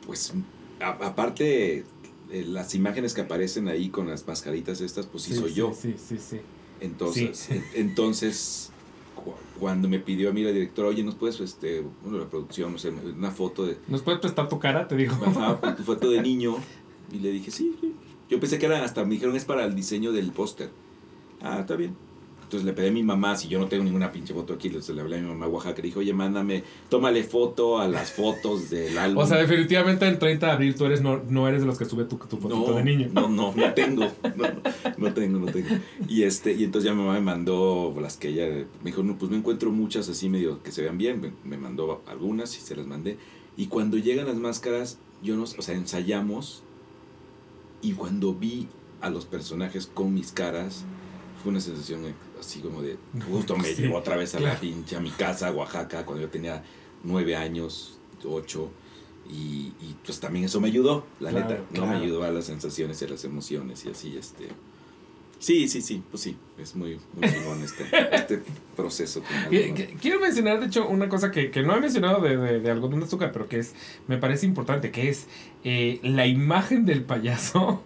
pues, a- aparte, eh, las imágenes que aparecen ahí con las mascaritas estas, pues sí, soy yo. Sí, sí, sí. Entonces, en- entonces, cu- cuando me pidió a mí la directora, oye, ¿nos puedes, este, bueno, la producción, no sé, una foto de, ¿Nos puedes prestar tu cara? Te digo. ajá, tu foto de niño? Y le dije, sí, sí. Yo pensé que era, hasta me dijeron, es para el diseño del póster. Ah, está bien. Entonces le pedí a mi mamá, si yo no tengo ninguna pinche foto aquí, le hablé a mi mamá Oaxaca, le dije, oye, mándame, tómale foto a las fotos del álbum. O sea, definitivamente el 30 de abril tú eres no, no eres de los que sube tu, tu fotito no, de niño. No, no, no tengo. No, tengo, no tengo. Y este, y entonces ya mi mamá me mandó las que ella me dijo, no, pues no encuentro muchas así medio que se vean bien. Me, me mandó algunas y se las mandé. Y cuando llegan las máscaras, yo no, o sea, ensayamos. Y cuando vi a los personajes con mis caras, fue una sensación así como de. Justo me Sí, llevó otra vez a la pinche, a mi casa, Oaxaca, cuando yo tenía nueve años, ocho. Y, y, pues también eso me ayudó, la Claro, neta. No me ayudó a las sensaciones y a las emociones y así, este. Sí, sí, sí, pues sí, es muy, muy chingón este, este proceso. Quiero mencionar, de hecho, una cosa que, que no he mencionado de, de, de algodón de azúcar, pero que es, me parece importante, que es eh, la imagen del payaso.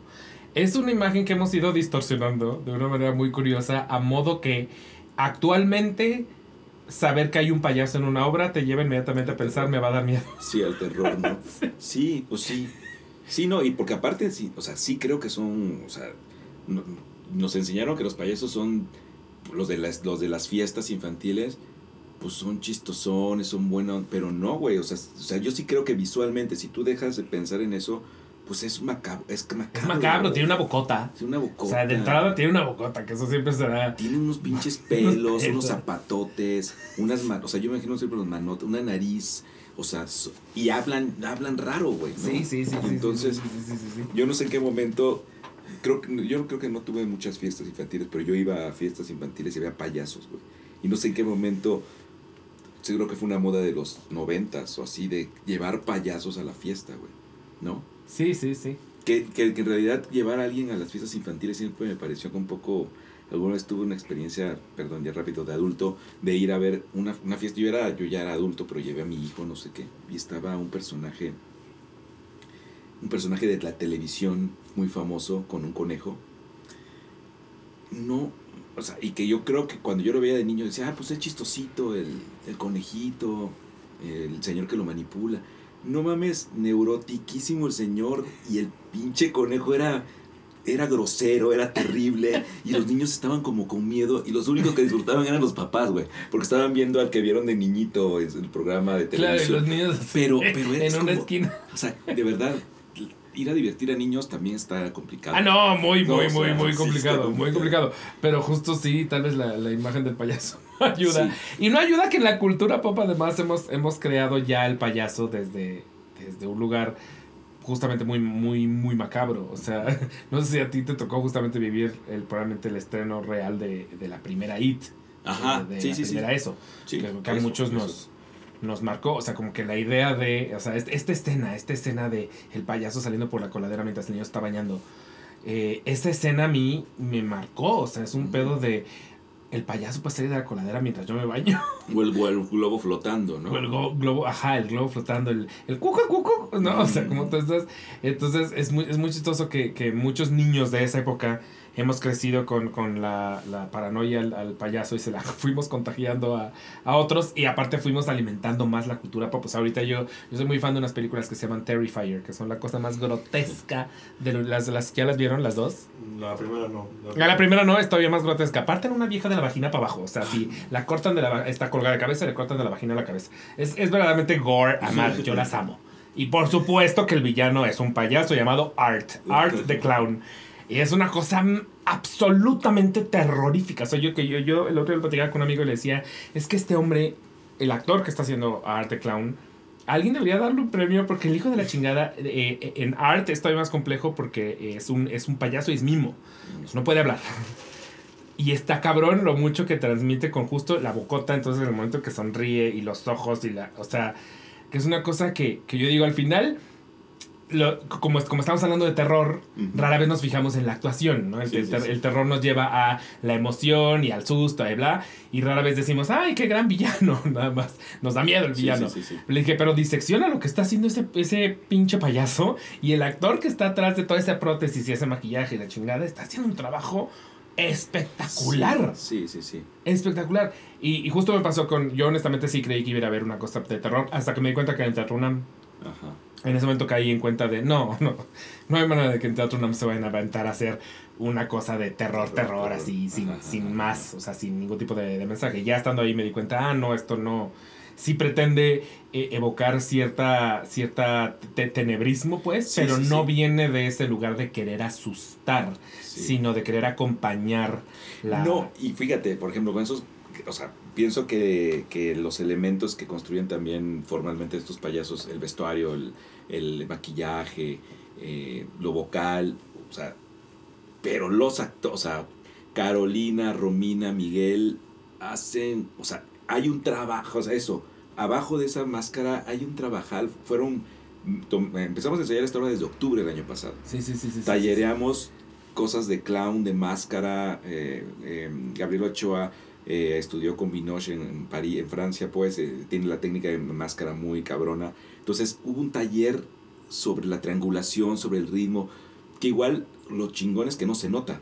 Es una imagen que hemos ido distorsionando de una manera muy curiosa, a modo que actualmente saber que hay un payaso en una obra te lleva inmediatamente a pensar, me va a dar miedo. Sí, al terror, ¿no? Sí, pues sí. Sí, no, y porque aparte, sí, o sea, sí creo que son, o sea, no- nos enseñaron que los payasos son los de las, los de las fiestas infantiles, pues son chistosones, son buenos, pero no, güey, o sea, o sea, yo sí creo que visualmente, si tú dejas de pensar en eso, pues es macabro, es macabro. Es macabro, tiene una bocota. Tiene una bocota. O sea, de entrada tiene una bocota, que eso siempre será... Tiene unos pinches pelos, unos zapatotes, unas manos, o sea, yo me imagino siempre los manotas, una nariz, o sea, y hablan, hablan raro, güey. ¿no? Sí, sí, sí. Entonces, sí, sí, sí, sí, sí. yo no sé en qué momento, creo que, yo creo que no tuve muchas fiestas infantiles, pero yo iba a fiestas infantiles y había payasos, güey. Y no sé en qué momento, seguro que fue una moda de los noventas o así, de llevar payasos a la fiesta, güey. ¿No? Sí, sí, sí. Que, que, en realidad llevar a alguien a las fiestas infantiles siempre me pareció que un poco... Alguna vez tuve una experiencia, perdón, ya rápido, de adulto, de ir a ver una, una fiesta. Yo, era, yo ya era adulto, pero llevé a mi hijo, no sé qué, y estaba un personaje, un personaje de la televisión muy famoso con un conejo. No, o sea, y que yo creo que cuando yo lo veía de niño decía, ah, pues es chistosito el, el conejito, el señor que lo manipula. No mames, neurotiquísimo el señor y el pinche conejo era era grosero, era terrible y los niños estaban como con miedo y los únicos que disfrutaban eran los papás, güey, porque estaban viendo al que vieron de niñito el programa de Claro, y televisión. los niños Pero- pero en una como- esquina. O sea, de verdad, ir a divertir a niños también está complicado. Ah, no, muy, No, muy, o muy, sea, muy sí complicado, muy complicado. Pero justo sí, tal vez la, la imagen del payaso ayuda. Sí. Y no ayuda que en la cultura pop además hemos, hemos creado ya el payaso desde, desde un lugar justamente muy, muy, muy macabro. O sea, no sé si a ti te tocó justamente vivir el, probablemente el estreno real de, de la primera IT. Ajá, de, de sí, la sí, sí. primera eso. Sí, que, que a eso, muchos eso. nos, nos marcó, o sea, como que la idea de, o sea, este- esta escena, esta escena de el payaso saliendo por la coladera mientras el niño está bañando, eh, esa escena a mí me marcó, o sea, es un Ujú. pedo de el payaso puede salir de la coladera mientras yo me baño, O el, o el globo flotando, ¿no? o el go- globo, ajá, el globo flotando, el, el cuco, cuco, ¿no? O sea, como tú estás, entonces es muy, es muy chistoso que, que muchos niños de esa época hemos crecido con, con la, la paranoia al, al payaso y se la fuimos contagiando a, a otros y aparte fuimos alimentando más la cultura pop. Pues ahorita yo, yo soy muy fan de unas películas que se llaman Terrifier, que son la cosa más grotesca de las, las ¿Ya las vieron las dos? La primera no. Ah, la primera no, es todavía más grotesca. Parten una vieja de la vagina para abajo. O sea, si la cortan de la está colgada de cabeza, le cortan de la vagina a la cabeza. Es, es verdaderamente gore, amar. Yo las amo. Y por supuesto que el villano es un payaso llamado Art. Art the Clown. Y es una cosa absolutamente terrorífica. O sea, yo que yo, yo el otro día platicaba con un amigo y le decía, es que este hombre, el actor que está haciendo a Art the Clown, alguien debería darle un premio porque el hijo de la chingada eh, eh, en Art es todavía más complejo porque es un, es un payaso y es mimo. Pues no puede hablar. Y está cabrón lo mucho que transmite con justo la bocota, entonces el momento que sonríe y los ojos y la... O sea, que es una cosa que, que yo digo al final, lo- como, como estamos hablando de terror, rara vez nos fijamos en la actuación, ¿no? El, Sí, el sí, ter- sí. el terror nos lleva a la emoción y al susto y bla, y rara vez decimos, ay, qué gran villano, nada más. Nos da miedo el villano. Le dije, pero disecciona lo que está haciendo ese, ese pinche payaso y el actor que está atrás de toda esa prótesis y ese maquillaje y la chingada está haciendo un trabajo espectacular. Sí, sí, sí. Espectacular. Y, y justo me pasó con. Yo honestamente sí creí que iba a ver una cosa de terror. Hasta que me di cuenta que en el Teatro. Ajá. En ese momento caí en cuenta de. No, no. No hay manera de que en Teatro UNAM se vayan a aventar a hacer una cosa de terror, Terror, así, sin, Ajá, sin ajá, más. O sea, sin ningún tipo de, de mensaje. Ya estando ahí me di cuenta, ah, no, esto no. Sí pretende eh, evocar cierta, cierta te- tenebrismo, pues, Sí, pero sí, no sí. viene de ese lugar de querer asustar, sino de querer acompañar la. No, y fíjate, por ejemplo, con esos, o sea, pienso que, que los elementos que construyen también formalmente estos payasos, el vestuario, el, el maquillaje, eh, lo vocal, o sea, pero los actores, o sea, Carolina, Romina, Miguel, hacen, o sea, hay un trabajo, o sea, eso, abajo de esa máscara hay un trabajal, fueron, empezamos a ensayar esta obra desde octubre del año pasado. Sí, sí, sí, sí. sí, sí. Tallereamos cosas de clown, de máscara. eh, eh, Gabriel Ochoa eh, estudió con Binoche en, París, en Francia, pues eh, tiene la técnica de máscara muy cabrona. Entonces hubo un taller sobre la triangulación, sobre el ritmo, que igual lo chingón es que no se nota.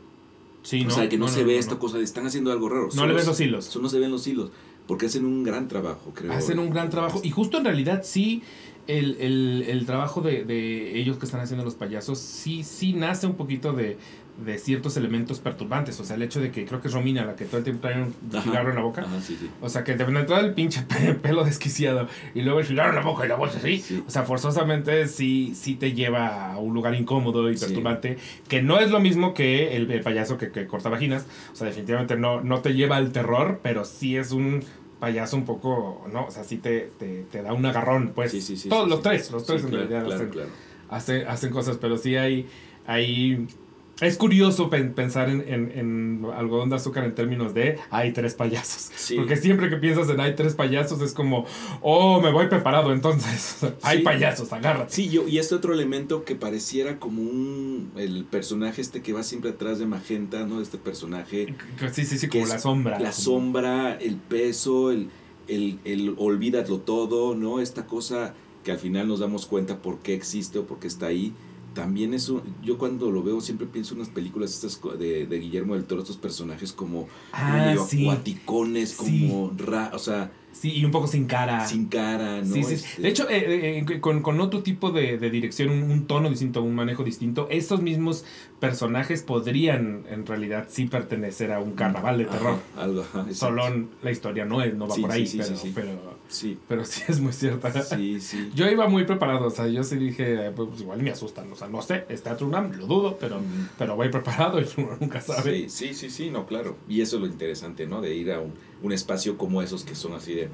Sí, o sea, que no, no, se no, ve no, esta no. cosa, de están haciendo algo raro. No Solo le es- los hilos. solo no se ven los hilos, porque hacen un gran trabajo, creo. Hacen un gran trabajo. Y justo en realidad sí, el, el, el trabajo de, de ellos que están haciendo los payasos, sí, sí nace un poquito de, de ciertos elementos perturbantes. O sea, el hecho de que creo que es Romina la que todo el tiempo trae un cigarro en la boca. Ajá, sí, sí. O sea, que de entrada el pinche pe- pelo desquiciado y luego el cigarro en la boca y la voz así. Sí. O sea, forzosamente sí, sí te lleva a un lugar incómodo y perturbante, que no es lo mismo que el, el payaso que, que corta vaginas. O sea, definitivamente no, no te lleva al terror, pero sí es un payaso un poco, ¿no? O sea, sí te, te, te da un agarrón, pues. Sí, sí, sí, Todos sí, los sí. tres, los tres Sí, en claro, realidad claro, hacen, claro. hace- hacen cosas, pero sí hay, hay es curioso pen- pensar en, en, en algodón de azúcar en términos de hay tres payasos. Sí. Porque siempre que piensas en hay tres payasos es como, oh, me voy preparado entonces. hay Sí. payasos, agárrate. Sí, yo, y este otro elemento que pareciera como un. El personaje este que va siempre atrás de Magenta, ¿no? Este personaje. Sí, sí, sí, como la sombra. La sombra, el peso, el, el, el olvídalo todo, ¿no? Esta cosa que al final nos damos cuenta por qué existe o por qué está ahí. También eso, yo cuando lo veo siempre pienso en unas películas estas de, de Guillermo del Toro, estos personajes como Ah, medio sí. acuaticones, como ra, o sea, Sí, y un poco sin cara. sin cara, ¿no? Sí, sí. Este, De hecho, eh, eh, con, con otro tipo de, de dirección, un, un tono distinto, un manejo distinto, estos mismos personajes podrían en realidad sí pertenecer a un carnaval de ajá, terror. algo, ajá. Solo la historia no, es, no va Sí, por ahí, sí, pero, sí, pero, Sí, pero sí es muy cierta. sí, sí. Yo iba muy preparado, o sea, yo sí dije, pues igual me asustan, o sea, no sé, es Teatro UNAM, lo dudo, pero, Mm. pero voy preparado y uno nunca sabe. Sí, sí, sí, sí, no, claro. Y eso es lo interesante, ¿no? De ir a un, un espacio como esos que son así de...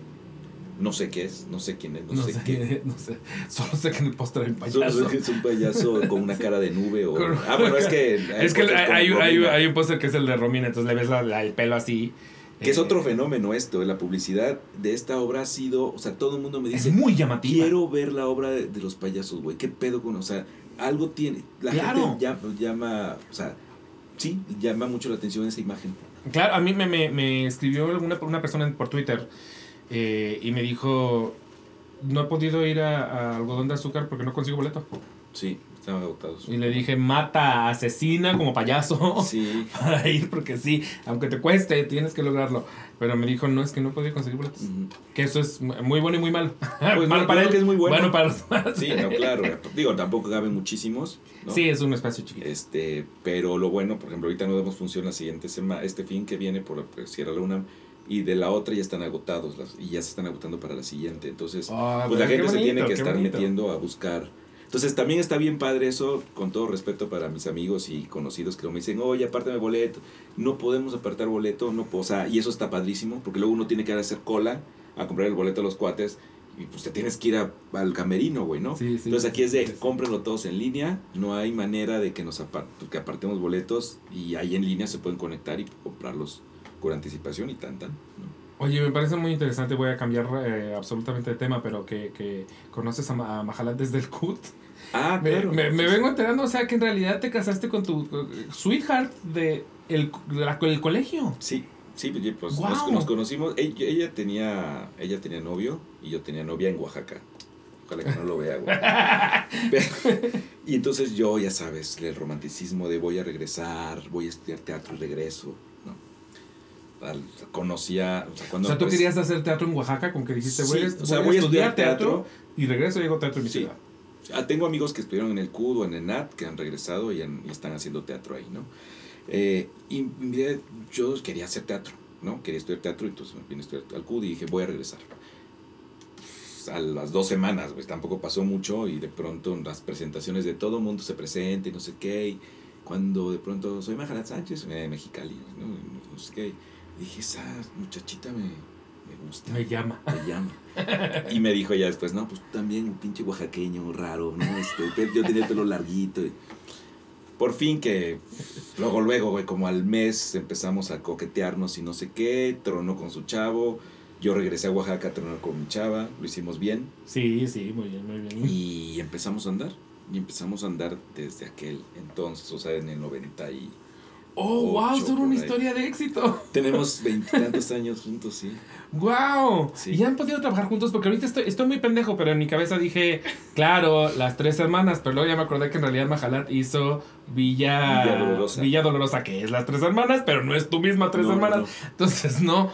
No sé qué es, no sé quién es, no, No, sé, sé, qué. no sé, solo sé que en el póster hay un Solo payaso. sé que es un payaso con una cara de nube o... Ah, bueno, es que... Es que hay, hay, hay- un póster que es el de Romina, entonces le ves la- la- el pelo así. Que es eh, otro fenómeno esto, la publicidad de esta obra ha sido... O sea, todo el mundo me Es dice... muy llamativa. Quiero ver la obra de, de los payasos, güey. ¿Qué pedo con...? O sea, algo tiene... La Claro. gente llama, llama... O sea, sí, llama mucho la atención esa imagen. Claro, a mí me, me, me escribió una, una persona por Twitter eh, y me dijo, no he podido ir a, a Algodón de Azúcar porque no consigo boleto. Sí, están agotados. Y le dije, mata, asesina como payaso Sí. para ir porque sí, aunque te cueste, tienes que lograrlo. Pero me dijo, no, es que no podido conseguir boletos. Que eso es muy bueno y muy malo. Pues malo no, para él, que es muy bueno. para los demás. Sí, no, claro. Digo, tampoco caben muchísimos. ¿no? Sí, es un espacio chiquito. Este, pero lo bueno, por ejemplo, ahorita no damos función la siguiente semana, este fin que viene por Sierra Luna y de la otra ya están agotados las, y ya se están agotando para la siguiente. Entonces, Ah, pues la gente se tiene que estar bonito. metiendo a buscar. Entonces también está bien padre eso, con todo respeto para mis amigos y conocidos que me dicen, oye, apártame boleto. No podemos apartar boleto, no o sea, y eso está padrísimo, porque luego uno tiene que hacer cola a comprar el boleto a los cuates y pues te tienes que ir a- al camerino, güey, ¿no? Sí, sí, Entonces aquí es de cómprenlo todos en línea, no hay manera de que nos apar- que apartemos boletos y ahí en línea se pueden conectar y comprarlos con anticipación y tan tan. ¿no? Oye, me parece muy interesante, voy a cambiar eh, absolutamente de tema, pero que, que conoces a Mahalat desde el CUT. Ah, Me, claro. me- me vengo enterando, o sea, que en realidad te casaste con tu eh, sweetheart de el, la- el colegio. Sí, sí, pues nos, nos conocimos. Ella, ella tenía ella tenía novio y yo tenía novia en Oaxaca. Ojalá que no lo vea, güey. Y entonces yo, ya sabes, el romanticismo de voy a regresar, voy a estudiar teatro y regreso, ¿no? Al- conocía, o sea, O cuando... sea, tú pues, querías hacer teatro en Oaxaca, con que dijiste, Sí, voy, a, o sea, voy a voy a estudiar estudiar teatro, teatro. y regreso y hago teatro en mi Sí. ciudad. Ah, tengo amigos que estuvieron en el CUD o en el NAT que han regresado y, han- y están haciendo teatro ahí, ¿no? Eh, y yo quería hacer teatro, ¿no? Quería estudiar teatro, entonces me vine a estudiar al CUD y dije, voy a regresar. Pues, A las dos semanas, pues tampoco pasó mucho y de pronto las presentaciones de todo mundo se presenta y no sé qué. Y cuando de pronto soy Majalat Sánchez, eh, Mexicali, ¿no? No sé qué. Dije, esa muchachita me, me gusta Me llama. me llama. Y me dijo ya después, no, pues tú también un pinche oaxaqueño raro, ¿no? Este, yo tenía el pelo larguito. y- Por fin que luego, luego, güey, como al mes empezamos a coquetearnos y no sé qué, tronó con su chavo. Yo regresé a Oaxaca a tronar con mi chava, lo hicimos bien Sí, sí, muy bien, muy bien. y empezamos a andar. Y empezamos a andar desde aquel entonces, o sea, en el 90 y... Oh, wow, por una historia de éxito. Tenemos veintitantos años juntos, sí. Wow. Sí. Y han podido trabajar juntos porque ahorita estoy, estoy muy pendejo, pero en mi cabeza dije, claro, las tres hermanas, pero luego ya me acordé que en realidad Majalat hizo Villa, Villa Dolorosa. Villa Dolorosa, que es las tres hermanas, pero no es tu misma tres No, hermanas. no. Entonces, no.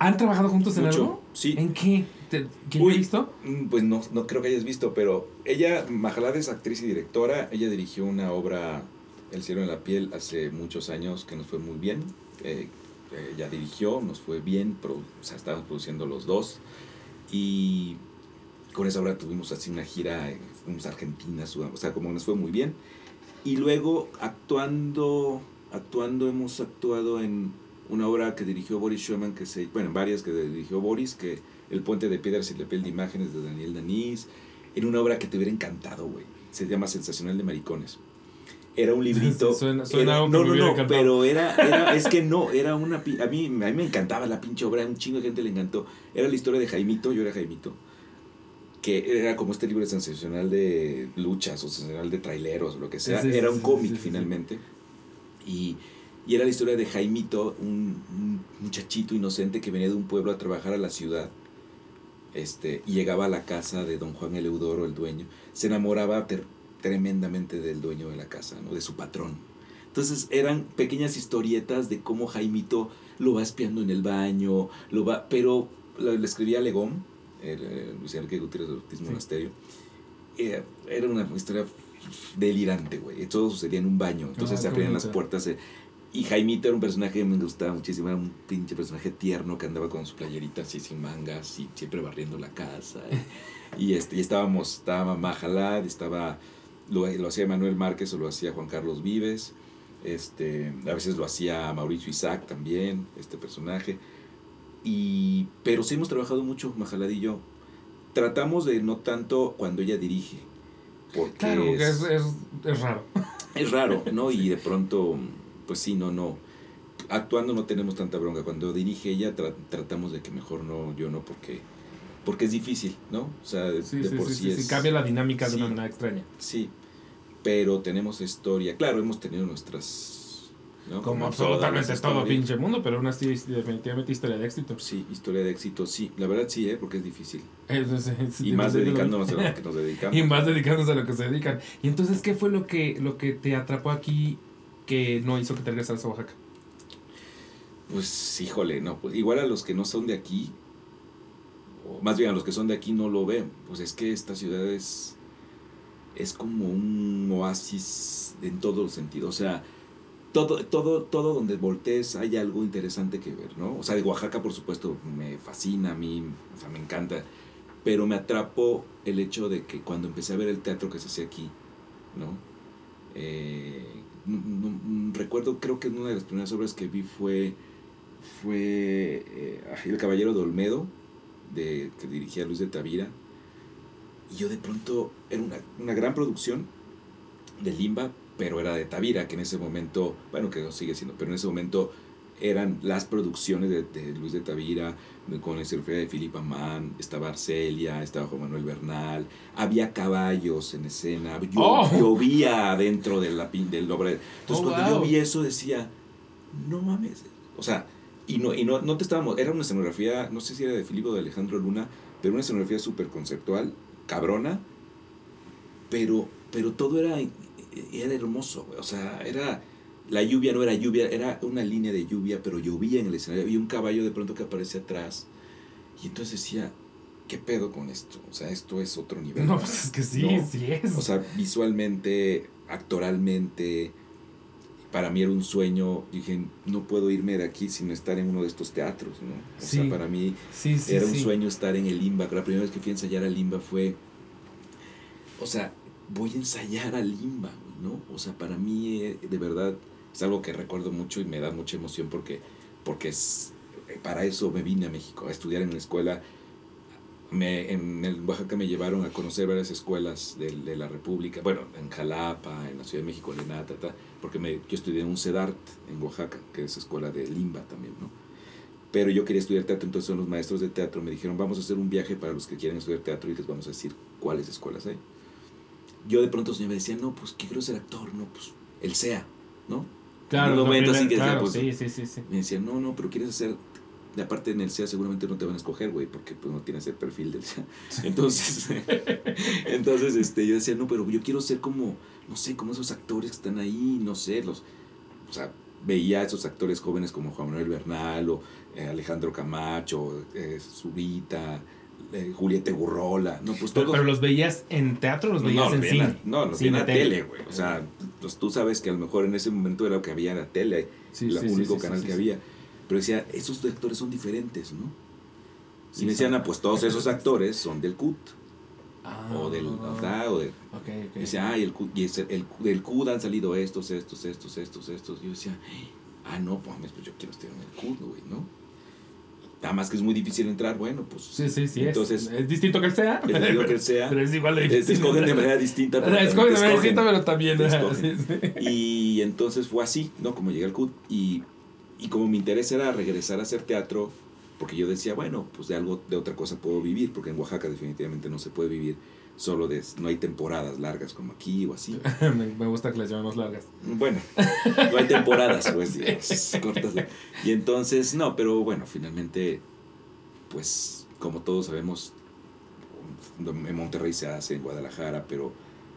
¿Han trabajado juntos en algo? sí. ¿En qué? ¿Te- ¿Quién Uy. visto? Mm, Pues no, no creo que hayas visto, pero ella, Majalad es actriz y directora. Ella dirigió una obra, El cielo en la piel, hace muchos años que nos fue muy bien. Eh, ella dirigió, nos fue bien, pro- o sea, estábamos produciendo los dos. Y con esa obra tuvimos así una gira, eh, fuimos a Argentina, o sea, como nos fue muy bien. Y luego actuando, actuando, hemos actuado en una obra que dirigió Boris Schumann, que se, bueno, en varias que dirigió Boris, que El puente de piedras y la piel de imágenes de Daniel Danís, en una obra que te hubiera encantado, güey. Se llama Sensacional de Maricones. Era un librito. Suena- suena era- algo que no, me no, no, encantado. pero era, era, es que no, era una, a mí, a mí me encantaba la pinche obra, a un chingo de gente le encantó. Era la historia de Jaimito, yo era Jaimito, que era como este libro sensacional de luchas o sensacional de traileros o lo que sea. Sí, sí, era un sí, cómic finalmente. Y, y era la historia de Jaimito, un, un muchachito inocente que venía de un pueblo a trabajar a la ciudad. Este, y llegaba a la casa de don Juan el Eudoro, el dueño. Se enamoraba ter- tremendamente del dueño de la casa, ¿no? de su patrón. Entonces eran pequeñas historietas de cómo Jaimito lo va espiando en el baño, lo va, pero lo- le escribía Legón, eh, Luis Enrique Gutiérrez Ortiz Sí. Monasterio. Eh, era una historia delirante, güey. Todo sucedía en un baño, entonces Ah, se abrían las puertas. eh, y Jaimito era un personaje que me gustaba muchísimo, era un pinche personaje tierno que andaba con su playerita así sin mangas y siempre barriendo la casa. Y, este, y estábamos, estaba Majalad, estaba, lo, lo hacía Manuel Márquez o lo hacía Juan Carlos Vives, este, a veces lo hacía Mauricio Isaac también, este personaje. Y, pero sí hemos trabajado mucho, Majalad y yo. Tratamos de no tanto cuando ella dirige. Porque Claro, es, es, es, es raro. es raro, ¿no? Y de pronto, pues sí, no, no. Actuando no tenemos tanta bronca. Cuando dirige ella, tra- tratamos de que mejor no, yo no, porque, porque es difícil, ¿no? O sea, de, Sí, de sí, por sí, es. cambia la dinámica de una manera extraña. Sí, pero tenemos historia. Claro, hemos tenido nuestras. ¿no? Como absolutamente todo pinche mundo, pero aún así definitivamente historia de éxito. Sí, historia de éxito, sí. La verdad sí, ¿eh? porque es difícil. Es- es- es- Y más dedicándonos a lo que nos dedicamos. Y más dedicándose a lo que se dedican. Y entonces, ¿qué fue lo que, lo que te atrapó aquí que no hizo que te regresaras a Oaxaca? Pues híjole, no, pues igual a los que no son de aquí, o más bien a los que son de aquí no lo ven, pues es que esta ciudad es, es como un oasis en todos los sentidos, o sea, todo, todo, todo donde voltees hay algo interesante que ver, ¿no? O sea, de Oaxaca por supuesto me fascina a mí, o sea, me encanta, pero me atrapó el hecho de que cuando empecé a ver el teatro que se hacía aquí, ¿no? Eh, no- no- recuerdo, creo que una de las primeras obras que vi fue fue eh, El Caballero de Olmedo, de, que dirigía Luis de Tavira. Y yo de pronto, era una, una gran producción de Limba, pero era de Tavira, que en ese momento, bueno, que no sigue siendo, pero en ese momento eran las producciones de, de Luis de Tavira, con la escenografía de Filipa Mann, estaba Arcelia, estaba Juan Manuel Bernal, había caballos en escena, llo- ¡Oh! llovía dentro de la, del obra. Entonces ¡Oh, cuando yo vi eso decía, no mames, o sea, y no, y no, no te estábamos, era una escenografía, no sé si era de Filipe o de Alejandro Luna, pero una escenografía súper conceptual, cabrona, pero, pero todo era, era hermoso. O sea, era, la lluvia no era lluvia, era una línea de lluvia, pero llovía en el escenario. Había un caballo de pronto que aparecía atrás. Y entonces decía, ¿qué pedo con esto? O sea, esto es otro nivel. No, pues es que sí, No. sí es. O sea, visualmente, actoralmente, para mí era un sueño. Dije, no puedo irme de aquí sin estar en uno de estos teatros, ¿no? O Sí. sea, para mí sí, sí, era un sueño estar en el Limba. La primera vez que fui a ensayar al Limba fue, o sea, voy a ensayar al Limba, ¿no? O sea, para mí, eh, de verdad, es algo que recuerdo mucho y me da mucha emoción porque, porque es, eh, para eso me vine a México, a estudiar en la escuela. Me, en el Oaxaca me llevaron a conocer varias escuelas de, de la República, bueno, en Jalapa, en la Ciudad de México, en Lenata, ta, porque me, yo estudié en un CEDART en Oaxaca, que es escuela de Limba también, ¿no? Pero yo quería estudiar teatro, entonces son los maestros de teatro me dijeron, vamos a hacer un viaje para los que quieren estudiar teatro y les vamos a decir cuáles escuelas hay. Yo de pronto me decía, no, pues que quiero ser actor, no, pues el SEA, ¿no? Claro, En un momento así que decía, claro, pues, sí, sí, sí, sí. me decían, no, no, pero quieres hacer, de aparte en el SEA seguramente no te van a escoger, güey, porque pues no tienes el perfil del SEA. Entonces, entonces este, yo decía, no, pero yo quiero ser como, no sé, como esos actores que están ahí, no sé, los, o sea, veía a esos actores jóvenes como Juan Manuel Bernal o eh, Alejandro Camacho, eh, Zurita, eh, Julieta Gurrola, no, pues Pero, todos. pero los veías en teatro o los veías no, en cine. no, los Cine, veía en la tele. güey. O sea, pues, tú sabes que a lo mejor en ese momento era lo que había en la tele, el sí, sí, único sí, canal que sí. había. Pero decía, esos actores son diferentes, ¿no? Y me decían, ah, pues todos esos actores son del CUT, Ah, o del ¿verdad? o de Ok, ok. y decía, ay, el, CUT, y es el, el, del CUT han salido estos, estos, estos, estos, estos. Y yo decía, ah, no, pues, pues yo quiero estar en el CUT, güey, ¿no? Nada más que es muy difícil entrar, bueno, pues. Sí, sí, sí. Entonces, es, es distinto que él sea. les digo que él sea. Pero es igual de difícil. Escogen de manera distinta. pero también Escogen de manera distinta, pero también. Sí, sí. Y entonces fue así, ¿no? Como llegué al CUT. Y, y como mi interés era regresar a hacer teatro, porque yo decía, bueno, pues de algo, de otra cosa puedo vivir, porque en Oaxaca definitivamente no se puede vivir solo de, no hay temporadas largas como aquí o así. me, gusta que las llamemos largas. Bueno, no hay temporadas, pues, cortas. Y entonces, no, pero bueno, finalmente, pues, como todos sabemos, en Monterrey se hace, en Guadalajara, pero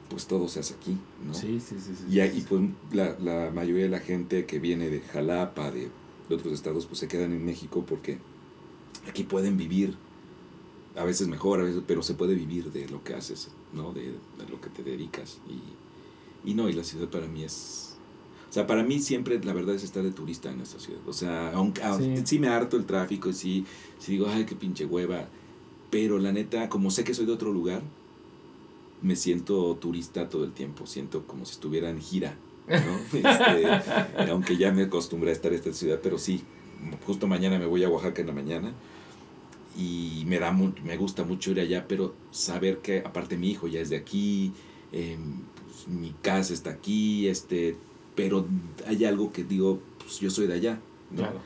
pues todo se hace aquí, ¿no? Sí, sí, sí. sí, Y, ahí, y, pues la, la mayoría de la gente que viene de Jalapa, de, de otros estados, pues se quedan en México porque aquí pueden vivir, a veces mejor, a veces, pero se puede vivir de lo que haces, ¿no? De, de lo que te dedicas. Y, y no, y la ciudad para mí es... O sea, para mí siempre la verdad es estar de turista en esta ciudad. O sea, aunque Sí. sí. me harto el tráfico, sí, sí digo, ay, qué pinche hueva. Pero la neta, como sé que soy de otro lugar, me siento turista todo el tiempo. Siento como si estuviera en gira. ¿no? Este, aunque ya me acostumbré a estar en esta ciudad, pero sí, justo mañana me voy a Oaxaca en la mañana y me da mu- me gusta mucho ir allá, pero saber que aparte mi hijo ya es de aquí, pues, mi casa está aquí, este, pero hay algo que digo, pues yo soy de allá, ¿no? Claro.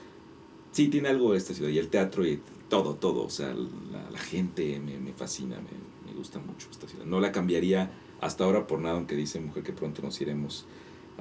Sí, tiene algo esta ciudad y el teatro y todo, todo, o sea, la, la gente me, me fascina, me gusta mucho esta ciudad. No la cambiaría hasta ahora por nada, aunque dice mujer que pronto nos iremos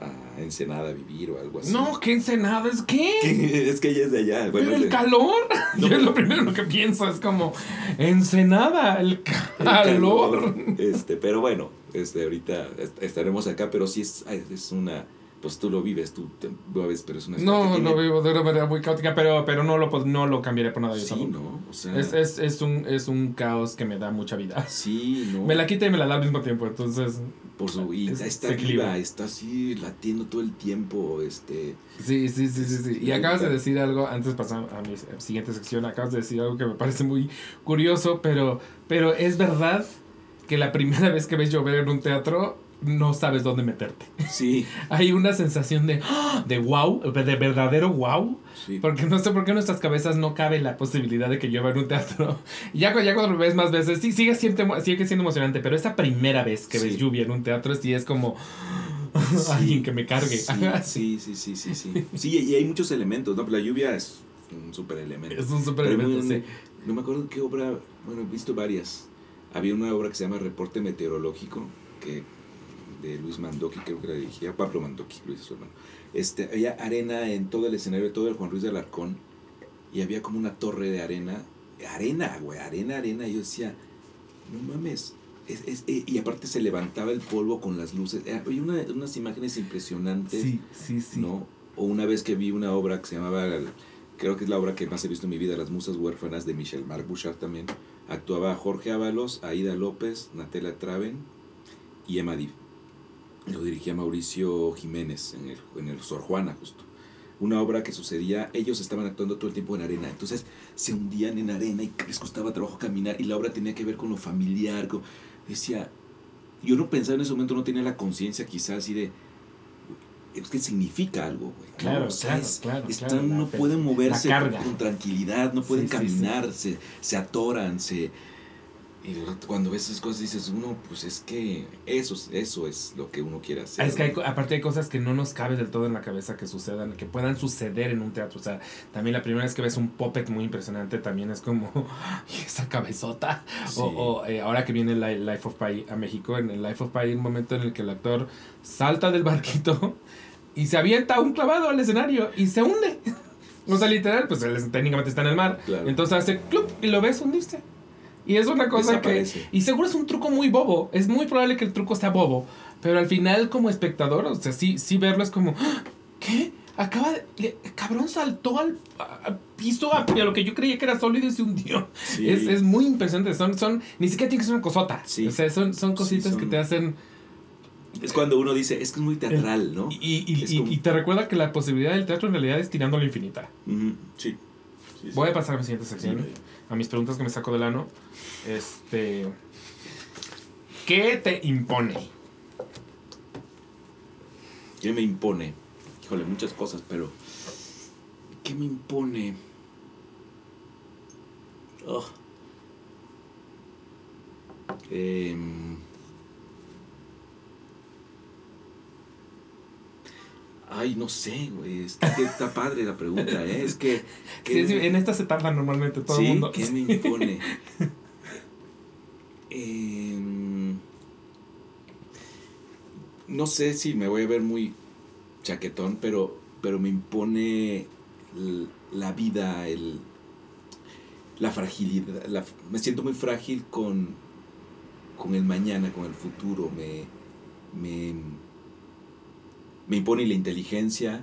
a Ensenada a vivir o algo así. No, ¿qué ensenada es qué? es que ella es de allá. Bueno, Pero el de- calor. No. Yo es lo primero que pienso, es como Ensenada, el el calor. Este, pero bueno, este, ahorita est- estaremos acá, pero sí es, es una, pues tú lo vives, tú te mueves, pero es una No, que no tiene- vivo de una manera muy caótica, pero, pero no, lo, no lo cambiaría por nada. yo Sí, tampoco. ¿no? O sea, Es, es, es, un, es un caos que me da mucha vida. sí, ¿no? Me la quita y me la da al mismo tiempo, entonces... Por su, y Es- está viva, está así latiendo todo el tiempo, este... Sí, sí, sí, sí, sí. Y acabas de decir algo, antes de pasar a mi siguiente sección, acabas de decir algo que me parece muy curioso, pero, pero es verdad que la primera vez que ves llover en un teatro no sabes dónde meterte. Sí, Hay una sensación de, ¡ah! de wow, de verdadero wow, sí. porque no sé por qué en nuestras cabezas no cabe la posibilidad de que llueva en un teatro. Ya, ya cuando lo ves más veces, sí, sigue siendo, sigue siendo emocionante, pero esa primera vez que ves lluvia en un teatro sí es como Sí, alguien que me cargue. Sí, sí, sí, sí, sí, sí. Y hay muchos elementos, ¿no? La lluvia es un súper elemento. Es un super muy- sí. No me acuerdo qué obra, bueno, he visto varias. Había una obra que se llama Reporte Meteorológico, que de Luis Mandoki, creo que la dirigía, Pablo Mandoki, Luis es su hermano. Este, había arena en todo el escenario, todo el Juan Ruiz de Alarcón, y había como una torre de arena, arena, güey, arena, arena, y yo decía, no mames, Es- es- eh, y aparte se levantaba el polvo con las luces. Eh, Hay una- unas imágenes impresionantes, Sí, sí, sí. ¿no? O una vez que vi una obra que se llamaba, creo que es la obra que más he visto en mi vida, Las Musas Huérfanas, de Michel Marc Bouchard también. Actuaba Jorge Ábalos, Aida López, Natela Traven y Emma Div. Lo dirigía Mauricio Jiménez en el, en el Sor Juana, justo. Una obra que sucedía, ellos estaban actuando todo el tiempo en arena, entonces se hundían en arena y les costaba trabajo caminar y la obra tenía que ver con lo familiar. con- decía, yo no pensaba en ese momento, no tenía la conciencia quizás así de, es que significa algo, güey. Claro, O sea, claro, es- claro, están- claro, no pueden moverse con, tranquilidad, no pueden Sí, sí, sí. caminar, Se, se atoran, se... Y cuando ves esas cosas dices, uno, pues es que eso, es- eso es lo que uno quiere hacer. Ah, Es que hay, aparte hay cosas que no nos cabe del todo en la cabeza que sucedan, que puedan suceder en un teatro. O sea, también la primera vez que ves un puppet muy impresionante también es como, "¿Y esa cabezota. Sí. O, o, eh, ahora que viene Li- Life of Pi a México, en el Life of Pi hay un momento en el que el actor salta del barquito y se avienta un clavado al escenario y se hunde. O sea, literal, pues él técnicamente está en el mar. Claro. Entonces hace clup y lo ves hundirse. Y es una cosa que... Y seguro es un truco muy bobo. Es muy probable que el truco sea bobo. Pero al final, como espectador, o sea, sí, sí verlo es como... "¡Ah! ¿Qué? Acaba de... le- cabrón saltó al, al piso a, a lo que yo creía que era sólido y se hundió. Sí. Es, es muy impresionante. Son, son... Ni siquiera tiene que ser una cosota. Sí. O sea, son, son cositas son- que te hacen... Es cuando uno dice, es que es muy teatral, ¿no? Y, y, y- como- y te recuerda que la posibilidad del teatro en realidad es tirando a la infinita. Sí. Sí, sí. Voy a pasar a mi siguiente sección. Sí. A mis preguntas que me saco del ano. Este. ¿Qué te impone? ¿Qué me impone? Híjole, muchas cosas, pero. ¿Qué me impone? Oh. Em. Ay, no sé, güey. Está padre la pregunta, ¿eh? Es que. Sí, que- sí, en esta se tarda normalmente todo sí, el mundo. ¿qué me impone? Em, no sé si me voy a ver muy chaquetón, pero, pero me impone la vida, el, la fragilidad. la- me siento muy frágil con, con el mañana, con el futuro. Me, me, me impone la inteligencia,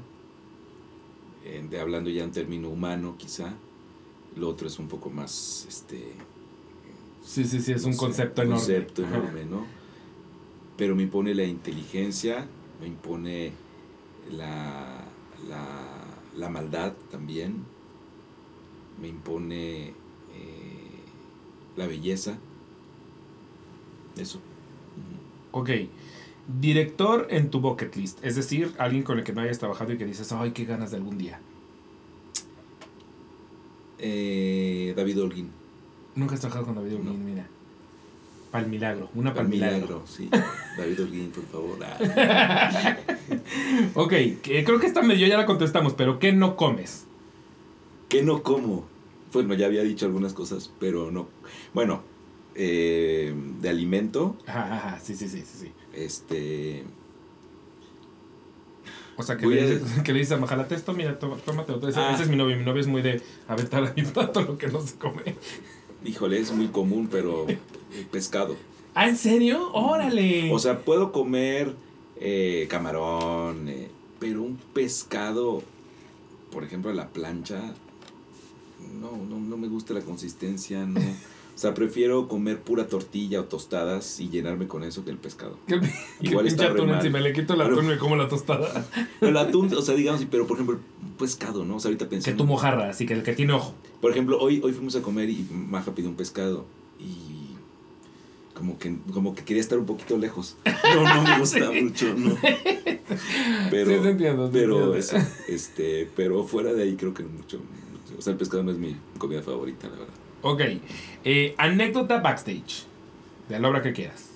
eh, de, hablando ya en término humano quizá. Lo otro es un poco más, este, Sí, sí, sí, es no un sé, concepto enorme. concepto Ajá. enorme, ¿no? Pero me impone la inteligencia, me impone la, la, la maldad también, me impone eh, la belleza, eso. Ok. Director en tu bucket list. Es decir, alguien con el que no hayas trabajado y que dices, ay, qué ganas de algún día. Eh, David Holguín, Nunca has trabajado con David No. Holguín, mira. Pal milagro. Una pal milagro. milagro, sí. David Holguín, por favor. Ah. Ok, que creo que esta medio ya la contestamos, pero ¿qué no comes? ¿Qué no como? Bueno, ya había dicho algunas cosas, pero no. Bueno, eh, de alimento, Ajá, ajá, sí, sí, sí, sí, sí. Este... O sea, que, le, a- dices, que le dices a Majalate esto, mira, toma- tómate otro. Ah. ese es mi novio. Mi novio es muy de aventar a mi plato lo que no se come. Híjole, es muy común, pero pescado. ¿Ah, en serio? ¡Órale! O sea, puedo comer eh, camarón, eh, pero un pescado, por ejemplo, a la plancha, no, no, no me gusta la consistencia, no. O sea, prefiero comer pura tortilla o tostadas y llenarme con eso que el pescado. ¿Qué, qué igual pinche está re atún mal. encima? Le quito el Pero- atún y me como la tostada. El atún, o sea, digamos, pero por ejemplo, pescado, ¿no? O sea, ahorita Que pensando. tu mojarra, así que el que tiene ojo. Por ejemplo, hoy, hoy fuimos a comer y Maja pidió un pescado y como que, como que quería estar un poquito lejos. No, no me gusta mucho, no. Pero, Sí, sí entiendo, pero, entiendo. eso, este, pero fuera de ahí creo que mucho. O sea, el pescado no es mi comida favorita, la verdad. Ok. Eh, anécdota backstage. De la obra que quieras.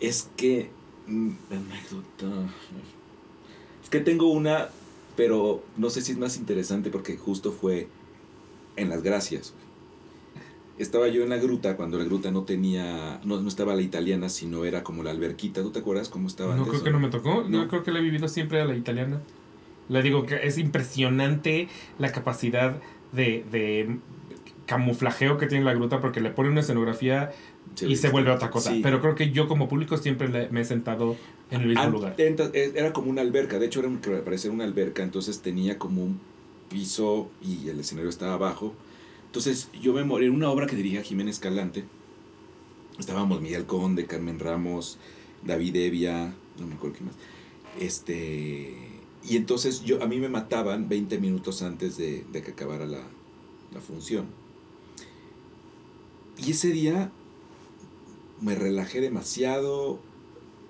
Es que. mm, anécdota. Es que tengo una, pero no sé si es más interesante porque justo fue en Las Gracias. Estaba yo en la gruta cuando la gruta no tenía. No, no estaba la italiana, sino era como la alberquita. ¿Tú te acuerdas cómo estaba No antes, creo que no me tocó. No. Yo creo que la he vivido siempre a la italiana. Le digo que es impresionante la capacidad de, de camuflajeo que tiene la gruta porque le pone una escenografía y se vuelve otra cosa. Sí. Pero creo que yo como público siempre le- me he sentado en el mismo lugar. eh, Era como una alberca, de hecho era un, parecía una alberca, entonces tenía como un piso y el escenario estaba abajo. Entonces yo me morí en una obra que dirigía Jiménez Calante. Estábamos Miguel Conde, Carmen Ramos, David Evia, no me acuerdo quién más. Este, y entonces yo, a mí me mataban 20 minutos antes de, que acabara la, función. Y ese día me relajé demasiado,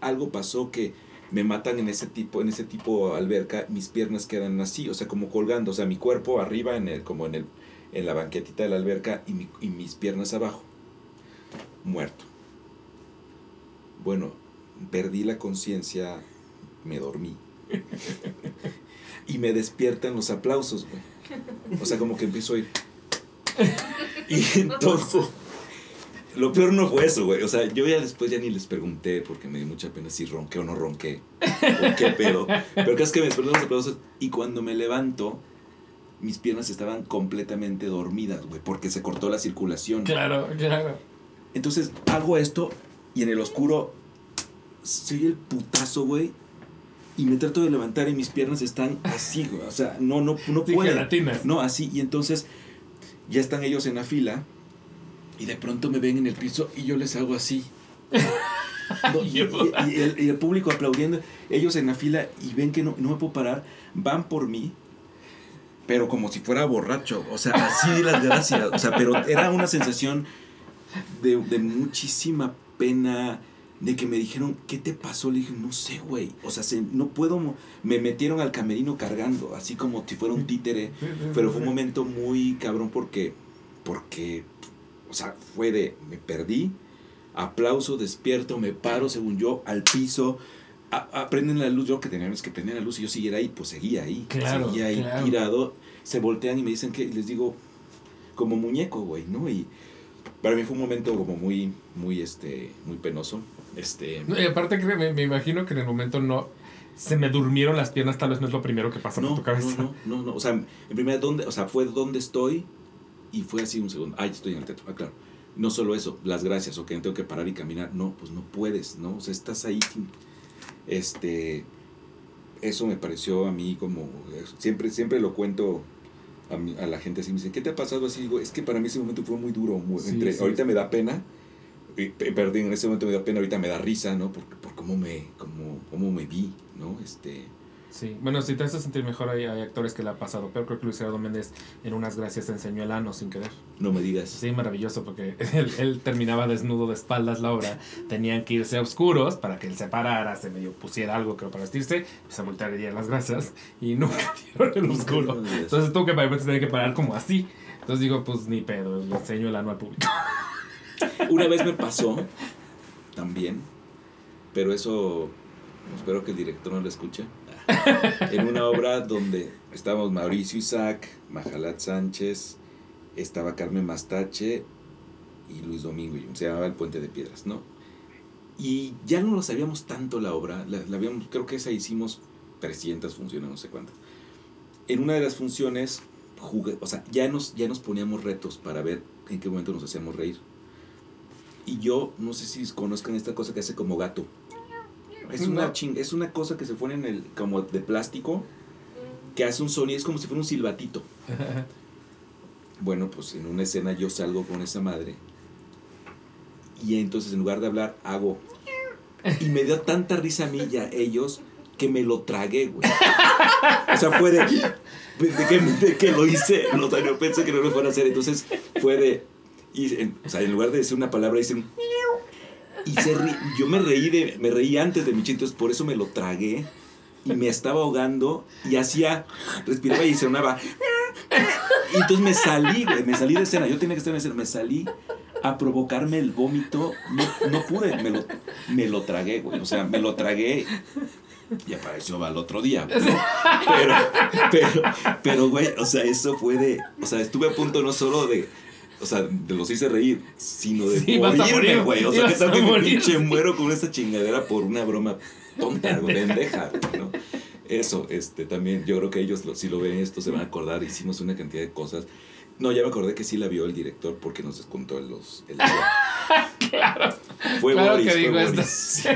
algo pasó que me matan en ese tipo en ese tipo alberca mis piernas quedan así o sea como colgando o sea mi cuerpo arriba en el como en el en la banquetita de la alberca y mis piernas abajo. Muerto. Bueno perdí la conciencia me dormí y me despiertan los aplausos güey o sea como que empiezo a ir y entonces lo peor no fue eso, güey. O sea, yo ya después ya ni les pregunté porque me dio mucha pena si ronqué o no ronqué. O qué pedo. Pero que es que me despertaron los aplausos y cuando me levanto, mis piernas estaban completamente dormidas, güey, porque se cortó la circulación. Claro, claro. Entonces hago esto y en el oscuro soy el putazo, güey. Y me trato de levantar y mis piernas están así, güey. O sea, no, no, no Sí, pueden. gelatinas. No, así. Y entonces ya están ellos en la fila y de pronto me ven en el piso y yo les hago así. No, y, y- y el, y el público aplaudiendo, ellos en la fila y ven que no, no me puedo parar, van por mí, pero como si fuera borracho, o sea, así de las gracias, o sea, pero era una sensación de, de muchísima pena, de que me dijeron, ¿qué te pasó? Le dije, no sé, güey, o sea, se- no puedo, me metieron al camerino cargando, así como si fuera un títere, pero fue un momento muy cabrón porque, porque, o sea, fue de, me perdí, aplauso, despierto, me paro, según yo, al piso, a, a- prenden la luz, yo que teníamos que prender la luz y yo siguiera ahí, pues seguía ahí, Claro, seguía ahí claro. tirado, se voltean y me dicen que, y les digo, como muñeco, güey, ¿no? Y para mí fue un momento como muy, muy, este, muy penoso, este... No, y aparte que me, me imagino que en el momento no se me durmieron las piernas, tal vez no es lo primero que pasa No, por tu cabeza. no, no, no, no, o sea, en primera, ¿dónde, o sea, fue dónde estoy y fue así un segundo, ay, estoy en el teatro, ah, claro. No solo eso, las gracias, ok, tengo que parar y caminar, no, pues no puedes, ¿no? O sea, estás ahí, este, eso me pareció a mí como, siempre, siempre lo cuento a, mi- a la gente así, me dice, ¿qué te ha pasado así? Digo, es que para mí ese momento fue muy duro, muy- Sí, entre- sí. ahorita me da pena, y, pe- perdón, en ese momento me da pena, ahorita me da risa, ¿no? Por, por cómo me, cómo, cómo me vi, ¿no? Este... Sí, bueno, si te hace sentir mejor, hay, hay actores que le ha pasado. Pero creo que Luis Gerardo Méndez en unas gracias enseñó el ano sin querer. No me digas. Sí, maravilloso, porque él, él terminaba desnudo de espaldas la obra. Tenían que irse a oscuros para que él se parara, se medio pusiera algo creo para vestirse, se y diera las gracias. Y nunca dieron el oscuro. Entonces tú que para tener que parar como así. Entonces digo, pues ni pedo, le enseño el ano al público. Una vez me pasó también, pero eso espero que el director no lo escuche. En una obra donde estábamos Mauricio Isaac, Majalat Sánchez, estaba Carmen Mastache y Luis Domingo, se llamaba El Puente de Piedras, ¿no? Y ya no lo sabíamos tanto la obra, la, la habíamos, creo que esa hicimos 300 funciones, no sé cuántas. En una de las funciones, jugué, o sea, ya nos, ya nos poníamos retos para ver en qué momento nos hacíamos reír. Y yo, no sé si conozcan esta cosa que hace como gato. Es una, No. ching- es una cosa que se pone en el, como de plástico, que hace un sonido, es como si fuera un silbatito. Bueno, pues en una escena yo salgo con esa madre. Y entonces en lugar de hablar, hago. Y me dio tanta risa a mí y a ellos que me lo tragué, güey. O sea, fue de. De que, de que lo hice. O sea, yo pensé que no lo fuera a hacer. Entonces fue de. Y, en- o sea, en lugar de decir una palabra, hice un. Y se yo me reí, de, me reí antes de mi chiste, entonces por eso me lo tragué. Y me estaba ahogando y hacía. Respiraba y sonaba. Y entonces me salí, güey, me salí de escena. Yo tenía que estar en escena. Me salí a provocarme el vómito. No, no pude, me lo, tragué, güey. O sea, me lo tragué y apareció al otro día, güey. Pero, pero, pero, güey, o sea, eso fue de. O sea, estuve a punto no solo de. O sea, de los hice reír, sino de Sí, morirme, morir, güey. O sea, que tal que me pinche muero con esta chingadera por una broma tonta, güey, ¿no? Eso, este, también, yo creo que ellos, lo- si lo ven esto, se van a acordar, hicimos una cantidad de cosas. No, ya me acordé que sí la vio el director porque nos descontó el, los, el claro. Fue Claro Boris, que fue digo Boris. Sí,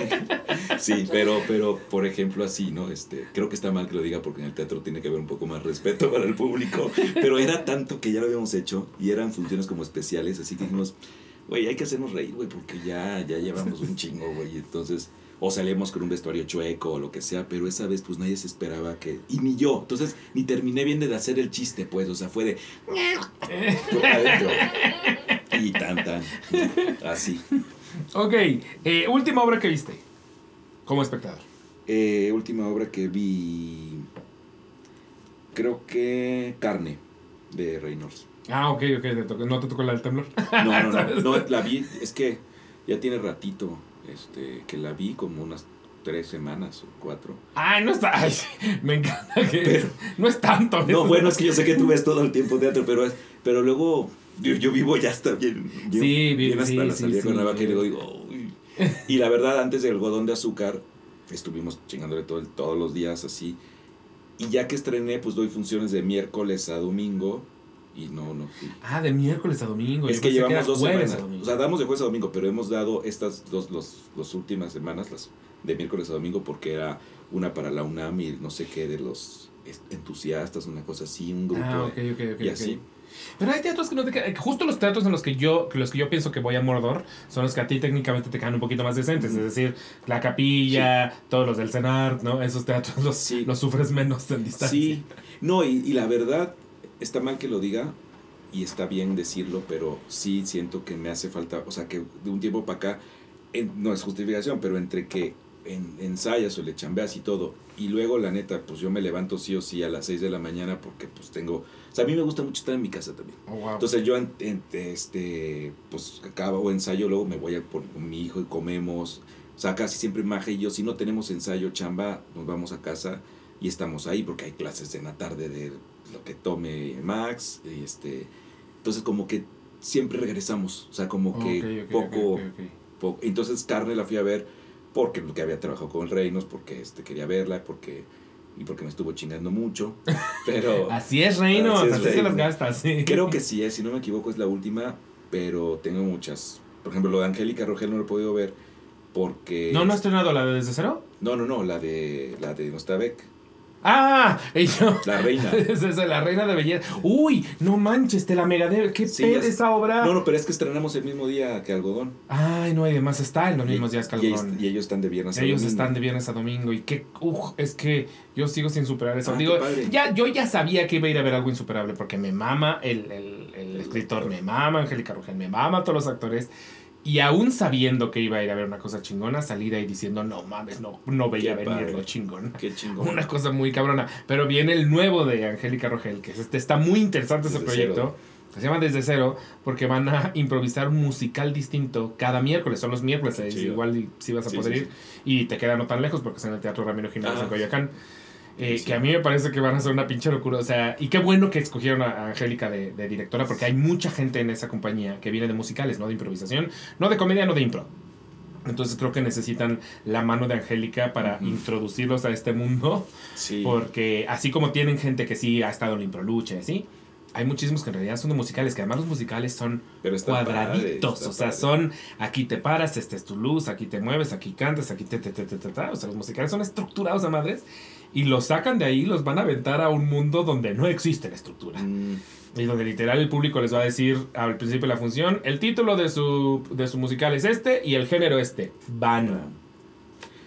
Sí, pero, pero, por ejemplo, así, ¿no? Este, creo que está mal que lo diga porque en el teatro tiene que haber un poco más respeto para el público. Pero era tanto que ya lo habíamos hecho y eran funciones como especiales, así que dijimos, güey, hay que hacernos reír, güey, porque ya, ya llevamos un chingo, güey. Entonces, o salíamos con un vestuario chueco o lo que sea, pero esa vez, pues nadie se esperaba que. Y ni yo. Entonces, ni terminé bien de hacer el chiste, pues. O sea, fue de. Y tan, tan. Así. Ok, eh, última obra que viste como espectador. Eh, última obra que vi. Creo que Carne, de Reynolds. Ah, ok, ok, no te tocó la del temblor. No, no, no, no, la vi, es que ya tiene ratito este, que la vi, como unas tres semanas o cuatro. Ay, no está. ay, sí, me encanta que. Pero- no es tanto. No, bueno, es que yo sé que tú ves todo el tiempo teatro, pero, es, pero luego yo, yo vivo ya hasta bien, bien, Sí, bien hasta sí, la sí, salida sí. Cuernavaca y le digo, "Uy". y la verdad, antes del algodón de azúcar, estuvimos chingándole todo el- todos los días así. Y ya que estrené, pues doy funciones de miércoles a domingo. Y no, no. Ah, de miércoles a domingo. Es Yo que llevamos dos semanas. O sea, damos de jueves a domingo, pero hemos dado estas dos los, los últimas semanas, las de miércoles a domingo, porque era una para la UNAM y no sé qué de los entusiastas, una cosa así, un grupo. Ah, ok, de- ok, ok. y así. Pero hay teatros que no te quedan. Justo los teatros en los que yo los que yo pienso que voy a Mordor son los que a ti técnicamente te quedan un poquito más decentes. Es decir, la capilla, todos los del CENAR, ¿no? Esos teatros los, Sí. los sufres menos en distancia. Sí, no, y, y la verdad, está mal que lo diga y está bien decirlo, pero sí siento que me hace falta, o sea, que de un tiempo para acá, en- no es justificación, pero entre que en, ensayas o le chambeas y todo, y luego la neta, pues yo me levanto sí o sí a las 6 de la mañana porque pues tengo, o sea, a mí me gusta mucho estar en mi casa también. Oh, wow. Entonces yo, en- este, pues acabo ensayo, luego me voy a por con mi hijo y comemos. O sea, casi siempre Maje y yo, si no tenemos ensayo, chamba, nos vamos a casa y estamos ahí porque hay clases en la tarde de lo que tome Max. Este, entonces como que siempre regresamos. O sea, como que Ok, ok, ok, poco, ok, ok. poco. Entonces Carne la fui a ver porque, porque había trabajado con el Reinos, porque este, quería verla, porque y porque me estuvo chingando mucho. Pero... Así es, Reino. Así Así, es, se las gastas, sí. Creo que sí, eh, si no me equivoco es la última, pero tengo muchas. Por ejemplo, lo de Angélica Rogel no lo he podido ver porque... ¿No, no has estrenado la de Desde Cero? No, no, no, la de, la de Nostabek, ¡Ah! Yo. la reina. Es esa, la reina de belleza. Uy, no manches, te la mega de. ¿Qué Sí, pedo esa obra? No, no, pero es que estrenamos el mismo día que Algodón. Ay, no, y además está en los Y- mismos días que Algodón. y ellos están de viernes a Ellos domingo. están de viernes a domingo y qué, uf, es que yo sigo sin superar eso. Ah, Digo, ya, yo ya sabía que iba a ir a ver algo insuperable porque me mama el, el, el escritor, me mama Angélica Rogel, me mama todos los actores. Y aún sabiendo que iba a ir a ver una cosa chingona, salí de ahí diciendo, no mames, no, no veía Qué venir padre. lo chingón. Qué chingón. Una cosa muy cabrona. Pero viene el nuevo de Angélica Rogel, que es este, está muy interesante ese proyecto. Se llama Desde Cero, porque van a improvisar un musical distinto cada miércoles. Son los miércoles, igual si vas a Sí, poder sí, ir. Y te queda no tan lejos porque es en el Teatro Ramiro Jiménez en Coyoacán. Eh, sí. Que a mí me parece que van a ser una pinche locura. O sea, y qué bueno que escogieron a Angélica de, de directora, porque hay mucha gente en esa compañía que viene de musicales, no de improvisación, no de comedia, no de impro. Entonces creo que necesitan la mano de Angélica para Ujú. introducirlos a este mundo. Sí. Porque así como tienen gente que sí ha estado en la improlucha, ¿sí? Hay muchísimos que en realidad son de musicales, que además los musicales son Pero cuadraditos. padre, o sea, padre. son aquí te paras, esta es tu luz, aquí te mueves, aquí cantas, aquí te, te, te, te, te, te. O sea, los musicales son estructurados a madres y los sacan de ahí, los van a aventar a un mundo donde no existe la estructura. Mm, Y donde literal el público les va a decir al principio de la función, el título de su, de su musical es este y el género este. Van.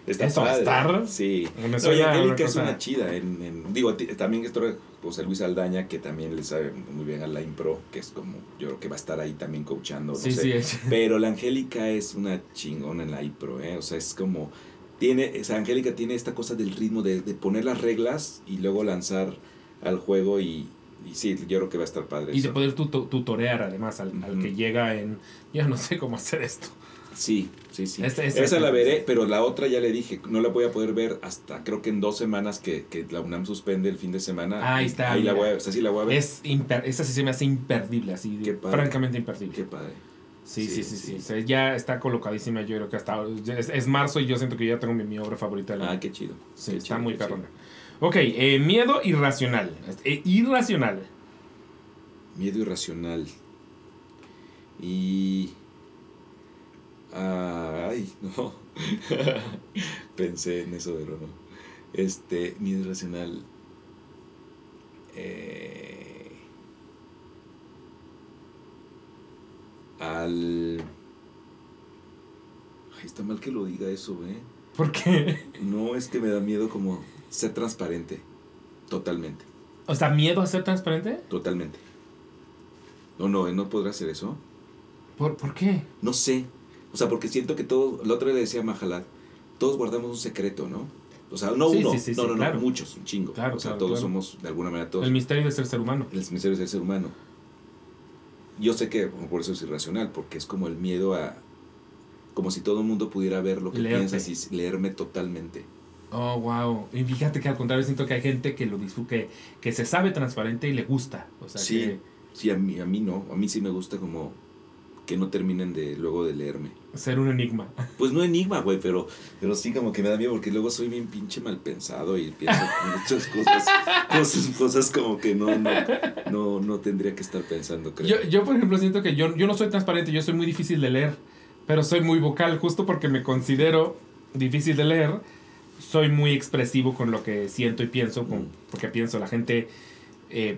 Está Eso va a estar. Sí. No, Angélica es una chida. En, en- digo, también esto José Luis Aldaña, que también le sabe muy bien a la impro, que es como, yo creo que va a estar ahí también coachando. No Sí, sé. sí, Pero la Angélica es una chingona en la impro, ¿eh? O sea, es como. Tiene, o sea, Angélica tiene esta cosa del ritmo de, de poner las reglas y luego lanzar al juego y, y sí, yo creo que va a estar padre. Y de poder tuto- tutorear además al, que llega en, ya no sé cómo hacer esto. Sí, sí, sí. Esta- esta- Esa la veré, pero la otra ya le dije, no la voy a poder ver hasta creo que en dos semanas que, que la UNAM suspende el fin de semana. Ahí está, Ahí la voy a, o sea, sí la voy a ver. Es imper- esa sí se me hace imperdible, así, Qué padre. francamente imperdible. Qué padre. Sí, sí, Sí, sí, ya está colocadísima, yo creo que hasta es, es marzo y yo siento que ya tengo mi, mi obra favorita. del Ah, qué chido. sí, Qué está chido, muy perrona. Ok, eh, miedo irracional. Eh, irracional. Miedo irracional. Y... Ay, no. Pensé en eso, pero no. Este, miedo irracional. Eh, al... Ay, está mal que lo diga eso, ¿eh? ¿Por qué? No, es que me da miedo como ser transparente. Totalmente. O sea, miedo a ser transparente. Totalmente. No, no, no podrá hacer eso. ¿Por, ¿Por qué? No sé. O sea, porque siento que todos, la otra vez le decía a Majalad, todos guardamos un secreto, ¿no? O sea, no Sí, uno, sí, sí, no, sí, no, no, claro. muchos, un chingo. Claro, o sea, claro, todos somos, de alguna manera, todos. El misterio de ser ser humano. El misterio del ser humano. Yo sé que por eso es irracional, porque es como el miedo a. Como si todo el mundo pudiera ver lo que Leerte. piensas y leerme totalmente. Oh, wow. Y fíjate que al contrario siento que hay gente que lo disfruta, que, se sabe transparente y le gusta. O sea, Sí. que Sí, a mí, a mí no. A mí sí me gusta como que no terminen de luego de leerme. ser un enigma. Pues no enigma, güey, pero, pero sí como que me da miedo porque luego soy bien pinche mal pensado y pienso muchas cosas, cosas, cosas como que no, no, no, no tendría que estar pensando, creo. Yo, yo, por ejemplo, siento que yo, yo no soy transparente, yo soy muy difícil de leer, pero soy muy vocal, justo porque me considero difícil de leer. Soy muy expresivo con lo que siento y pienso, con, Mm. porque pienso, la gente eh,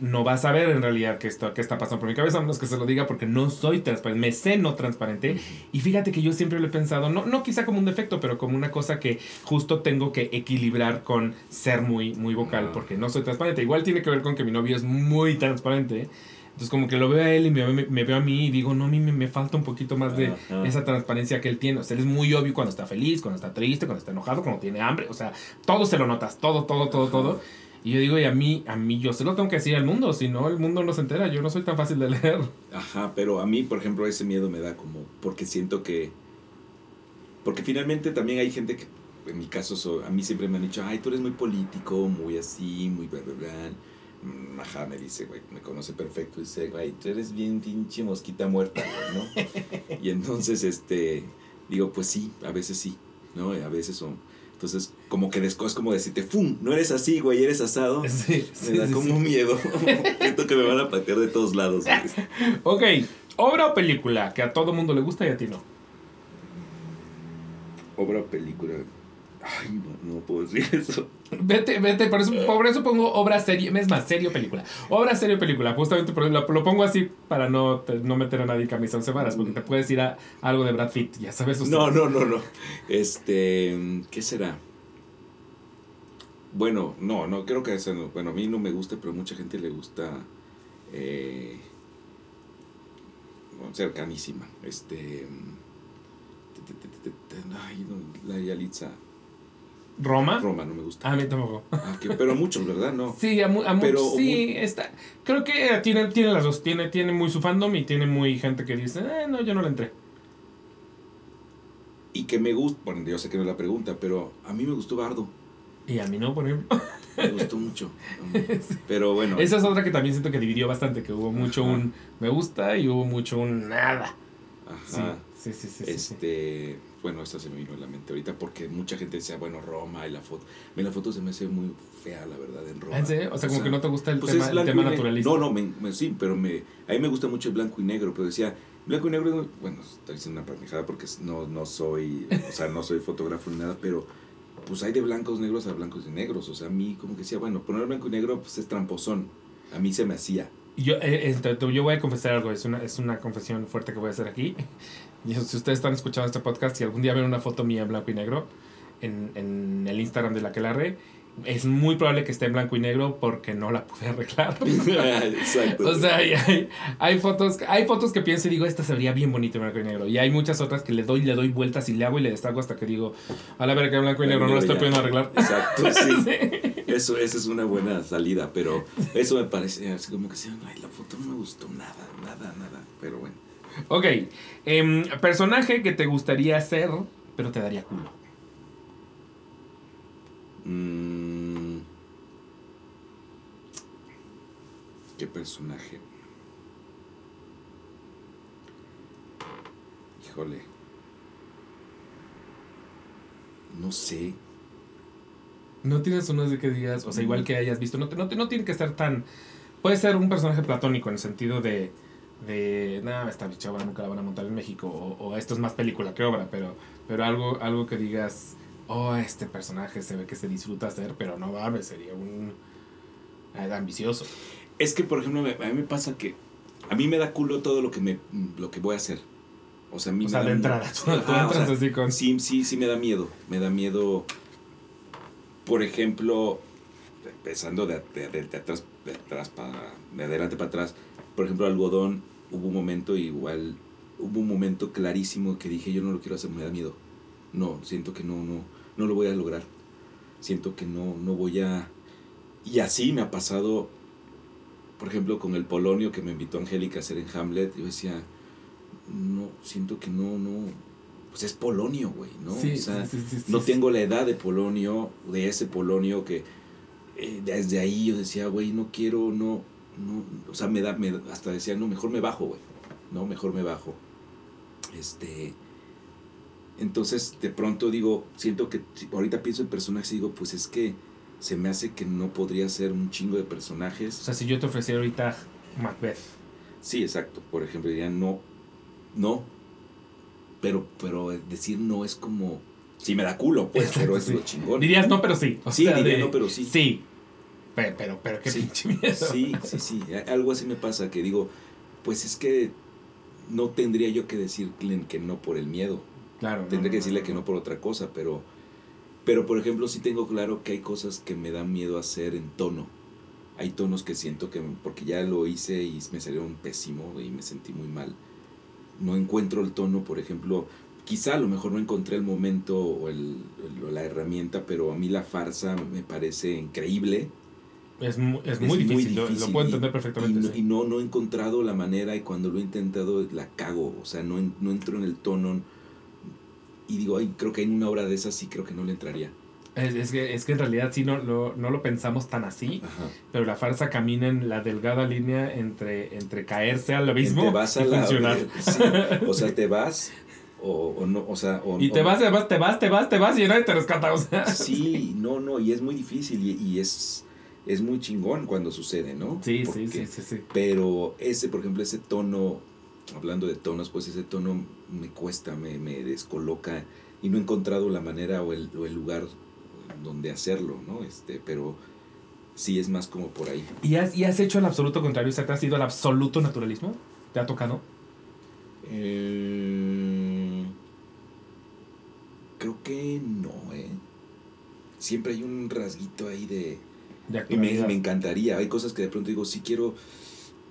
no va a saber en realidad qué está, qué está pasando por mi cabeza, a menos que se lo diga, porque no soy transparente, me sé no transparente. Y fíjate que yo siempre lo he pensado, no, no quizá como un defecto, pero como una cosa que justo tengo que equilibrar con ser muy, muy vocal, porque no soy transparente. Igual tiene que ver con que mi novio es muy transparente. Entonces como que lo veo a él y me, me- me veo a mí y digo, no, a mí me, me falta un poquito más de esa transparencia que él tiene. O sea, él es muy obvio cuando está feliz, cuando está triste, cuando está enojado, cuando tiene hambre. O sea, todo se lo notas, todo, todo, todo, todo. Y yo digo, y a mí, a mí, yo se lo tengo que decir al mundo, si no, el mundo no se entera. Yo no soy tan fácil de leer. Ajá, pero a mí, por ejemplo, ese miedo me da como, porque siento que, porque finalmente también hay gente que, en mi caso, so- a mí siempre me han dicho, ay, tú eres muy político, muy así, muy bla, bla, bla. Mm, Ajá, me dice, güey, me conoce perfecto, dice, güey, tú eres bien pinche mosquita muerta, güey, ¿no? y entonces, este, digo, pues sí, a veces sí, ¿no? A veces son, entonces, como que después, como decirte, ¡fum! No eres así, güey, eres asado. Sí, sí, Me da sí, como miedo. Siento que me van a patear de todos lados. güey. Ok, obra o película que a todo mundo le gusta y a ti no. Obra o película. Ay, no, no puedo decir eso. Vete, vete, por eso, por eso pongo obra serie, es más, serio película. Obra serio película, justamente por lo, lo pongo así para no, te- no meter a nadie en camisa once varas, porque te puedes ir a algo de Brad Pitt, ya sabes. sea. No, no, no, no. Este, ¿qué será? Bueno, no, no, creo que no. Bueno, a mí no me gusta, pero a mucha gente le gusta. Eh, cercanísima. Este. te- te- te- te- te- Ay, no, la Yalitza. ¿Roma? Roma no me gusta. A mí tampoco. Ah, que- pero a muchos, ¿verdad? No. Sí, a, mu- a mu- Pero sí, está. Creo que tiene, tiene las dos. Tiene, tiene muy su fandom y tiene muy gente que dice, eh, no, yo no le entré. Y que me gusta. Bueno, yo sé que no es la pregunta, pero a mí me gustó Bardo. Y a mí no, por ejemplo. Me gustó mucho. Pero bueno. Esa es otra que también siento que dividió bastante, que hubo mucho Ajá. un me gusta y hubo mucho un nada. Ajá. sí, sí, sí. sí, sí. Bueno, esta se me vino a la mente ahorita porque mucha gente decía, bueno, Roma y la foto. A mí la foto se me hace muy fea, la verdad, en Roma. ¿En serio? O sea, como que no te gusta el pues tema, el naturalista. No, no, me, me- sí, pero me, a mí me gusta mucho el blanco y negro, pero decía, blanco y negro, bueno, estoy diciendo una pendejada porque no, no soy, o sea, no soy fotógrafo ni nada, pero pues hay de blancos negros a blancos y negros, o sea, a mí como que decía, bueno, poner blanco y negro pues es tramposón, a mí se me hacía. Yo, eh, eh, yo voy a confesar algo, es una, es una confesión fuerte que voy a hacer aquí. Y si ustedes están escuchando este podcast y algún día ven una foto mía en blanco y negro en, en el Instagram de la que la re, es muy probable que esté en blanco y negro porque no la pude arreglar. Exacto. O sea, hay, hay, fotos, hay fotos que pienso y digo, esta se vería bien bonita en blanco y negro. Y hay muchas otras que le doy, le doy vueltas y le hago y le destaco hasta que digo, a la verga que en blanco y negro no la estoy pudiendo arreglar. Exacto, sí. Eso, esa es una buena salida, pero eso me parece así como que, sí, ay, la foto no me gustó nada, nada, nada, pero bueno. Ok, em, personaje que te gustaría ser, pero te daría culo. Mm. ¿Qué personaje? Híjole. No sé. No tienes uno de que digas, o sea, igual que hayas visto, no, te- no, te- no tiene que estar tan... puede ser un personaje platónico en el sentido de, de nada, esta bichava nunca la van a montar en México, o, o esto es más película que obra, pero, pero algo, algo que digas, oh, este personaje se ve que se disfruta hacer, pero no va, sería un eh, ambicioso. Es que, por ejemplo, a mí me pasa que a mí me da culo todo lo que me lo que voy a hacer. O sea, a mí O me sea, da de entrada, Ajá, o sea, así con... Sí, sí, sí me da miedo. Me da miedo, por ejemplo, empezando de, de- de- de atrás, de atrás para, de adelante para atrás. Por ejemplo, algodón, hubo un momento igual, hubo un momento clarísimo que dije, yo no lo quiero hacer, me da miedo. No, siento que no, no, no lo voy a lograr. Siento que no, no voy a... Y así me ha pasado, por ejemplo, con el Polonio que me invitó Angélica a hacer en Hamlet. Yo decía, no, siento que no, no, pues es Polonio, güey, ¿no? Sí, o sea, sí, sí, sí, no tengo la edad de Polonio, de ese Polonio que eh, desde ahí yo decía, güey, no quiero, no, no, o sea, me da, me, hasta decía, no, mejor me bajo, güey, no, mejor me bajo. Este, entonces de pronto digo, siento que ahorita pienso en personajes y digo, pues es que se me hace que no podría ser un chingo de O personajes. sea, si yo te ofreciera ahorita Macbeth, Sí, exacto. Por ejemplo, diría no, no. Pero, pero decir no es como. Sí, me da culo, pues, Exacto, pero es sí. lo chingón. dirías no, pero sí. O Sí, sea, diría de- no, pero sí. Sí. Pero, pero, pero qué Sí. pinche miedo. Sí, sí, sí. Algo así me pasa que digo, pues es que no tendría yo que decirle que no por el miedo. Claro. no, Tendría que decirle no, que no. por otra cosa, pero. Pero, por ejemplo, sí tengo claro que hay cosas que me dan miedo hacer en tono. Hay tonos que siento que, porque ya lo hice y me salieron pésimo y me sentí muy mal. No encuentro el tono, por ejemplo, quizá a lo mejor no encontré el momento o, el, el- o la herramienta, pero a mí la farsa me parece increíble. Es, mu- es Es muy difícil, lo- lo, difícil puedo y- entender Y, perfectamente. no, sí. y no, no he encontrado la manera y cuando lo he intentado la cago, o sea, no, no entro en el tono. Y digo, ay, creo que en una obra de esas sí creo que no le entraría. Es, es que, es que en realidad sí no, lo- no lo pensamos tan así, Ajá. pero la farsa camina en la delgada línea entre, entre caerse al Te abismo vas a y la- funcionar. sí, o sea, te vas o, o no, o sea, o, Y te o- vas, te vas, te vas, te vas, te vas y nadie te rescata. O sea, Sí, no, no, y es muy difícil y, y es, es muy chingón cuando sucede, ¿no? Sí, sí, Porque- sí, sí, sí. Pero ese, por ejemplo, ese tono, hablando de tonos, pues ese tono me cuesta, me, me descoloca y no he encontrado la manera o el, o el lugar donde hacerlo, ¿no? Este, pero sí es más como por ahí. ¿Y has, ¿Y has hecho el absoluto contrario? O sea, ¿te has ido al absoluto naturalismo? ¿Te ha tocado? Eh, creo que no, ¿eh? Siempre hay un rasguito ahí de... Y me, encantaría. Hay cosas que de pronto digo, sí quiero,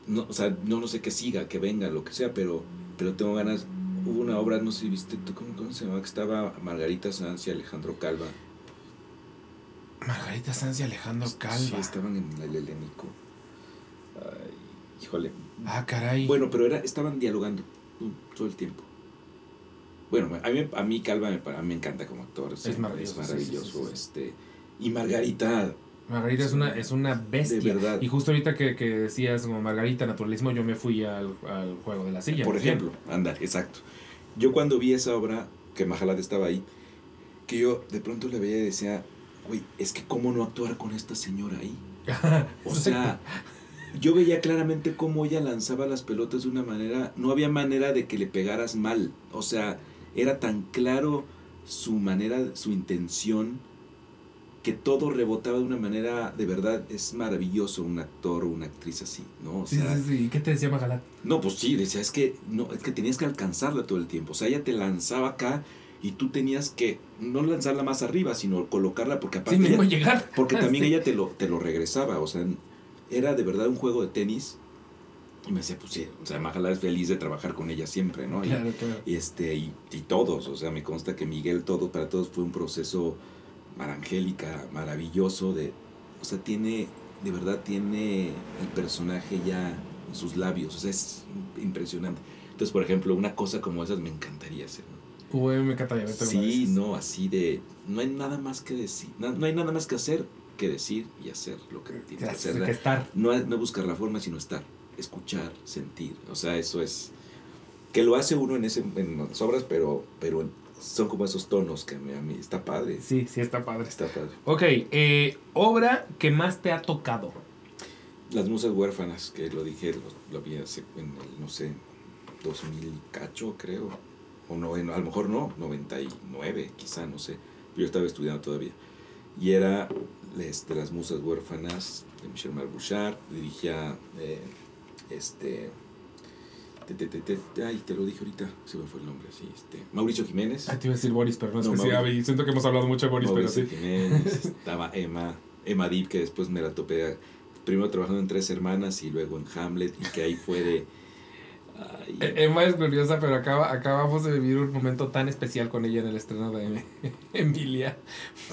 no, o sea, no, no sé que siga, que venga, lo que sea, pero, pero tengo ganas. Hubo una obra, no sé si viste, ¿tú cómo, cómo se llamaba? Que estaba Margarita Sanz y Alejandro Calva. Margarita Sanz y Alejandro Calva. Sí, estaban en el helénico. Ay, híjole. Ah, caray. Bueno, pero era, estaban dialogando todo el tiempo. Bueno, a mí, a mí Calva me, a mí me encanta como actor. sí, maravilloso, Es sí, maravilloso. sí, sí. Este, y Margarita, Margarita es una, es una bestia. De verdad. Y justo ahorita que, que decías como Margarita Naturalismo, yo me fui al, al juego de la silla. Por bien. ejemplo, anda, exacto. Yo cuando vi esa obra, que Mahalad estaba ahí, que yo de pronto le veía y decía, güey, es que cómo no actuar con esta señora ahí. O sea, yo veía claramente cómo ella lanzaba las pelotas de una manera, no había manera de que le pegaras mal. O sea, era tan claro su manera, su intención, que todo rebotaba de una manera, de verdad, es maravilloso un actor o una actriz así, ¿no? O Sí, sea, sí, sí. ¿Y qué te decía Magalat? no, pues sí, decía, es que, no, es que tenías que alcanzarla todo el tiempo. O sea, ella te lanzaba acá y tú tenías que no lanzarla más arriba, sino colocarla porque aparte... Sí, mismo ella- llegar. porque también ella te lo, te lo regresaba. O sea, era de verdad un juego de tenis. Y me decía, pues sí, o sea, Mahala es feliz de trabajar con ella siempre, ¿no? Y- Claro, claro. y este y, y todos o sea me consta que Miguel todo para todos fue un proceso marangélica maravilloso de o sea tiene de verdad tiene el personaje ya en sus labios o sea es impresionante entonces por ejemplo una cosa como esas me encantaría hacer ¿no? Uy, me encanta ya verte alguna sí no así de no hay nada más que decir na- no, hay nada más que hacer que decir y hacer lo que tienes que hacer que estar. no, no buscar la forma, sino estar, escuchar, sentir. O sea, eso es. Que lo hace uno en, ese, en las obras, pero, pero en- son como esos tonos que a mí, a mí está padre. Sí, sí, está padre. Está padre. Ok, eh, obra que más te ha tocado. Las musas huérfanas, que lo dije, lo, lo vi hace, en el, no sé, 2000 cacho, creo. O no, en- a lo mejor no, 99, quizá, no sé. Yo estaba estudiando todavía. Y era este, Las musas huérfanas de Michel Marbuchard. Dirigía eh, este. Te- te- te- te- ay, te lo dije ahorita, se me fue el nombre, sí. Este, Mauricio Jiménez. Ah, te iba a decir Boris, pero no es No, que Mauricio. siento que hemos hablado mucho de Boris, pero Mauricio sí. Jiménez, estaba Emma, Emma Deep, que después me la topé primero trabajando en Tres Hermanas y luego en Hamlet, y que ahí fue de... Eh, Emma es gloriosa, pero acaba, acabamos de vivir un momento tan especial con ella en el estreno de Emilia.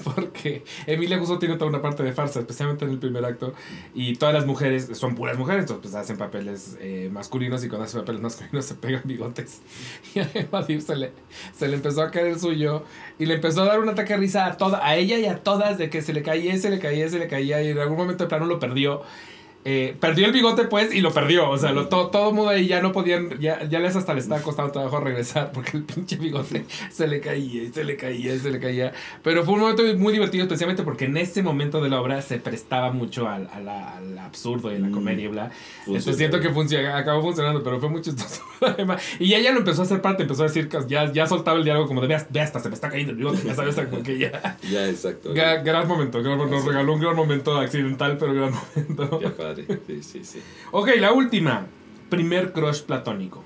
Porque Emilia justo tiene toda una parte de farsa, especialmente en el primer acto. Y todas las mujeres son puras mujeres, entonces pues hacen papeles eh, masculinos y cuando hacen papeles masculinos se pegan bigotes. Y a Emma se le, se le empezó a caer el suyo y le empezó a dar un ataque de risa a, toda, a ella y a todas de que se le caía, se le caía, se le caía y en algún momento de plano lo perdió. Eh, perdió el bigote pues y lo perdió, o sea, lo, to- todo el mundo ahí ya no podían, ya, ya les hasta le estaba costando trabajo regresar porque el pinche bigote se le caía y se le caía y se le caía. Pero fue un momento muy divertido, especialmente porque en ese momento de la obra se prestaba mucho al, a la- al absurdo y a la Mm. comedia y bla. funcionó. Entonces siento que funciona, acabó funcionando, pero fue muy chistoso. Y ella lo empezó a hacer parte, empezó a decir, ya, ya soltaba el diálogo como de, vea, hasta se me está cayendo el bigote, ya sabes, como que ya... Ya, exacto. Gra- gran momento, gran- nos regaló un gran momento accidental, pero gran momento. Qué padre, sí, sí, sí. Ok, la última. Primer crush platónico.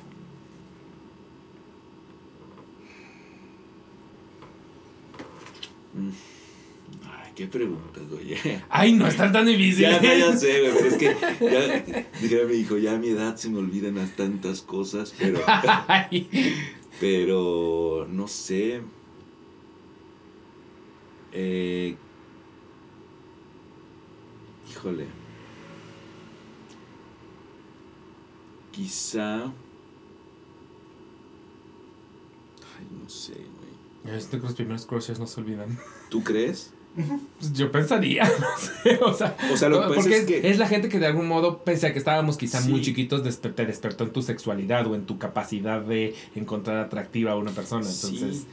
Ay, qué preguntas, oye. Ay, no están tan difíciles. Ya, ya, ya sé, güey, pero es que ya, dije a mi hijo, ya a mi edad se me olvidan las tantas cosas, pero, Ay. pero no sé. Eh, híjole. Quizá. Ay, no sé, güey. Este que los primeros crushes no se olvidan. ¿Tú crees? Pues Yo pensaría, no sé, o sea, O sea, lo porque es es, que- es la gente que de algún modo, pese a que estábamos quizá muy chiquitos, despe- te despertó en tu sexualidad o en tu capacidad de encontrar atractiva a una persona. Entonces, Sí.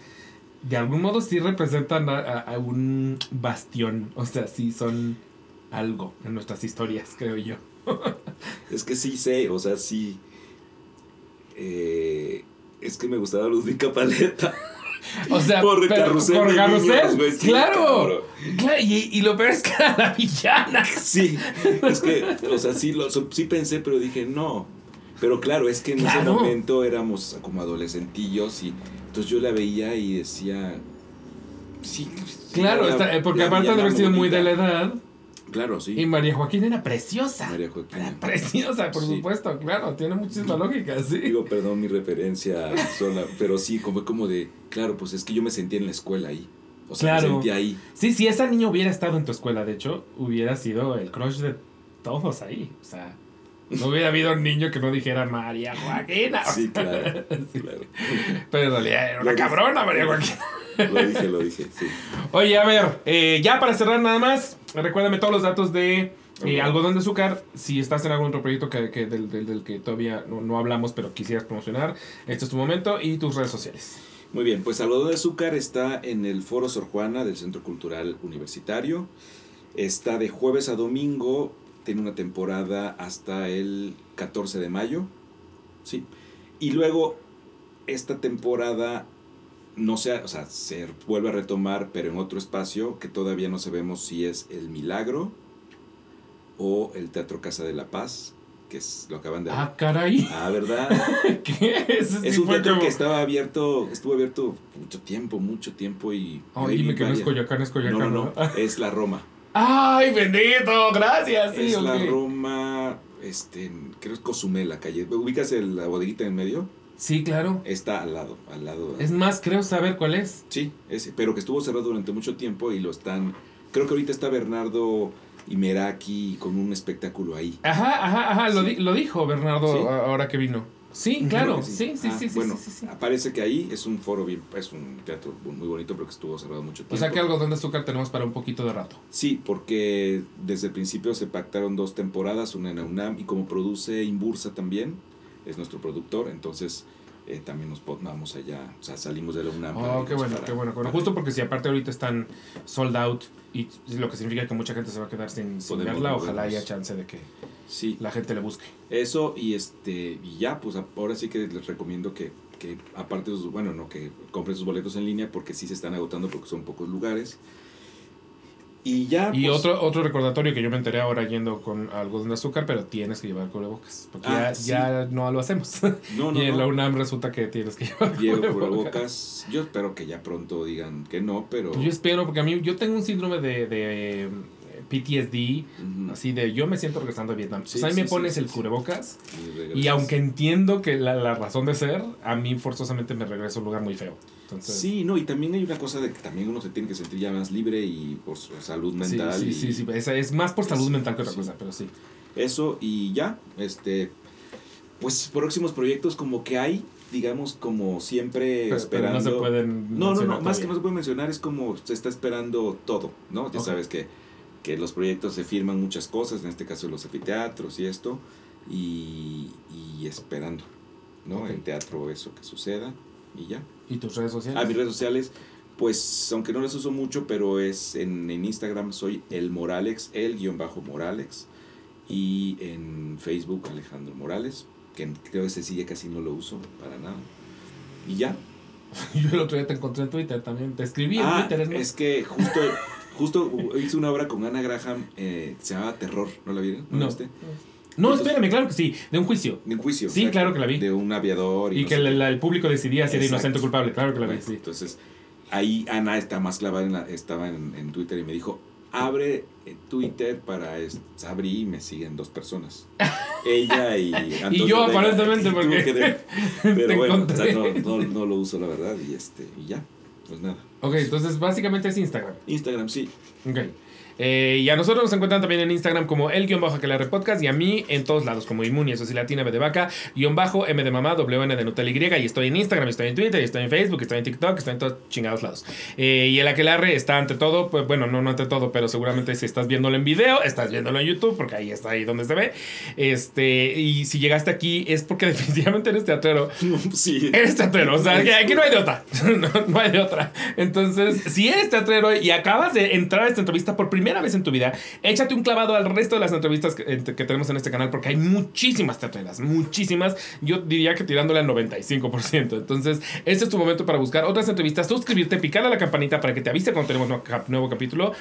de algún modo sí representan a, a- a un bastión, o sea, sí son algo en nuestras historias, creo yo. Es que sí sé, o sea, sí. Eh, es que me gustaba Ludwika Paleta. O sea, Por Carrusel por Carrusel, niños, claro. y, y lo peor es que era la villana. Sí, es que, o sea, sí, lo, sí pensé, pero dije no. Pero claro, es que en ese momento éramos como adolescentillos y entonces yo la veía y decía. Sí, Claro, la- está- eh, porque aparte de haber sido muy de la edad, Claro, sí. y María Joaquín era preciosa. María Joaquín. Era preciosa, por Sí. supuesto, claro, tiene muchísima lógica, sí. Digo, perdón mi referencia sola, pero sí, como, como de, claro, pues es que yo me sentía en la escuela ahí. O sea, Claro. me sentía ahí. Sí, si esa niña hubiera estado en tu escuela, de hecho, hubiera sido el crush de todos ahí. O sea, no hubiera habido un niño que no dijera María Joaquina. Sí, claro, sí. claro. Pero en realidad era una Lo dije. cabrona María Joaquina. Lo dije, lo dije, sí. Oye, a ver, eh, ya para cerrar nada más, recuérdame todos los datos de eh, Ok. algodón de azúcar. Si estás en algún otro proyecto que, que del, del- del que todavía no, no hablamos, pero quisieras promocionar, este es tu momento y tus redes sociales. Muy bien, pues Algodón de Azúcar está en el Foro Sor Juana del Centro Cultural Universitario. Está de jueves a domingo, tiene una temporada hasta el 14 de mayo. Sí. Y luego, esta temporada no se, o sea, se vuelve a retomar, pero en otro espacio que todavía no sabemos si es el Milagro o el Teatro Casa de la Paz, que es, lo acaban de... Ah, caray. Ah, ¿verdad? ¿Qué? Sí Es un teatro como- que estaba abierto, estuvo abierto mucho tiempo, mucho tiempo y... Ay, y dime que no es vaya. Coyoacán, es Coyoacán. No, no, no, es la Roma. ¡Ay, bendito! Gracias, sí, es la. Roma, este, creo que es Cozumel, la calle. ¿Ubicas el- la bodeguita en medio? Sí, claro. Está al lado, al lado. Es más, creo saber cuál es. Sí, ese, pero que estuvo cerrado durante mucho tiempo y lo están... Creo que ahorita está Bernardo y Meraki con un espectáculo ahí. Ajá, ajá, ajá. Lo, di- lo dijo Bernardo Sí. ahora que vino. Sí, claro. Sí, sí, Ah, sí, sí, Bueno, sí, sí, sí. parece que ahí es un foro bien, es un teatro muy bonito pero que estuvo cerrado mucho tiempo. O sea que algodón de azúcar tenemos para un poquito de rato. Sí, porque desde el principio se pactaron dos temporadas, una en la UNAM y como produce Imbursa también, es nuestro productor, entonces eh, también nos vamos allá, o sea, salimos de la UNAM. Oh, qué bueno, para- qué bueno. bueno. Justo porque si aparte ahorita están sold out y lo que significa que mucha gente se va a quedar sin, sin Podemos verla, ojalá movernos. haya chance de que Sí. la gente le busque. Eso y este y ya, pues ahora sí que les recomiendo que, que aparte bueno, no que compren sus boletos en línea porque sí se están agotando porque son pocos lugares. Y ya Y pues, otro, otro recordatorio que yo me enteré ahora yendo con algodón de azúcar, pero tienes que llevar cubrebocas. Porque Ah, ya, sí. ya no lo hacemos. no, no, y en la. UNAM resulta que tienes que llevar Llevo cubrebocas. cubrebocas. Yo espero que ya pronto digan que no, pero yo espero, porque a mí yo tengo un síndrome de, de PTSD, así de yo me siento regresando de Vietnam. Sí, pues ahí me pones sí, el cubrebocas Y aunque entiendo que la, la razón de ser, a mí forzosamente me regreso a un lugar muy feo. Entonces, Sí, no, y también hay una cosa de que también uno se tiene que sentir ya más libre y por su salud mental. sí, y sí, sí, esa es más por salud mental que otra cosa, pero sí. Eso y ya, este, pues próximos proyectos como que hay, digamos, como siempre Pero, pero esperando. no se pueden. No, no, no, más que no se puede mencionar es como se está esperando todo, ¿no? Ya sabes que, que los proyectos se firman muchas cosas, en este caso los anfiteatros y esto, y, y esperando, ¿no? En teatro eso que suceda y ya. ¿Y tus redes sociales? A mis redes sociales, pues aunque no las uso mucho, pero es en, en Instagram soy el Moralex, el guion bajo Moralex, y en Facebook Alejandro Morales, que creo que ese sí ya casi no lo uso para nada. Y ya. Yo el otro día te encontré en Twitter también. Te escribí en Ah, Twitter, es más. es que justo, justo hice una obra con Ana Graham eh, que se llamaba Terror, ¿no la vieron? ¿No, la No. viste? No, Entonces- espérame, claro que sí. De un juicio. De un juicio. Sí, claro que la vi. De un aviador. Y, Y no que la- el público decidía si era inocente o culpable. Claro que la vi, Bueno, sí. Entonces, ahí Ana está más clavada en la, estaba en, en Twitter y me dijo, abre eh, Twitter para abrí y me siguen dos personas. Ella y Antonio yo, Vega. aparentemente, Y porque de- Pero te bueno, o encontré. sea, no, no, no lo uso la verdad y este y ya, pues nada. Ok, entonces básicamente es Instagram. Instagram sí. Ok. Eh, y a nosotros nos encuentran también en Instagram como el guion bajo aquelarre podcast y a mí en todos lados como Inmuni, eso sí, latina, B de vaca, guion bajo, M de mamá, WN de Nutella Y y estoy en Instagram, estoy en Twitter, estoy en Facebook, estoy en TikTok, estoy en todos chingados lados. Eh, y el aquelarre está ante todo, pues bueno, no, no ante todo, pero seguramente si estás viéndolo en video, estás viéndolo en YouTube, porque ahí está ahí donde se ve. Este, y si llegaste aquí es porque definitivamente eres teatrero. sí. Eres teatrero, o sea, aquí no hay de otra. No, no hay de otra. Entonces, si eres teatrero y acabas de entrar a esta entrevista por primera vez en tu vida, échate un clavado al resto de las entrevistas que, eh, tenemos en este canal, porque hay muchísimas teatreras, muchísimas. Yo diría que tirándole al 95%. Entonces, este es tu momento para buscar otras entrevistas, suscribirte, picar a la campanita para que te avise cuando tenemos nuevo capítulo.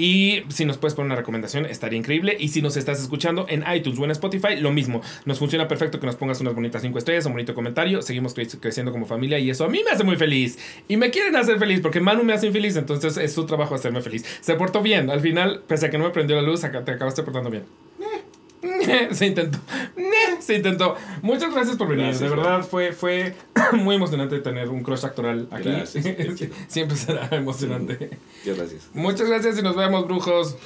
Y si nos puedes poner una recomendación, estaría increíble. Y si nos estás escuchando en iTunes o en Spotify, lo mismo. Nos funciona perfecto que nos pongas unas bonitas 5 estrellas, un bonito comentario. Seguimos cre- creciendo como familia y eso a mí me hace muy feliz. Y me quieren hacer feliz porque Manu me hace infeliz, entonces es su trabajo hacerme feliz. Se portó bien. Al final, pese a que no me prendió la luz, te acabaste portando bien. Se intentó. Se intentó. Muchas gracias por venir. Gracias, de verdad fue, fue muy emocionante tener un crush actoral aquí. Gracias. Siempre será emocionante. Muchas gracias. Muchas gracias y nos vemos, brujos.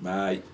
Bye.